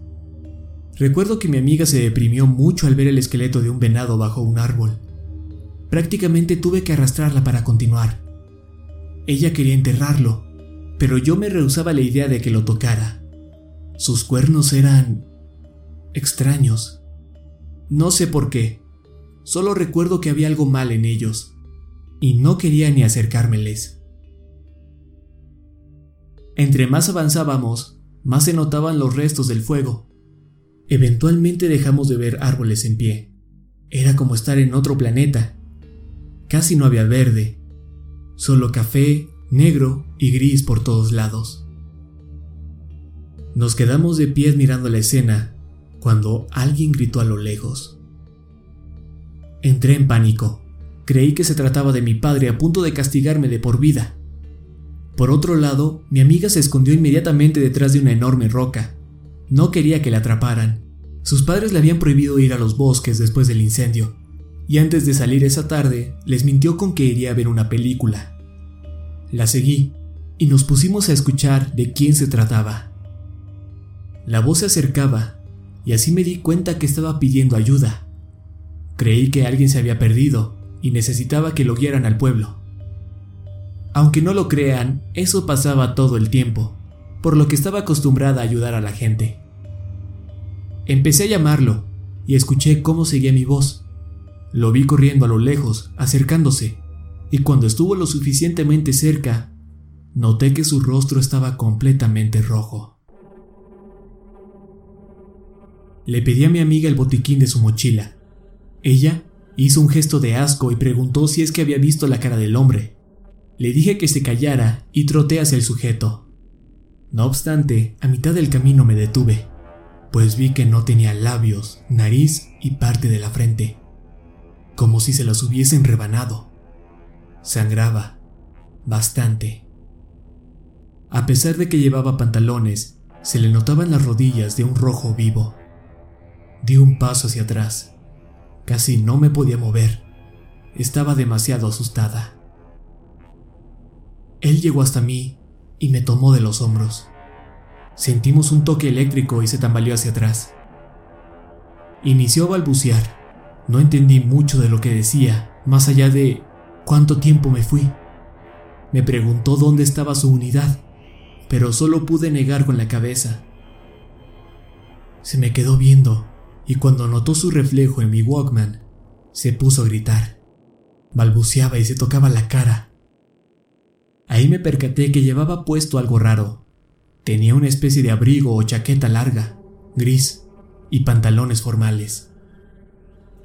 Recuerdo que mi amiga se deprimió mucho al ver el esqueleto de un venado bajo un árbol. Prácticamente tuve que arrastrarla para continuar. Ella quería enterrarlo, pero yo me rehusaba la idea de que lo tocara. Sus cuernos eran extraños. No sé por qué, solo recuerdo que había algo mal en ellos, y no quería ni acercármeles. Entre más avanzábamos, más se notaban los restos del fuego. Eventualmente dejamos de ver árboles en pie. Era como estar en otro planeta. Casi no había verde, solo café, negro y gris por todos lados. Nos quedamos de pies mirando la escena cuando alguien gritó a lo lejos. Entré en pánico. Creí que se trataba de mi padre a punto de castigarme de por vida. Por otro lado, mi amiga se escondió inmediatamente detrás de una enorme roca. No quería que la atraparan. Sus padres le habían prohibido ir a los bosques después del incendio, y antes de salir esa tarde les mintió con que iría a ver una película. La seguí y nos pusimos a escuchar de quién se trataba. La voz se acercaba y así me di cuenta que estaba pidiendo ayuda. Creí que alguien se había perdido y necesitaba que lo guiaran al pueblo. Aunque no lo crean, eso pasaba todo el tiempo, por lo que estaba acostumbrada a ayudar a la gente. Empecé a llamarlo y escuché cómo seguía mi voz. Lo vi corriendo a lo lejos, acercándose y cuando estuvo lo suficientemente cerca, noté que su rostro estaba completamente rojo. Le pedí a mi amiga el botiquín de su mochila. Ella Hizo un gesto de asco y preguntó si es que había visto la cara del hombre. Le dije que se callara y troté hacia el sujeto. No obstante, a mitad del camino me detuve, pues vi que no tenía labios, nariz y parte de la frente, como si se las hubiesen rebanado. Sangraba, bastante. A pesar de que llevaba pantalones, se le notaban las rodillas de un rojo vivo. Di un paso hacia atrás. Casi no me podía mover. Estaba demasiado asustada. Él llegó hasta mí y me tomó de los hombros. Sentimos un toque eléctrico y se tambaleó hacia atrás. Inició a balbucear. No entendí mucho de lo que decía, más allá de cuánto tiempo me fui. Me preguntó dónde estaba su unidad, pero solo pude negar con la cabeza. Se me quedó viendo y cuando notó su reflejo en mi Walkman, se puso a gritar. Balbuceaba y se tocaba la cara. Ahí me percaté que llevaba puesto algo raro. Tenía una especie de abrigo o chaqueta larga, gris, y pantalones formales.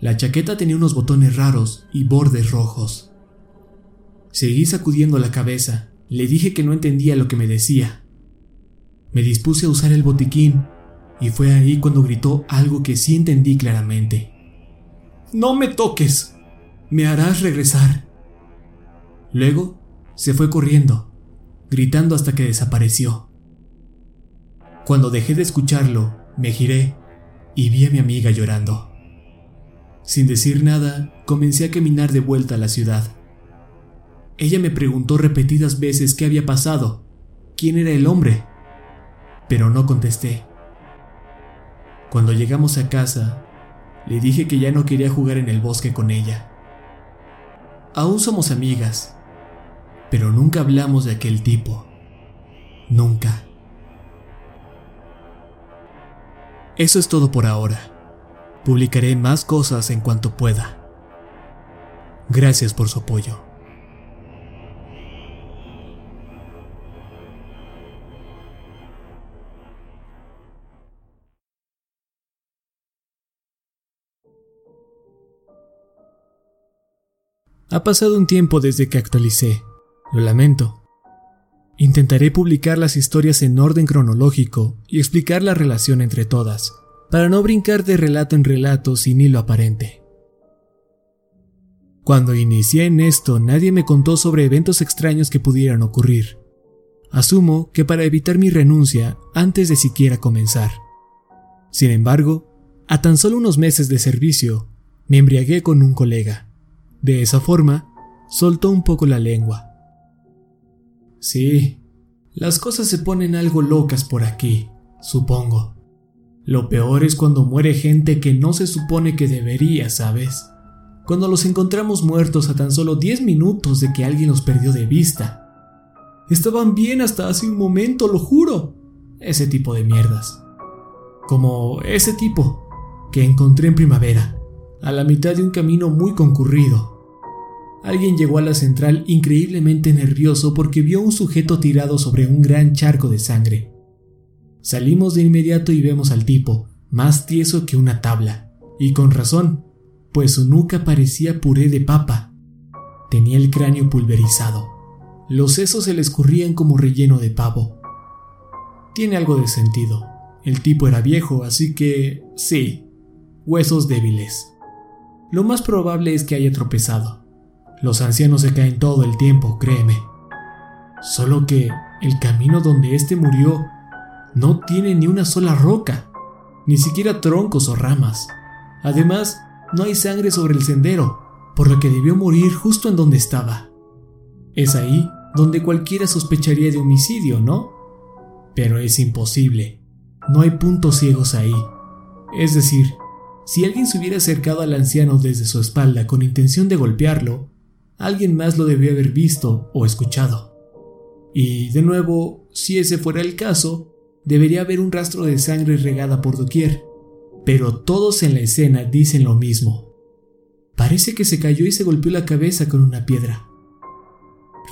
La chaqueta tenía unos botones raros y bordes rojos. Seguí sacudiendo la cabeza, le dije que no entendía lo que me decía. Me dispuse a usar el botiquín y fue ahí cuando gritó algo que sí entendí claramente. No me toques, me harás regresar. Luego se fue corriendo, gritando hasta que desapareció. Cuando dejé de escucharlo, me giré y vi a mi amiga llorando. Sin decir nada, comencé a caminar de vuelta a la ciudad. Ella me preguntó repetidas veces qué había pasado, quién era el hombre, pero no contesté. Cuando llegamos a casa, le dije que ya no quería jugar en el bosque con ella. Aún somos amigas, pero nunca hablamos de aquel tipo. Nunca. Eso es todo por ahora. Publicaré más cosas en cuanto pueda. Gracias por su apoyo. Ha pasado un tiempo desde que actualicé. Lo lamento. Intentaré publicar las historias en orden cronológico y explicar la relación entre todas, para no brincar de relato en relato sin hilo aparente. Cuando inicié en esto nadie me contó sobre eventos extraños que pudieran ocurrir. Asumo que para evitar mi renuncia antes de siquiera comenzar. Sin embargo, a tan solo unos meses de servicio, me embriagué con un colega. De esa forma, soltó un poco la lengua. Sí, las cosas se ponen algo locas por aquí, supongo. Lo peor es cuando muere gente que no se supone que debería, ¿sabes? Cuando los encontramos muertos a tan solo 10 minutos de que alguien los perdió de vista. Estaban bien hasta hace un momento, lo juro. Ese tipo de mierdas. Como ese tipo que encontré en primavera, a la mitad de un camino muy concurrido, Alguien llegó a la central increíblemente nervioso porque vio un sujeto tirado sobre un gran charco de sangre. Salimos de inmediato y vemos al tipo, más tieso que una tabla, y con razón, pues su nuca parecía puré de papa. Tenía el cráneo pulverizado. Los sesos se le escurrían como relleno de pavo. Tiene algo de sentido. El tipo era viejo, así que... sí, huesos débiles. Lo más probable es que haya tropezado. Los ancianos se caen todo el tiempo, créeme. Solo que el camino donde éste murió no tiene ni una sola roca, ni siquiera troncos o ramas. Además, no hay sangre sobre el sendero, por lo que debió morir justo en donde estaba. Es ahí donde cualquiera sospecharía de homicidio, ¿no? Pero es imposible. No hay puntos ciegos ahí. Es decir, si alguien se hubiera acercado al anciano desde su espalda con intención de golpearlo, alguien más lo debió haber visto o escuchado. Y de nuevo, si ese fuera el caso, debería haber un rastro de sangre regada por doquier, pero todos en la escena dicen lo mismo. Parece que se cayó y se golpeó la cabeza con una piedra.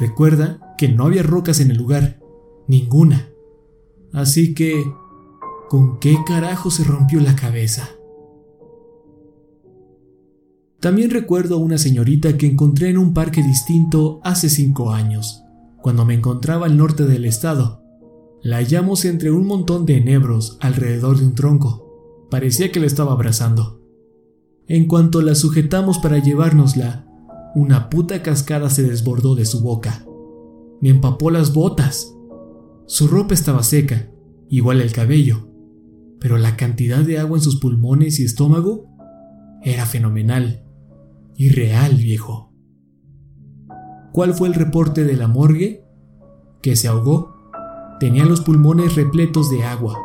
Recuerda que no había rocas en el lugar, ninguna. Así que, ¿con qué carajo se rompió la cabeza? También recuerdo a una señorita que encontré en un parque distinto hace cinco años, cuando me encontraba al norte del estado. La hallamos entre un montón de enebros alrededor de un tronco. Parecía que la estaba abrazando. En cuanto la sujetamos para llevárnosla, una puta cascada se desbordó de su boca. Me empapó las botas. Su ropa estaba seca, igual el cabello, pero la cantidad de agua en sus pulmones y estómago era fenomenal. Irreal, viejo. ¿Cuál fue el reporte de la morgue? Que se ahogó. Tenía los pulmones repletos de agua,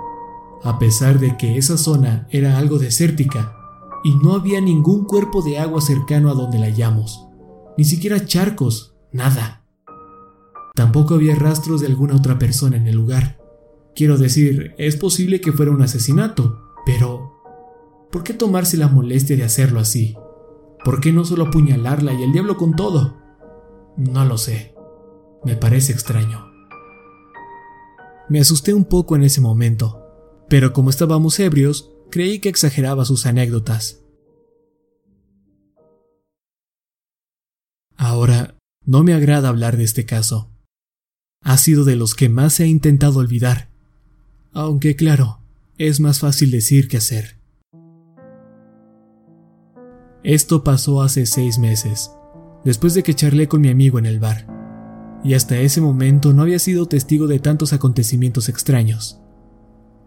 a pesar de que esa zona era algo desértica y no había ningún cuerpo de agua cercano a donde la hallamos, ni siquiera charcos, nada. Tampoco había rastros de alguna otra persona en el lugar. Quiero decir, es posible que fuera un asesinato, pero ¿por qué tomarse la molestia de hacerlo así? ¿Por qué no solo apuñalarla y el diablo con todo? No lo sé. Me parece extraño. Me asusté un poco en ese momento, pero como estábamos ebrios, creí que exageraba sus anécdotas. Ahora, no me agrada hablar de este caso. Ha sido de los que más ha intentado olvidar, aunque claro, es más fácil decir que hacer. Esto pasó hace seis meses, después de que charlé con mi amigo en el bar, y hasta ese momento no había sido testigo de tantos acontecimientos extraños.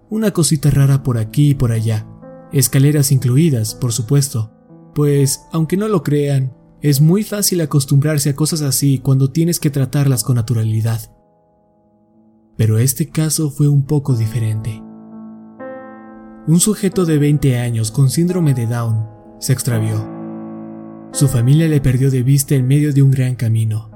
Una cosita rara por aquí y por allá, escaleras incluidas, por supuesto, pues, aunque no lo crean, es muy fácil acostumbrarse a cosas así cuando tienes que tratarlas con naturalidad. Pero este caso fue un poco diferente. Un sujeto de 20 años con síndrome de Down se extravió. Su familia le perdió de vista en medio de un gran camino.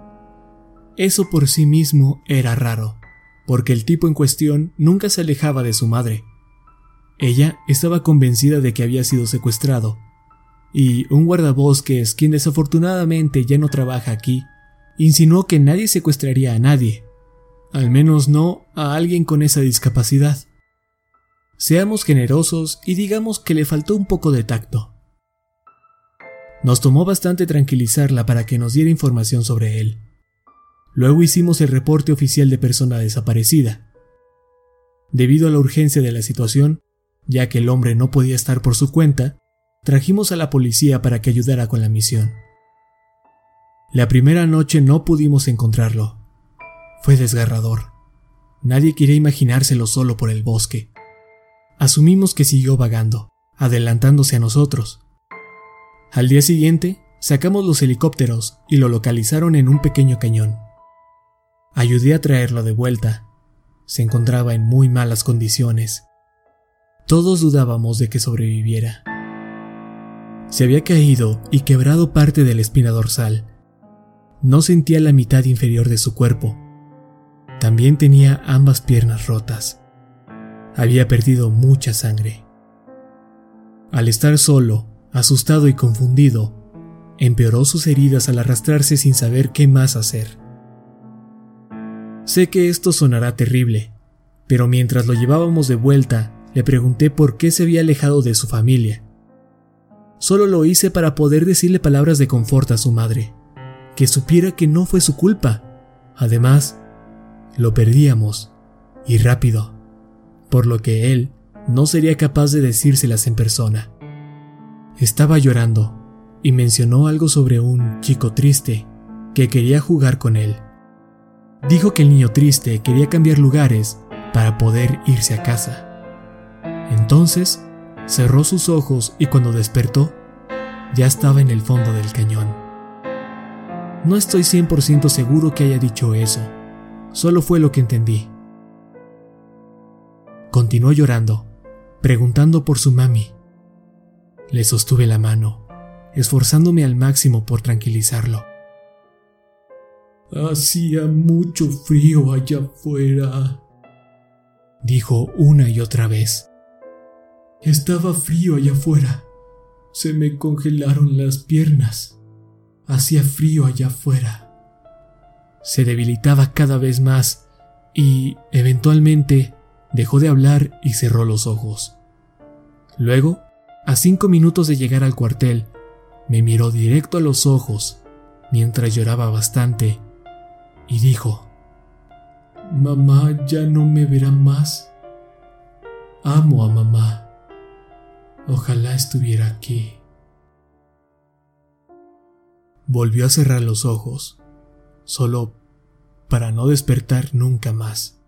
Eso por sí mismo era raro, porque el tipo en cuestión nunca se alejaba de su madre. Ella estaba convencida de que había sido secuestrado, y un guardabosques, quien desafortunadamente ya no trabaja aquí, insinuó que nadie secuestraría a nadie, al menos no a alguien con esa discapacidad. Seamos generosos y digamos que le faltó un poco de tacto. Nos tomó bastante tranquilizarla para que nos diera información sobre él. Luego hicimos el reporte oficial de persona desaparecida. Debido a la urgencia de la situación, ya que el hombre no podía estar por su cuenta, trajimos a la policía para que ayudara con la misión. La primera noche no pudimos encontrarlo. Fue desgarrador. Nadie quería imaginárselo solo por el bosque. Asumimos que siguió vagando, adelantándose a nosotros, al día siguiente, sacamos los helicópteros y lo localizaron en un pequeño cañón. Ayudé a traerlo de vuelta. Se encontraba en muy malas condiciones. Todos dudábamos de que sobreviviera. Se había caído y quebrado parte de la espina dorsal. No sentía la mitad inferior de su cuerpo. También tenía ambas piernas rotas. Había perdido mucha sangre. Al estar solo, asustado y confundido, empeoró sus heridas al arrastrarse sin saber qué más hacer. Sé que esto sonará terrible, pero mientras lo llevábamos de vuelta, le pregunté por qué se había alejado de su familia. Solo lo hice para poder decirle palabras de confort a su madre, que supiera que no fue su culpa. Además, lo perdíamos, y rápido, por lo que él no sería capaz de decírselas en persona. Estaba llorando y mencionó algo sobre un chico triste que quería jugar con él. Dijo que el niño triste quería cambiar lugares para poder irse a casa. Entonces cerró sus ojos y cuando despertó, ya estaba en el fondo del cañón. No estoy 100% seguro que haya dicho eso, solo fue lo que entendí. Continuó llorando, preguntando por su mami, le sostuve la mano, esforzándome al máximo por tranquilizarlo. Hacía mucho frío allá afuera, dijo una y otra vez. Estaba frío allá afuera. Se me congelaron las piernas. Hacía frío allá afuera. Se debilitaba cada vez más y, eventualmente, dejó de hablar y cerró los ojos. Luego a cinco minutos de llegar al cuartel, me miró directo a los ojos mientras lloraba bastante y dijo, Mamá ya no me verá más. Amo a mamá. Ojalá estuviera aquí. Volvió a cerrar los ojos, solo para no despertar nunca más.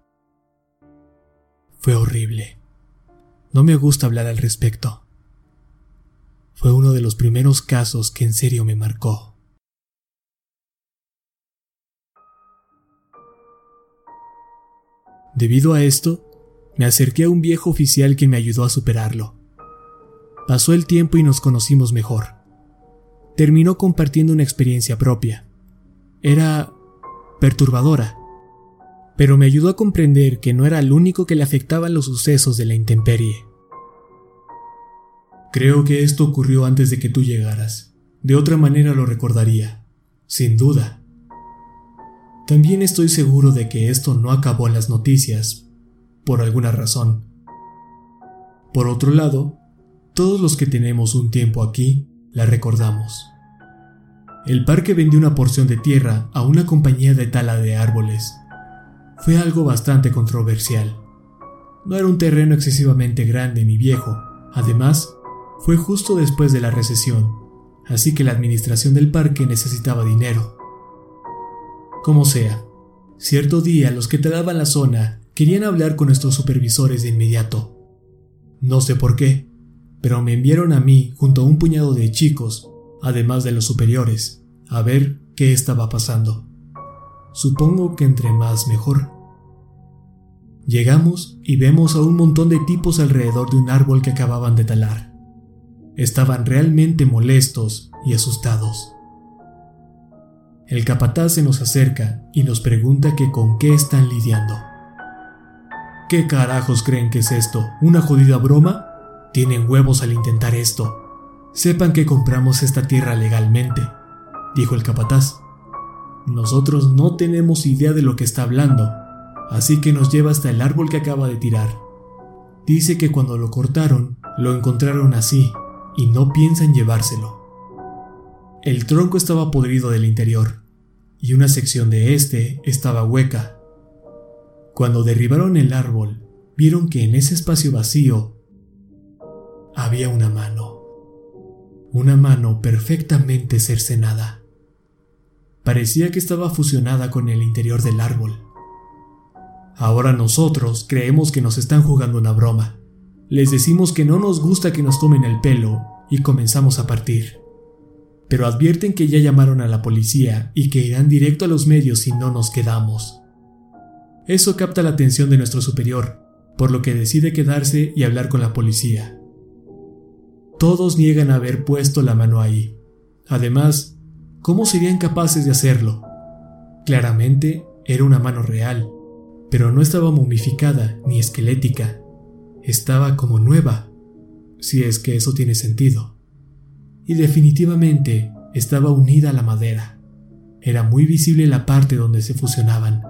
Fue horrible. No me gusta hablar al respecto. Fue uno de los primeros casos que en serio me marcó. Debido a esto, me acerqué a un viejo oficial que me ayudó a superarlo. Pasó el tiempo y nos conocimos mejor. Terminó compartiendo una experiencia propia. Era perturbadora, pero me ayudó a comprender que no era el único que le afectaban los sucesos de la intemperie. Creo que esto ocurrió antes de que tú llegaras. De otra manera lo recordaría, sin duda. También estoy seguro de que esto no acabó en las noticias, por alguna razón. Por otro lado, todos los que tenemos un tiempo aquí la recordamos. El parque vendió una porción de tierra a una compañía de tala de árboles. Fue algo bastante controversial. No era un terreno excesivamente grande ni viejo. Además, fue justo después de la recesión, así que la administración del parque necesitaba dinero. Como sea, cierto día los que talaban la zona querían hablar con nuestros supervisores de inmediato. No sé por qué, pero me enviaron a mí junto a un puñado de chicos, además de los superiores, a ver qué estaba pasando. Supongo que entre más mejor. Llegamos y vemos a un montón de tipos alrededor de un árbol que acababan de talar. Estaban realmente molestos y asustados. El capataz se nos acerca y nos pregunta que con qué están lidiando. ¿Qué carajos creen que es esto? ¿Una jodida broma? Tienen huevos al intentar esto. Sepan que compramos esta tierra legalmente, dijo el capataz. Nosotros no tenemos idea de lo que está hablando, así que nos lleva hasta el árbol que acaba de tirar. Dice que cuando lo cortaron, lo encontraron así y no piensan llevárselo. El tronco estaba podrido del interior y una sección de este estaba hueca. Cuando derribaron el árbol, vieron que en ese espacio vacío había una mano. Una mano perfectamente cercenada. Parecía que estaba fusionada con el interior del árbol. Ahora nosotros creemos que nos están jugando una broma. Les decimos que no nos gusta que nos tomen el pelo y comenzamos a partir pero advierten que ya llamaron a la policía y que irán directo a los medios si no nos quedamos. Eso capta la atención de nuestro superior, por lo que decide quedarse y hablar con la policía. Todos niegan haber puesto la mano ahí. Además, ¿cómo serían capaces de hacerlo? Claramente era una mano real, pero no estaba momificada ni esquelética. Estaba como nueva, si es que eso tiene sentido y definitivamente estaba unida a la madera. Era muy visible la parte donde se fusionaban.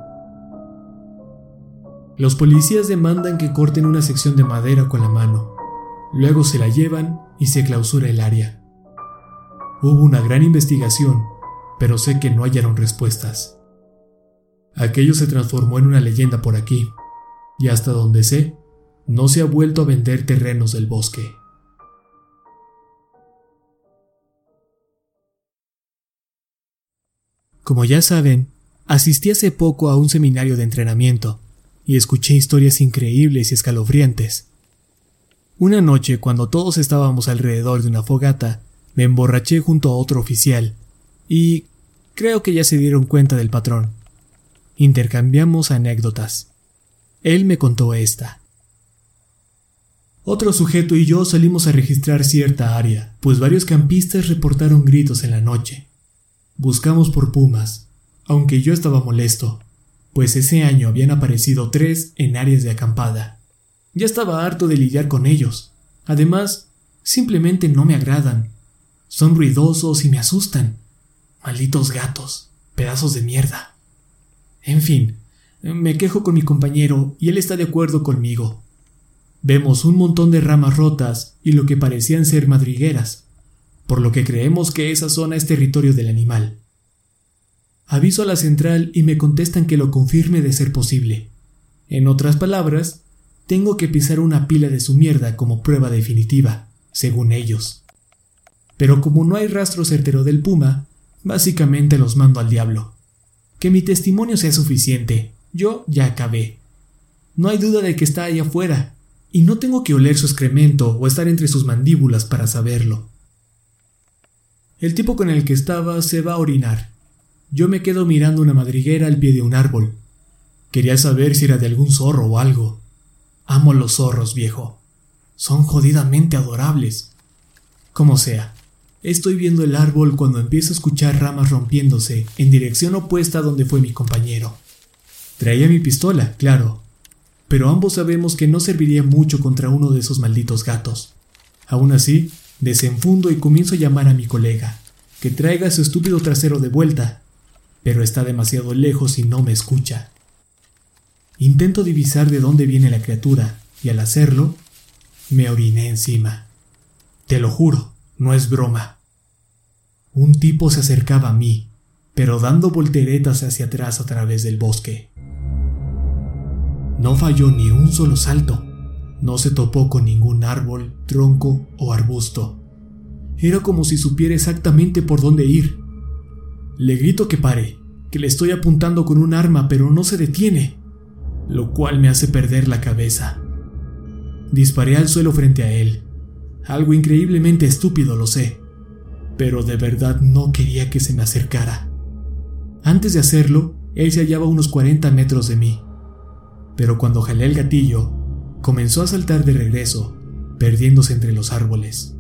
Los policías demandan que corten una sección de madera con la mano. Luego se la llevan y se clausura el área. Hubo una gran investigación, pero sé que no hallaron respuestas. Aquello se transformó en una leyenda por aquí, y hasta donde sé, no se ha vuelto a vender terrenos del bosque. Como ya saben, asistí hace poco a un seminario de entrenamiento y escuché historias increíbles y escalofriantes. Una noche, cuando todos estábamos alrededor de una fogata, me emborraché junto a otro oficial y creo que ya se dieron cuenta del patrón. Intercambiamos anécdotas. Él me contó esta. Otro sujeto y yo salimos a registrar cierta área, pues varios campistas reportaron gritos en la noche. Buscamos por pumas, aunque yo estaba molesto, pues ese año habían aparecido tres en áreas de acampada. Ya estaba harto de lidiar con ellos. Además, simplemente no me agradan. Son ruidosos y me asustan. Malditos gatos, pedazos de mierda. En fin, me quejo con mi compañero y él está de acuerdo conmigo. Vemos un montón de ramas rotas y lo que parecían ser madrigueras. por lo que creemos que esa zona es territorio del animal. Aviso a la central y me contestan que lo confirme de ser posible. En otras palabras, tengo que pisar una pila de su mierda como prueba definitiva, según ellos. Pero como no hay rastro certero del puma, básicamente los mando al diablo. Que mi testimonio sea suficiente, yo ya acabé. No hay duda de que está ahí afuera, y no tengo que oler su excremento o estar entre sus mandíbulas para saberlo. El tipo con el que estaba se va a orinar. Yo me quedo mirando una madriguera al pie de un árbol. Quería saber si era de algún zorro o algo. Amo los zorros, viejo. Son jodidamente adorables. Como sea, estoy viendo el árbol cuando empiezo a escuchar ramas rompiéndose en dirección opuesta a donde fue mi compañero. Traía mi pistola, claro, pero ambos sabemos que no serviría mucho contra uno de esos malditos gatos. Aún así, desenfundo y comienzo a llamar a mi colega, que traiga su estúpido trasero de vuelta, pero está demasiado lejos y no me escucha. Intento divisar de dónde viene la criatura, y al hacerlo, me oriné encima. Te lo juro, no es broma. Un tipo se acercaba a mí, pero dando volteretas hacia atrás a través del bosque. No falló ni un solo salto. No se topó con ningún árbol, tronco o arbusto. Era como si supiera exactamente por dónde ir. Le grito que pare, que le estoy apuntando con un arma, pero no se detiene lo cual me hace perder la cabeza. Disparé al suelo frente a él. Algo increíblemente estúpido, lo sé, pero de verdad no quería que se me acercara. Antes de hacerlo, él se hallaba a unos 40 metros de mí, pero cuando jalé el gatillo, comenzó a saltar de regreso, perdiéndose entre los árboles.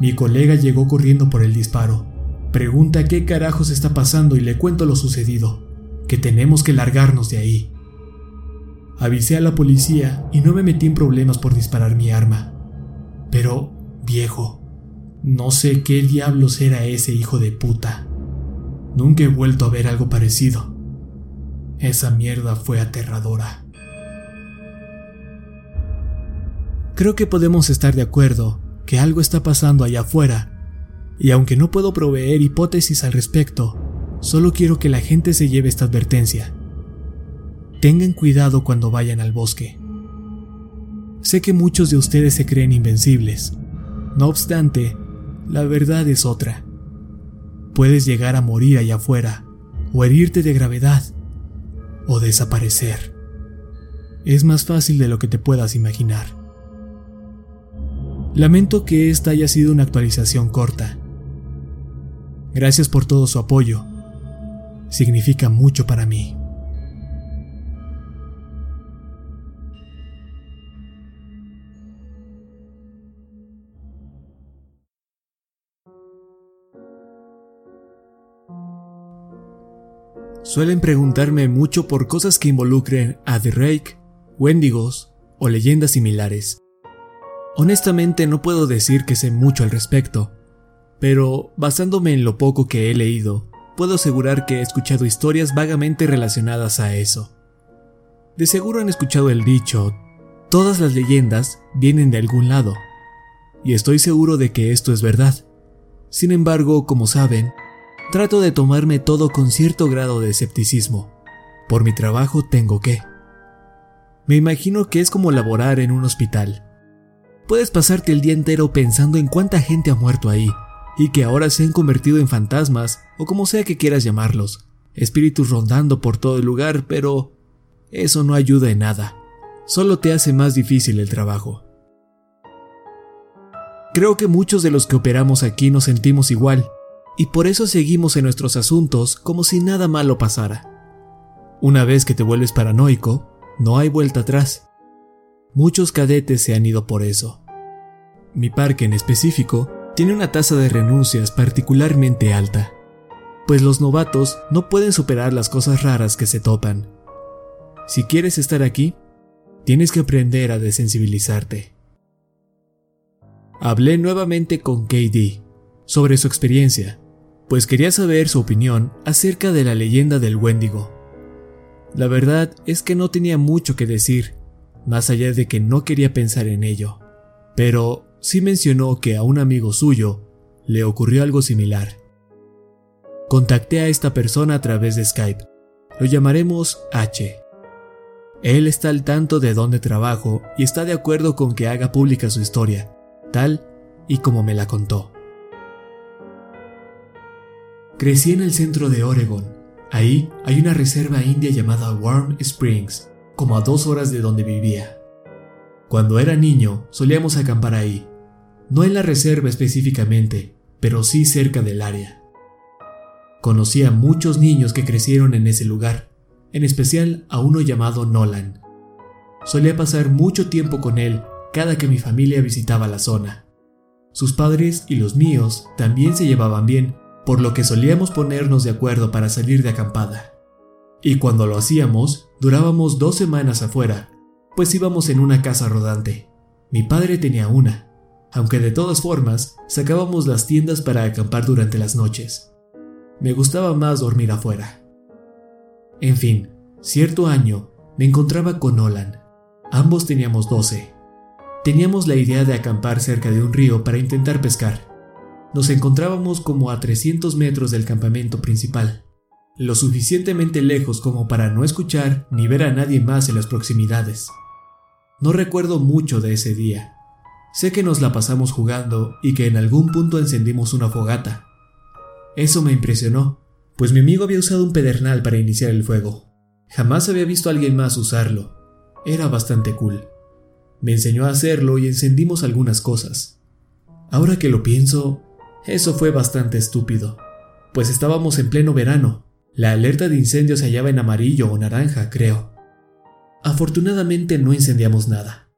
Mi colega llegó corriendo por el disparo. Pregunta qué carajos está pasando y le cuento lo sucedido, que tenemos que largarnos de ahí. Avisé a la policía y no me metí en problemas por disparar mi arma. Pero, viejo, no sé qué diablos era ese hijo de puta. Nunca he vuelto a ver algo parecido. Esa mierda fue aterradora. Creo que podemos estar de acuerdo que algo está pasando allá afuera, y aunque no puedo proveer hipótesis al respecto, solo quiero que la gente se lleve esta advertencia. Tengan cuidado cuando vayan al bosque. Sé que muchos de ustedes se creen invencibles. No obstante, la verdad es otra. Puedes llegar a morir allá afuera, o herirte de gravedad, o desaparecer. Es más fácil de lo que te puedas imaginar. Lamento que esta haya sido una actualización corta. Gracias por todo su apoyo. Significa mucho para mí. Suelen preguntarme mucho por cosas que involucren a The Rake, Wendigos o leyendas similares. Honestamente no puedo decir que sé mucho al respecto, pero basándome en lo poco que he leído, puedo asegurar que he escuchado historias vagamente relacionadas a eso. De seguro han escuchado el dicho, todas las leyendas vienen de algún lado, y estoy seguro de que esto es verdad. Sin embargo, como saben, Trato de tomarme todo con cierto grado de escepticismo. Por mi trabajo tengo que. Me imagino que es como laborar en un hospital. Puedes pasarte el día entero pensando en cuánta gente ha muerto ahí, y que ahora se han convertido en fantasmas, o como sea que quieras llamarlos, espíritus rondando por todo el lugar, pero eso no ayuda en nada, solo te hace más difícil el trabajo. Creo que muchos de los que operamos aquí nos sentimos igual, y por eso seguimos en nuestros asuntos como si nada malo pasara. Una vez que te vuelves paranoico, no hay vuelta atrás. Muchos cadetes se han ido por eso. Mi parque en específico tiene una tasa de renuncias particularmente alta, pues los novatos no pueden superar las cosas raras que se topan. Si quieres estar aquí, tienes que aprender a desensibilizarte. Hablé nuevamente con KD sobre su experiencia pues quería saber su opinión acerca de la leyenda del Wendigo. La verdad es que no tenía mucho que decir, más allá de que no quería pensar en ello, pero sí mencionó que a un amigo suyo le ocurrió algo similar. Contacté a esta persona a través de Skype. Lo llamaremos H. Él está al tanto de dónde trabajo y está de acuerdo con que haga pública su historia, tal y como me la contó. Crecí en el centro de Oregon. Ahí hay una reserva india llamada Warm Springs, como a dos horas de donde vivía. Cuando era niño solíamos acampar ahí, no en la reserva específicamente, pero sí cerca del área. Conocí a muchos niños que crecieron en ese lugar en especial a uno llamado Nolan. Solía pasar mucho tiempo con él cada que mi familia visitaba la zona. Sus padres y los míos también se llevaban bien, por lo que solíamos ponernos de acuerdo para salir de acampada. Y cuando lo hacíamos, durábamos dos semanas afuera, pues íbamos en una casa rodante. Mi padre tenía una, aunque de todas formas sacábamos las tiendas para acampar durante las noches. Me gustaba más dormir afuera. En fin, cierto año me encontraba con Nolan. Ambos teníamos 12. Teníamos la idea de acampar cerca de un río para intentar pescar. Nos encontrábamos como a 300 metros del campamento principal, lo suficientemente lejos como para no escuchar ni ver a nadie más en las proximidades. No recuerdo mucho de ese día. Sé que nos la pasamos jugando y que en algún punto encendimos una fogata. Eso me impresionó, pues mi amigo había usado un pedernal para iniciar el fuego. Jamás había visto a alguien más usarlo. Era bastante cool. Me enseñó a hacerlo y encendimos algunas cosas. Ahora que lo pienso, eso fue bastante estúpido, pues estábamos en pleno verano. La alerta de incendio se hallaba en amarillo o naranja, creo. Afortunadamente no incendiamos nada.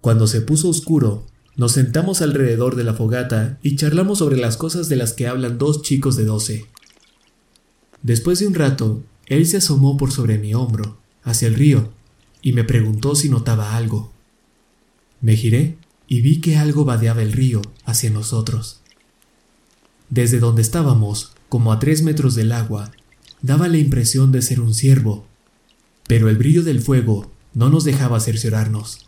Cuando se puso oscuro, nos sentamos alrededor de la fogata y charlamos sobre las cosas de las que hablan dos chicos de 12. Después de un rato, él se asomó por sobre mi hombro, hacia el río, y me preguntó si notaba algo. Me giré y vi que algo vadeaba el río hacia nosotros. Desde donde estábamos, como a tres metros del agua, daba la impresión de ser un ciervo, pero el brillo del fuego no nos dejaba cerciorarnos.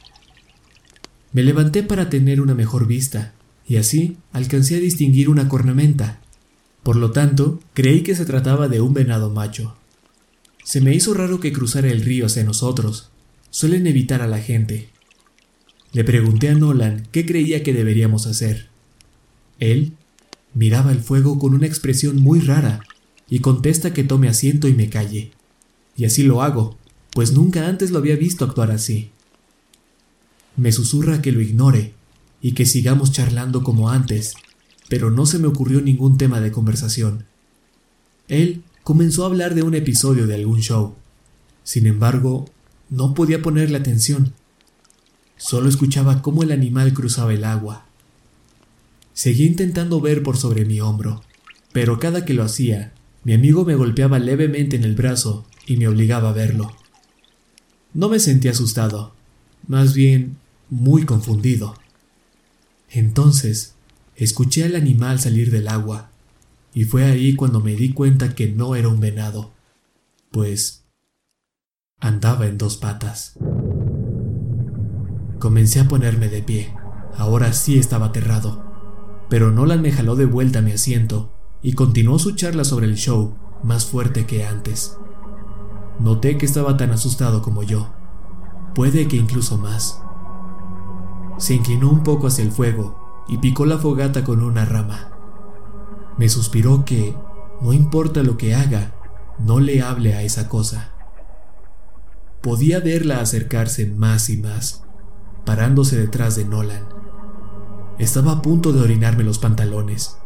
Me levanté para tener una mejor vista, y así alcancé a distinguir una cornamenta, por lo tanto, creí que se trataba de un venado macho. Se me hizo raro que cruzara el río hacia nosotros. Suelen evitar a la gente. Le pregunté a Nolan qué creía que deberíamos hacer. Él miraba el fuego con una expresión muy rara y contesta que tome asiento y me calle. Y así lo hago, pues nunca antes lo había visto actuar así. Me susurra que lo ignore y que sigamos charlando como antes, pero no se me ocurrió ningún tema de conversación. Él comenzó a hablar de un episodio de algún show. Sin embargo, no podía ponerle atención. Solo escuchaba cómo el animal cruzaba el agua. Seguí intentando ver por sobre mi hombro, pero cada que lo hacía, mi amigo me golpeaba levemente en el brazo y me obligaba a verlo. No me sentí asustado, más bien muy confundido. Entonces Escuché al animal salir del agua, y fue ahí cuando me di cuenta que no era un venado, pues andaba en dos patas. Comencé a ponerme de pie, ahora sí estaba aterrado, pero Nolan me jaló de vuelta a mi asiento y continuó su charla sobre el show más fuerte que antes. Noté que estaba tan asustado como yo, puede que incluso más. Se inclinó un poco hacia el fuego y picó la fogata con una rama. Me suspiró que, no importa lo que haga, no le hable a esa cosa. Podía verla acercarse más y más, parándose detrás de Nolan. Estaba a punto de orinarme los pantalones,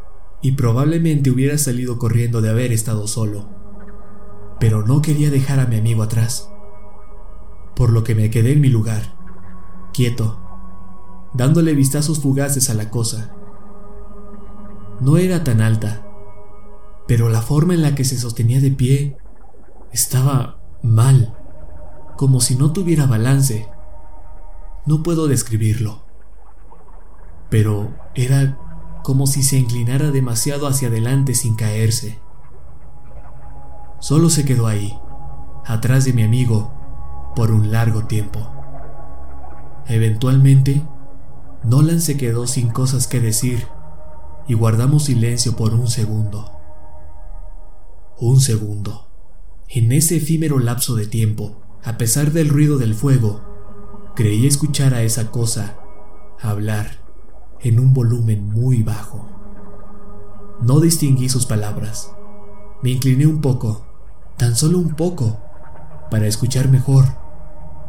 y probablemente hubiera salido corriendo de haber estado solo. Pero no quería dejar a mi amigo atrás, por lo que me quedé en mi lugar, quieto, dándole vistazos fugaces a la cosa. No era tan alta, pero la forma en la que se sostenía de pie estaba mal, como si no tuviera balance. No puedo describirlo, pero era como si se inclinara demasiado hacia adelante sin caerse. Solo se quedó ahí, atrás de mi amigo, por un largo tiempo. Eventualmente, Nolan se quedó sin cosas que decir y guardamos silencio por un segundo. Un segundo. En ese efímero lapso de tiempo, a pesar del ruido del fuego, creí escuchar a esa cosa hablar en un volumen muy bajo. No distinguí sus palabras. Me incliné un poco, tan solo un poco, para escuchar mejor,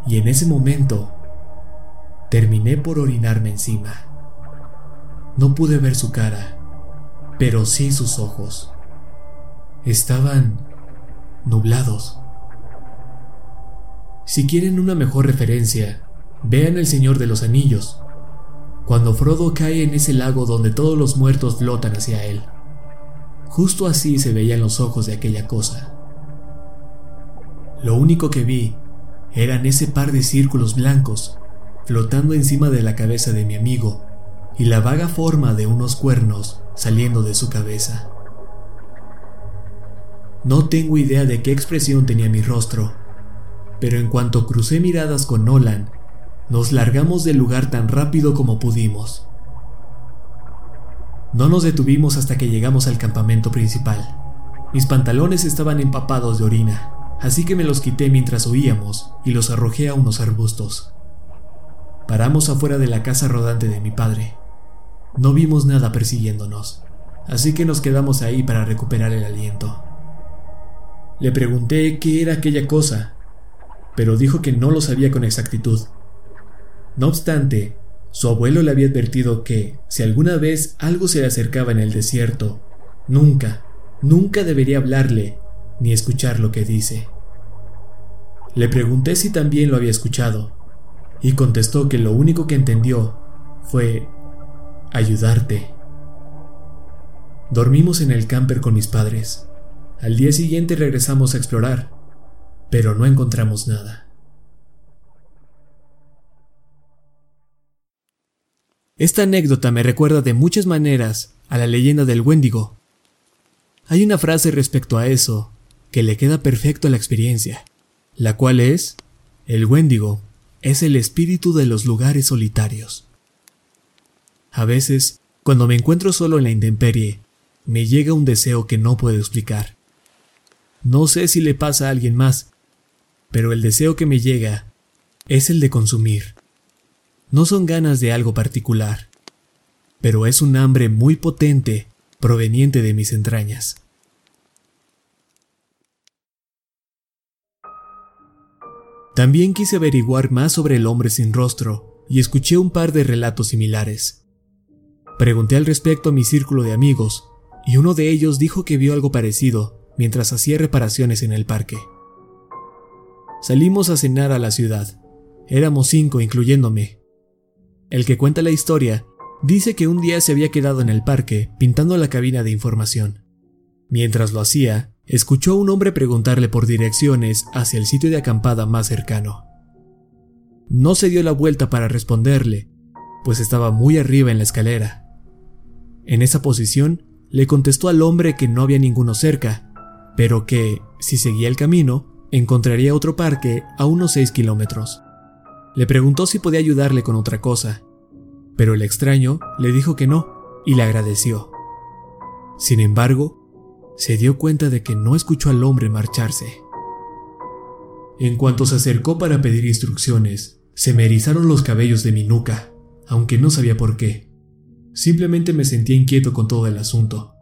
y en ese momento terminé por orinarme encima. No pude ver su cara, pero sí sus ojos. Estaban nublados. Si quieren una mejor referencia, vean El Señor de los Anillos, cuando Frodo cae en ese lago donde todos los muertos flotan hacia él. Justo así se veían los ojos de aquella cosa. Lo único que vi eran ese par de círculos blancos flotando encima de la cabeza de mi amigo y la vaga forma de unos cuernos saliendo de su cabeza. No tengo idea de qué expresión tenía mi rostro, pero en cuanto crucé miradas con Nolan, nos largamos del lugar tan rápido como pudimos. No nos detuvimos hasta que llegamos al campamento principal. Mis pantalones estaban empapados de orina, así que me los quité mientras huíamos y los arrojé a unos arbustos. Paramos afuera de la casa rodante de mi padre. No vimos nada persiguiéndonos, así que nos quedamos ahí para recuperar el aliento. Le pregunté qué era aquella cosa, pero dijo que no lo sabía con exactitud. No obstante, su abuelo le había advertido que, si alguna vez algo se le acercaba en el desierto, nunca, nunca debería hablarle ni escuchar lo que dice. Le pregunté si también lo había escuchado, y contestó que lo único que entendió fue ayudarte. Dormimos en el camper con mis padres. Al día siguiente regresamos a explorar, pero no encontramos nada. Esta anécdota me recuerda de muchas maneras a la leyenda del Wendigo. Hay una frase respecto a eso que le queda perfecto a la experiencia, la cual es, el Wendigo es el espíritu de los lugares solitarios. A veces, cuando me encuentro solo en la intemperie, me llega un deseo que no puedo explicar. No sé si le pasa a alguien más, pero el deseo que me llega es el de consumir no son ganas de algo particular, pero es un hambre muy potente proveniente de mis entrañas. También quise averiguar más sobre el hombre sin rostro y escuché un par de relatos similares. Pregunté al respecto a mi círculo de amigos y uno de ellos dijo que vio algo parecido mientras hacía reparaciones en el parque. Salimos a cenar a la ciudad. Éramos cinco, incluyéndome, el que cuenta la historia dice que un día se había quedado en el parque pintando la cabina de información. Mientras lo hacía, escuchó a un hombre preguntarle por direcciones hacia el sitio de acampada más cercano. No se dio la vuelta para responderle, pues estaba muy arriba en la escalera. En esa posición, le contestó al hombre que no había ninguno cerca, pero que, si seguía el camino, encontraría otro parque a unos 6 kilómetros. Le preguntó si podía ayudarle con otra cosa, pero el extraño le dijo que no y le agradeció. Sin embargo, se dio cuenta de que no escuchó al hombre marcharse. En cuanto se acercó para pedir instrucciones, se me erizaron los cabellos de mi nuca, aunque no sabía por qué. Simplemente me sentía inquieto con todo el asunto.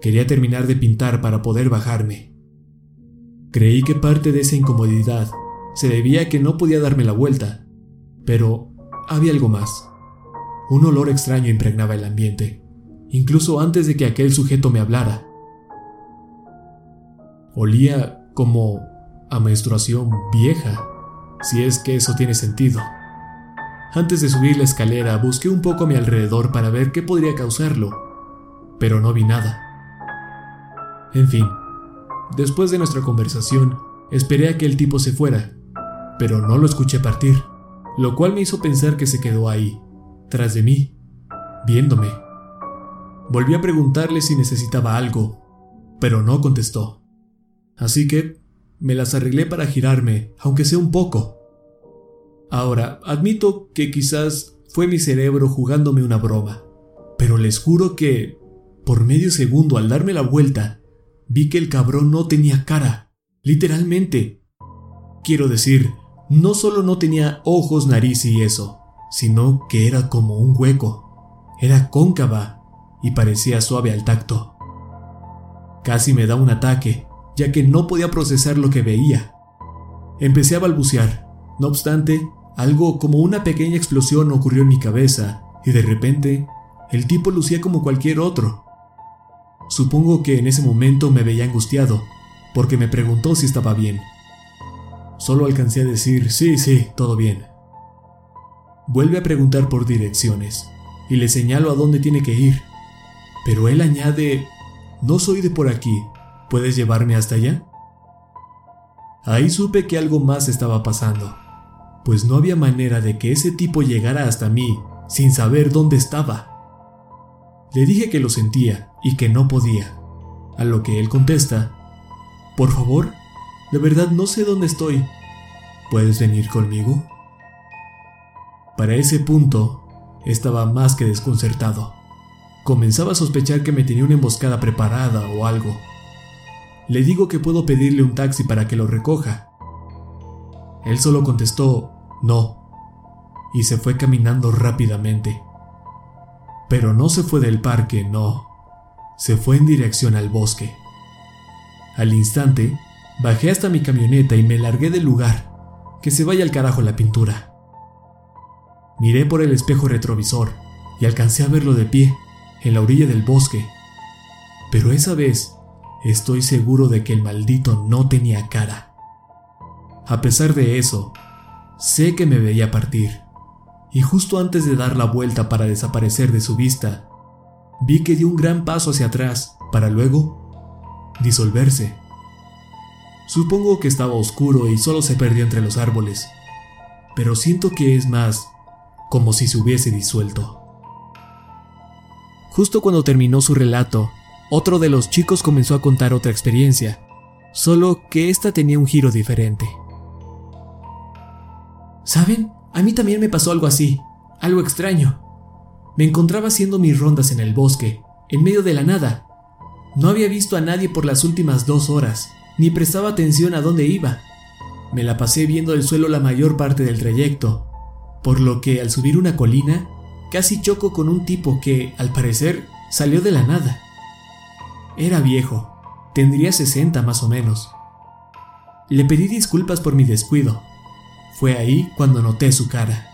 Quería terminar de pintar para poder bajarme. Creí que parte de esa incomodidad se debía a que no podía darme la vuelta, pero había algo más. Un olor extraño impregnaba el ambiente, incluso antes de que aquel sujeto me hablara. Olía como a menstruación vieja, si es que eso tiene sentido. Antes de subir la escalera busqué un poco a mi alrededor para ver qué podría causarlo, pero no vi nada. En fin, después de nuestra conversación, esperé a que el tipo se fuera pero no lo escuché partir, lo cual me hizo pensar que se quedó ahí, tras de mí, viéndome. Volví a preguntarle si necesitaba algo, pero no contestó. Así que me las arreglé para girarme, aunque sea un poco. Ahora, admito que quizás fue mi cerebro jugándome una broma, Pero les juro que, por medio segundo al darme la vuelta, vi que el cabrón no tenía cara, literalmente. Quiero decir, no solo no tenía ojos, nariz y eso, sino que era como un hueco. Era cóncava y parecía suave al tacto. Casi me da un ataque, ya que no podía procesar lo que veía. Empecé a balbucear. No obstante, algo como una pequeña explosión ocurrió en mi cabeza y de repente el tipo lucía como cualquier otro. Supongo que en ese momento me veía angustiado, porque me preguntó si estaba bien. Solo alcancé a decir, sí, sí, todo bien. Vuelve a preguntar por direcciones, y le señalo a dónde tiene que ir. Pero él añade, no soy de por aquí, ¿puedes llevarme hasta allá? Ahí supe que algo más estaba pasando, pues no había manera de que ese tipo llegara hasta mí sin saber dónde estaba. Le dije que lo sentía y que no podía, a lo que él contesta, por favor, de verdad no sé dónde estoy. ¿Puedes venir conmigo? Para ese punto, estaba más que desconcertado. Comenzaba a sospechar que me tenía una emboscada preparada o algo. Le digo que puedo pedirle un taxi para que lo recoja. Él solo contestó, no, y se fue caminando rápidamente. Pero no se fue del parque, no. Se fue en dirección al bosque. Al instante, bajé hasta mi camioneta y me largué del lugar. Que se vaya al carajo la pintura. Miré por el espejo retrovisor y alcancé a verlo de pie, en la orilla del bosque. Pero esa vez estoy seguro de que el maldito no tenía cara. A pesar de eso, sé que me veía partir y justo antes de dar la vuelta para desaparecer de su vista, vi que dio un gran paso hacia atrás para luego disolverse. Supongo que estaba oscuro y solo se perdió entre los árboles, pero siento que es más como si se hubiese disuelto. Justo cuando terminó su relato, otro de los chicos comenzó a contar otra experiencia, solo que esta tenía un giro diferente. ¿Saben? A mí también me pasó algo así, algo extraño. Me encontraba haciendo mis rondas en el bosque, en medio de la nada. No había visto a nadie por las últimas dos horas, ni prestaba atención a dónde iba. Me la pasé viendo el suelo la mayor parte del trayecto, por lo que al subir una colina, casi choco con un tipo que, al parecer, salió de la nada. Era viejo, tendría 60 más o menos. Le pedí disculpas por mi descuido, fue ahí cuando noté su cara.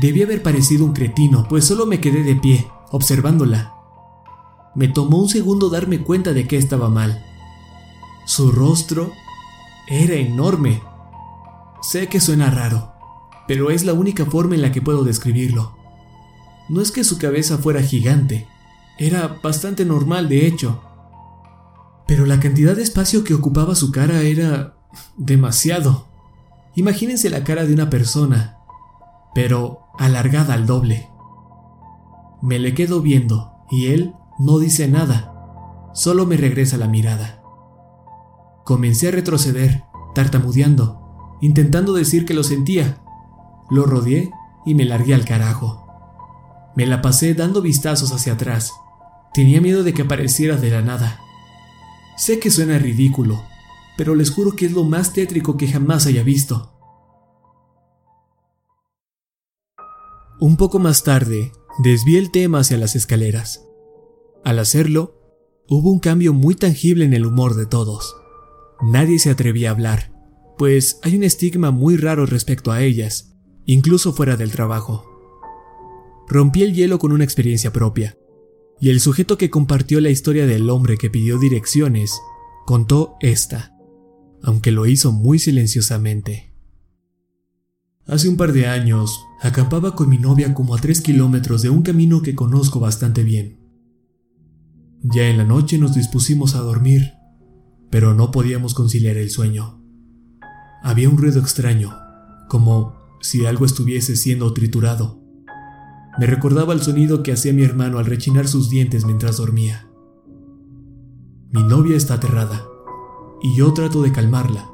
Debí haber parecido un cretino, pues solo me quedé de pie, observándola. Me tomó un segundo darme cuenta de que estaba mal. Su rostro era enorme. Sé que suena raro, pero es la única forma en la que puedo describirlo. No es que su cabeza fuera gigante, era bastante normal de hecho. Pero la cantidad de espacio que ocupaba su cara era demasiado. Imagínense la cara de una persona, pero alargada al doble. Me le quedo viendo y él no dice nada, solo me regresa la mirada. Comencé a retroceder, tartamudeando, intentando decir que lo sentía. Lo rodeé y me largué al carajo. Me la pasé dando vistazos hacia atrás. Tenía miedo de que apareciera de la nada. Sé que suena ridículo, pero les juro que es lo más tétrico que jamás haya visto. Un poco más tarde, desvié el tema hacia las escaleras. Al hacerlo, hubo un cambio muy tangible en el humor de todos. Nadie se atrevía a hablar, pues hay un estigma muy raro respecto a ellas, incluso fuera del trabajo. Rompí el hielo con una experiencia propia, y el sujeto que compartió la historia del hombre que pidió direcciones contó esta aunque lo hizo muy silenciosamente. Hace un par de años, acampaba con mi novia como a tres kilómetros de un camino que conozco bastante bien. Ya en la noche nos dispusimos a dormir, pero no podíamos conciliar el sueño. Había un ruido extraño, como si algo estuviese siendo triturado. Me recordaba el sonido que hacía mi hermano al rechinar sus dientes mientras dormía. Mi novia está aterrada y yo trato de calmarla.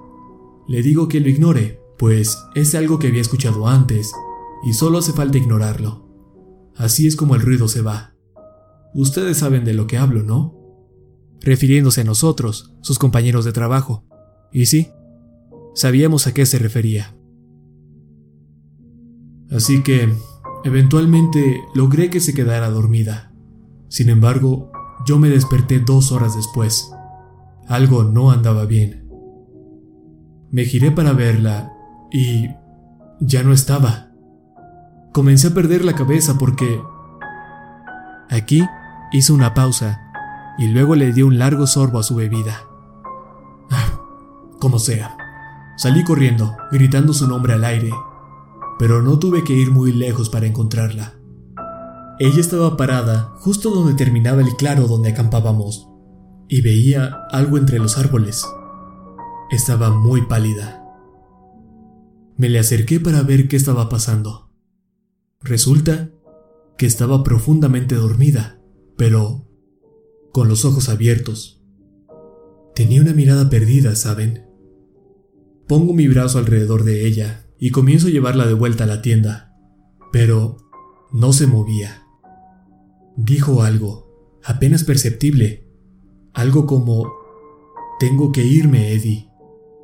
Le digo que lo ignore, pues es algo que había escuchado antes y solo hace falta ignorarlo. Así es como el ruido se va, Ustedes saben de lo que hablo, ¿no? Refiriéndose a nosotros, sus compañeros de trabajo. Y sí, sabíamos a qué se refería. Así que, eventualmente, logré que se quedara dormida. Sin embargo, yo me desperté dos horas después. Algo no andaba bien. Me giré para verla y ya no estaba. Comencé a perder la cabeza porque... Aquí hizo una pausa y luego le dio un largo sorbo a su bebida. Ah, como sea. Salí corriendo, gritando su nombre al aire, pero no tuve que ir muy lejos para encontrarla. Ella estaba parada justo donde terminaba el claro donde acampábamos, y veía algo entre los árboles. Estaba muy pálida. Me le acerqué para ver qué estaba pasando. Resulta que estaba profundamente dormida, pero con los ojos abiertos. Tenía una mirada perdida, ¿saben? Pongo mi brazo alrededor de ella y comienzo a llevarla de vuelta a la tienda, pero no se movía. Dijo algo, apenas perceptible, algo como, tengo que irme, Eddie,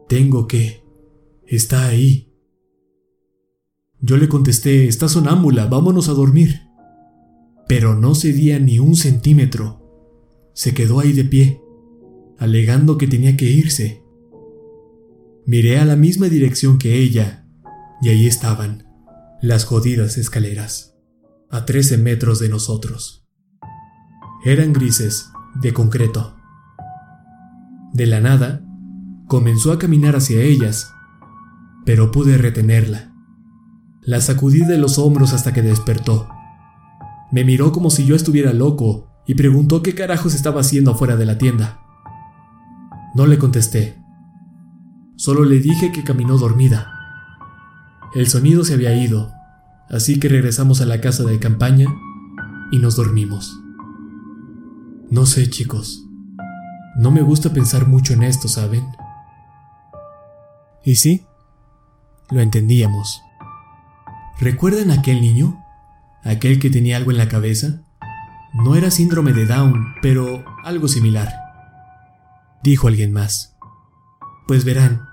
tengo que, está ahí. Yo le contesté, está sonámbula, vámonos a dormir. Pero no cedía ni un centímetro. Se quedó ahí de pie, alegando que tenía que irse. Miré a la misma dirección que ella, y ahí estaban, las jodidas escaleras, a 13 metros de nosotros. Eran grises, de concreto. De la nada, comenzó a caminar hacia ellas, pero pude retenerla. La sacudí de los hombros hasta que despertó. Me miró como si yo estuviera loco y preguntó qué carajos estaba haciendo afuera de la tienda. No le contesté. Solo le dije que caminó dormida. El sonido se había ido, así que regresamos a la casa de campaña y nos dormimos. No sé, chicos. No me gusta pensar mucho en esto, ¿saben? Y sí, lo entendíamos. ¿Recuerdan aquel niño? ¿Aquel que tenía algo en la cabeza? No era síndrome de Down, pero algo similar. Dijo alguien más. Pues verán,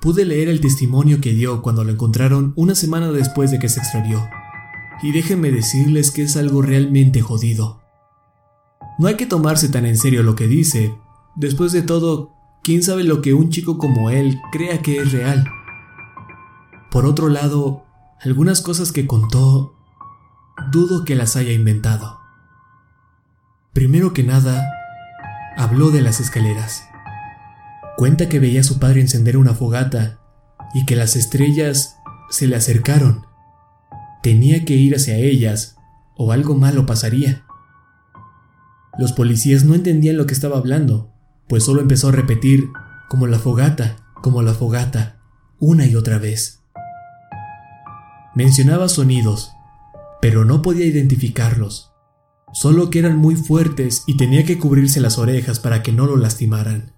pude leer el testimonio que dio cuando lo encontraron una semana después de que se extravió. Y déjenme decirles que es algo realmente jodido. No hay que tomarse tan en serio lo que dice. Después de todo, ¿quién sabe lo que un chico como él crea que es real? Por otro lado, algunas cosas que contó, dudo que las haya inventado. Primero que nada, habló de las escaleras. Cuenta que veía a su padre encender una fogata y que las estrellas se le acercaron. Tenía que ir hacia ellas o algo malo pasaría. Los policías no entendían lo que estaba hablando, pues solo empezó a repetir como la fogata, como la fogata, una y otra vez. Mencionaba sonidos, pero no podía identificarlos, solo que eran muy fuertes y tenía que cubrirse las orejas para que no lo lastimaran.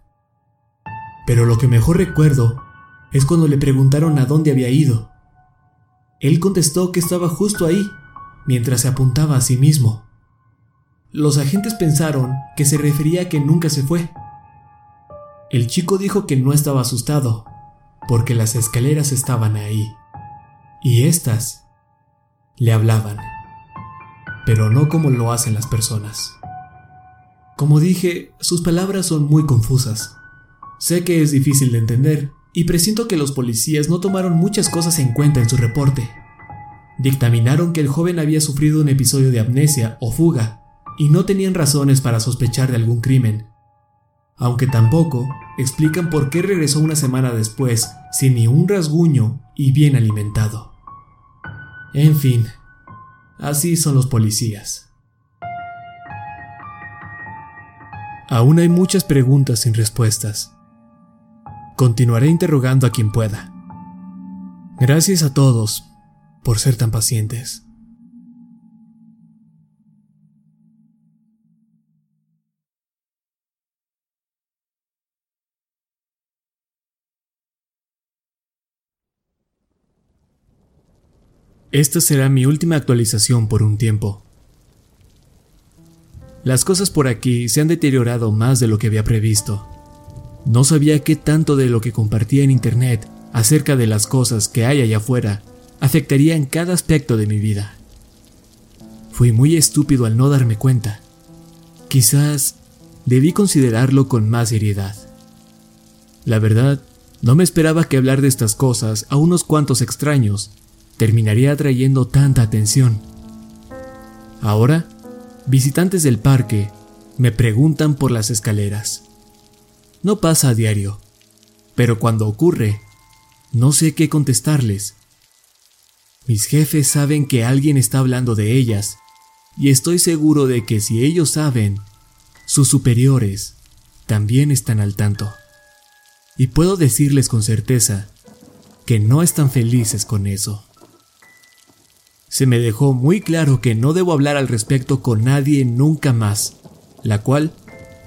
Pero lo que mejor recuerdo es cuando le preguntaron a dónde había ido. Él contestó que estaba justo ahí, mientras se apuntaba a sí mismo. Los agentes pensaron que se refería a que nunca se fue. El chico dijo que no estaba asustado, porque las escaleras estaban ahí y éstas le hablaban, pero no como lo hacen las personas. Como dije, sus palabras son muy confusas. Sé que es difícil de entender y presiento que los policías no tomaron muchas cosas en cuenta en su reporte. Dictaminaron que el joven había sufrido un episodio de amnesia o fuga y no tenían razones para sospechar de algún crimen. Aunque tampoco explican por qué regresó una semana después sin ni un rasguño y bien alimentado. En fin, así son los policías. Aún hay muchas preguntas sin respuestas. Continuaré interrogando a quien pueda. Gracias a todos por ser tan pacientes. Esta será mi última actualización por un tiempo. Las cosas por aquí se han deteriorado más de lo que había previsto. No sabía qué tanto de lo que compartía en Internet acerca de las cosas que hay allá afuera afectaría en cada aspecto de mi vida. Fui muy estúpido al no darme cuenta. Quizás debí considerarlo con más seriedad. La verdad, no me esperaba que hablar de estas cosas a unos cuantos extraños terminaría atrayendo tanta atención. Ahora, visitantes del parque me preguntan por las escaleras. No pasa a diario, pero cuando ocurre, no sé qué contestarles. Mis jefes saben que alguien está hablando de ellas, y estoy seguro de que si ellos saben, sus superiores también están al tanto. Y puedo decirles con certeza que no están felices con eso. Se me dejó muy claro que no debo hablar al respecto con nadie nunca más, la cual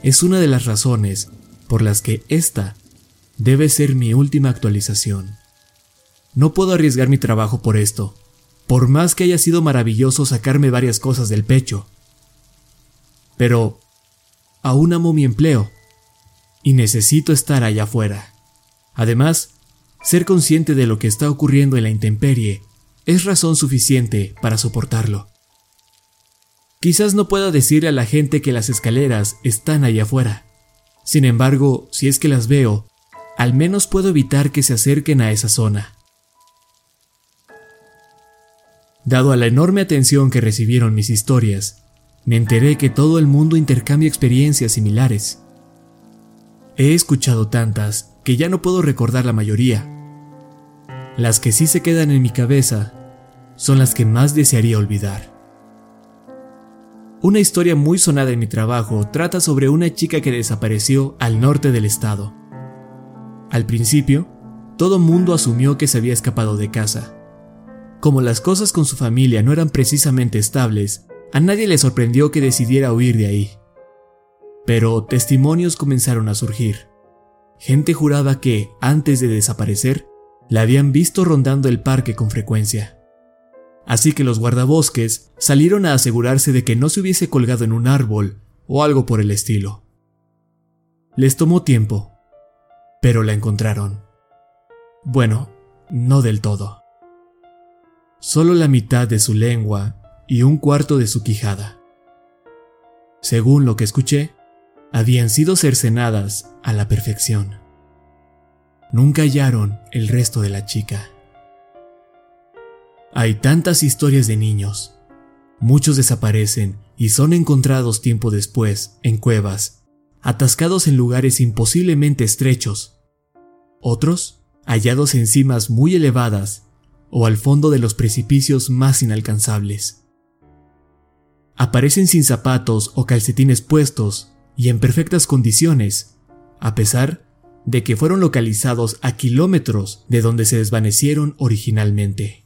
es una de las razones por las que esta debe ser mi última actualización. No puedo arriesgar mi trabajo por esto, por más que haya sido maravilloso sacarme varias cosas del pecho. Pero aún amo mi empleo y necesito estar allá afuera. Además, ser consciente de lo que está ocurriendo en la intemperie es razón suficiente para soportarlo. Quizás no pueda decirle a la gente que las escaleras están allá afuera. Sin embargo, si es que las veo, al menos puedo evitar que se acerquen a esa zona. Dado a la enorme atención que recibieron mis historias, me enteré que todo el mundo intercambia experiencias similares. He escuchado tantas que ya no puedo recordar la mayoría, las que sí se quedan en mi cabeza son las que más desearía olvidar. Una historia muy sonada en mi trabajo trata sobre una chica que desapareció al norte del estado. Al principio, todo mundo asumió que se había escapado de casa. Como las cosas con su familia no eran precisamente estables, a nadie le sorprendió que decidiera huir de ahí. Pero testimonios comenzaron a surgir. Gente juraba que, antes de desaparecer, la habían visto rondando el parque con frecuencia. Así que los guardabosques salieron a asegurarse de que no se hubiese colgado en un árbol o algo por el estilo. Les tomó tiempo, pero la encontraron. Bueno, no del todo. Solo la mitad de su lengua y un cuarto de su quijada. Según lo que escuché, habían sido cercenadas a la perfección nunca hallaron el resto de la chica. Hay tantas historias de niños. Muchos desaparecen y son encontrados tiempo después en cuevas, atascados en lugares imposiblemente estrechos. Otros hallados en cimas muy elevadas o al fondo de los precipicios más inalcanzables. Aparecen sin zapatos o calcetines puestos y en perfectas condiciones, a pesar de que fueron localizados a kilómetros de donde se desvanecieron originalmente.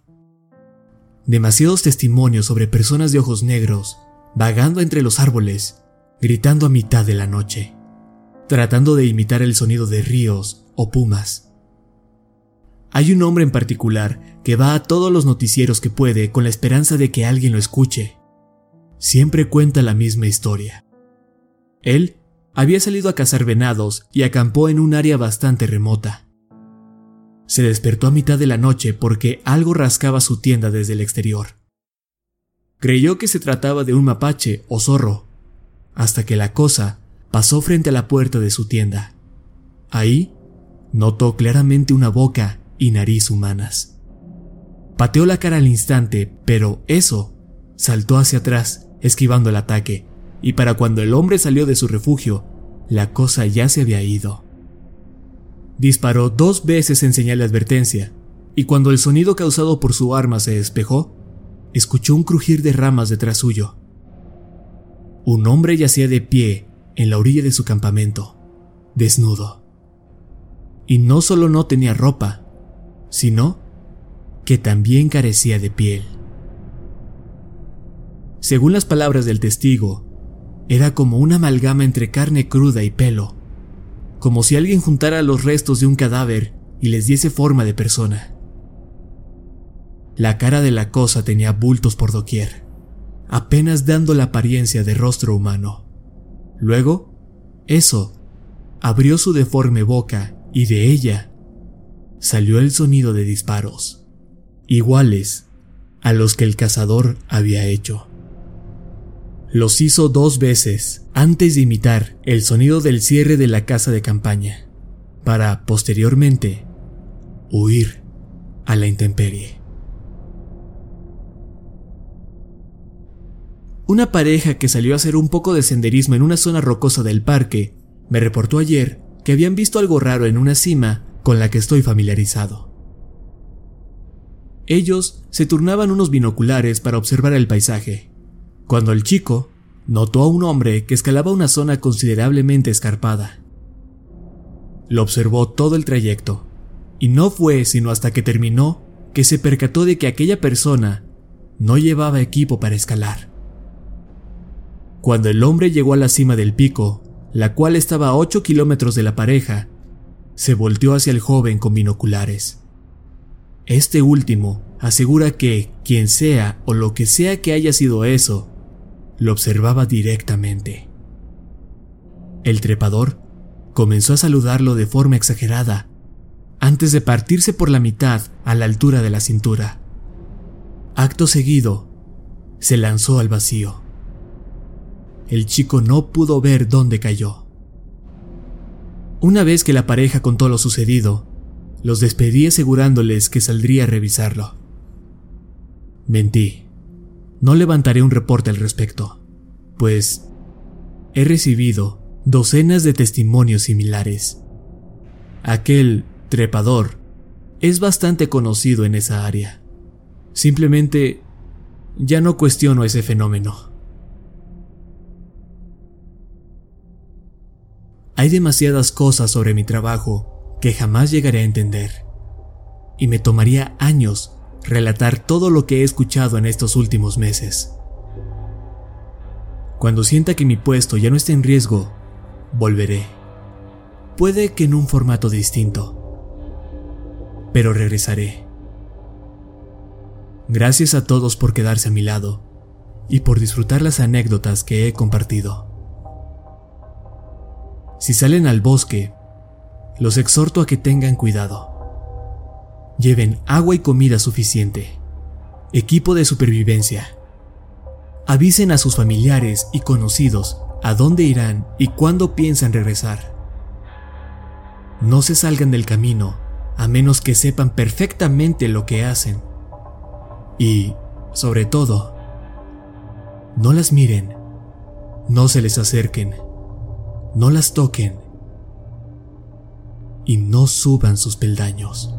Demasiados testimonios sobre personas de ojos negros vagando entre los árboles, gritando a mitad de la noche, tratando de imitar el sonido de ríos o pumas. Hay un hombre en particular que va a todos los noticieros que puede con la esperanza de que alguien lo escuche. Siempre cuenta la misma historia. Él había salido a cazar venados y acampó en un área bastante remota. Se despertó a mitad de la noche porque algo rascaba su tienda desde el exterior. Creyó que se trataba de un mapache o zorro, hasta que la cosa pasó frente a la puerta de su tienda. Ahí notó claramente una boca y nariz humanas. Pateó la cara al instante, pero eso saltó hacia atrás, esquivando el ataque, y para cuando el hombre salió de su refugio, la cosa ya se había ido. Disparó dos veces en señal de advertencia, y cuando el sonido causado por su arma se despejó, escuchó un crujir de ramas detrás suyo. Un hombre yacía de pie en la orilla de su campamento, desnudo. Y no solo no tenía ropa, sino que también carecía de piel. Según las palabras del testigo, era como una amalgama entre carne cruda y pelo, como si alguien juntara los restos de un cadáver y les diese forma de persona. La cara de la cosa tenía bultos por doquier, apenas dando la apariencia de rostro humano. Luego, eso abrió su deforme boca y de ella salió el sonido de disparos, iguales a los que el cazador había hecho. Los hizo dos veces antes de imitar el sonido del cierre de la casa de campaña, para posteriormente huir a la intemperie. Una pareja que salió a hacer un poco de senderismo en una zona rocosa del parque me reportó ayer que habían visto algo raro en una cima con la que estoy familiarizado. Ellos se turnaban unos binoculares para observar el paisaje, cuando el chico notó a un hombre que escalaba una zona considerablemente escarpada. Lo observó todo el trayecto, y no fue sino hasta que terminó que se percató de que aquella persona no llevaba equipo para escalar. Cuando el hombre llegó a la cima del pico, la cual estaba a 8 kilómetros de la pareja, se volteó hacia el joven con binoculares. Este último asegura que quien sea o lo que sea que haya sido eso, lo observaba directamente. El trepador comenzó a saludarlo de forma exagerada, antes de partirse por la mitad a la altura de la cintura. Acto seguido, se lanzó al vacío. El chico no pudo ver dónde cayó. Una vez que la pareja contó lo sucedido, los despedí asegurándoles que saldría a revisarlo. Mentí. No levantaré un reporte al respecto, pues he recibido docenas de testimonios similares. Aquel trepador es bastante conocido en esa área. Simplemente ya no cuestiono ese fenómeno. Hay demasiadas cosas sobre mi trabajo que jamás llegaré a entender, y me tomaría años relatar todo lo que he escuchado en estos últimos meses. Cuando sienta que mi puesto ya no está en riesgo, volveré. Puede que en un formato distinto. Pero regresaré. Gracias a todos por quedarse a mi lado y por disfrutar las anécdotas que he compartido. Si salen al bosque, los exhorto a que tengan cuidado. Lleven agua y comida suficiente. Equipo de supervivencia. Avisen a sus familiares y conocidos a dónde irán y cuándo piensan regresar. No se salgan del camino a menos que sepan perfectamente lo que hacen. Y, sobre todo, no las miren, no se les acerquen, no las toquen y no suban sus peldaños.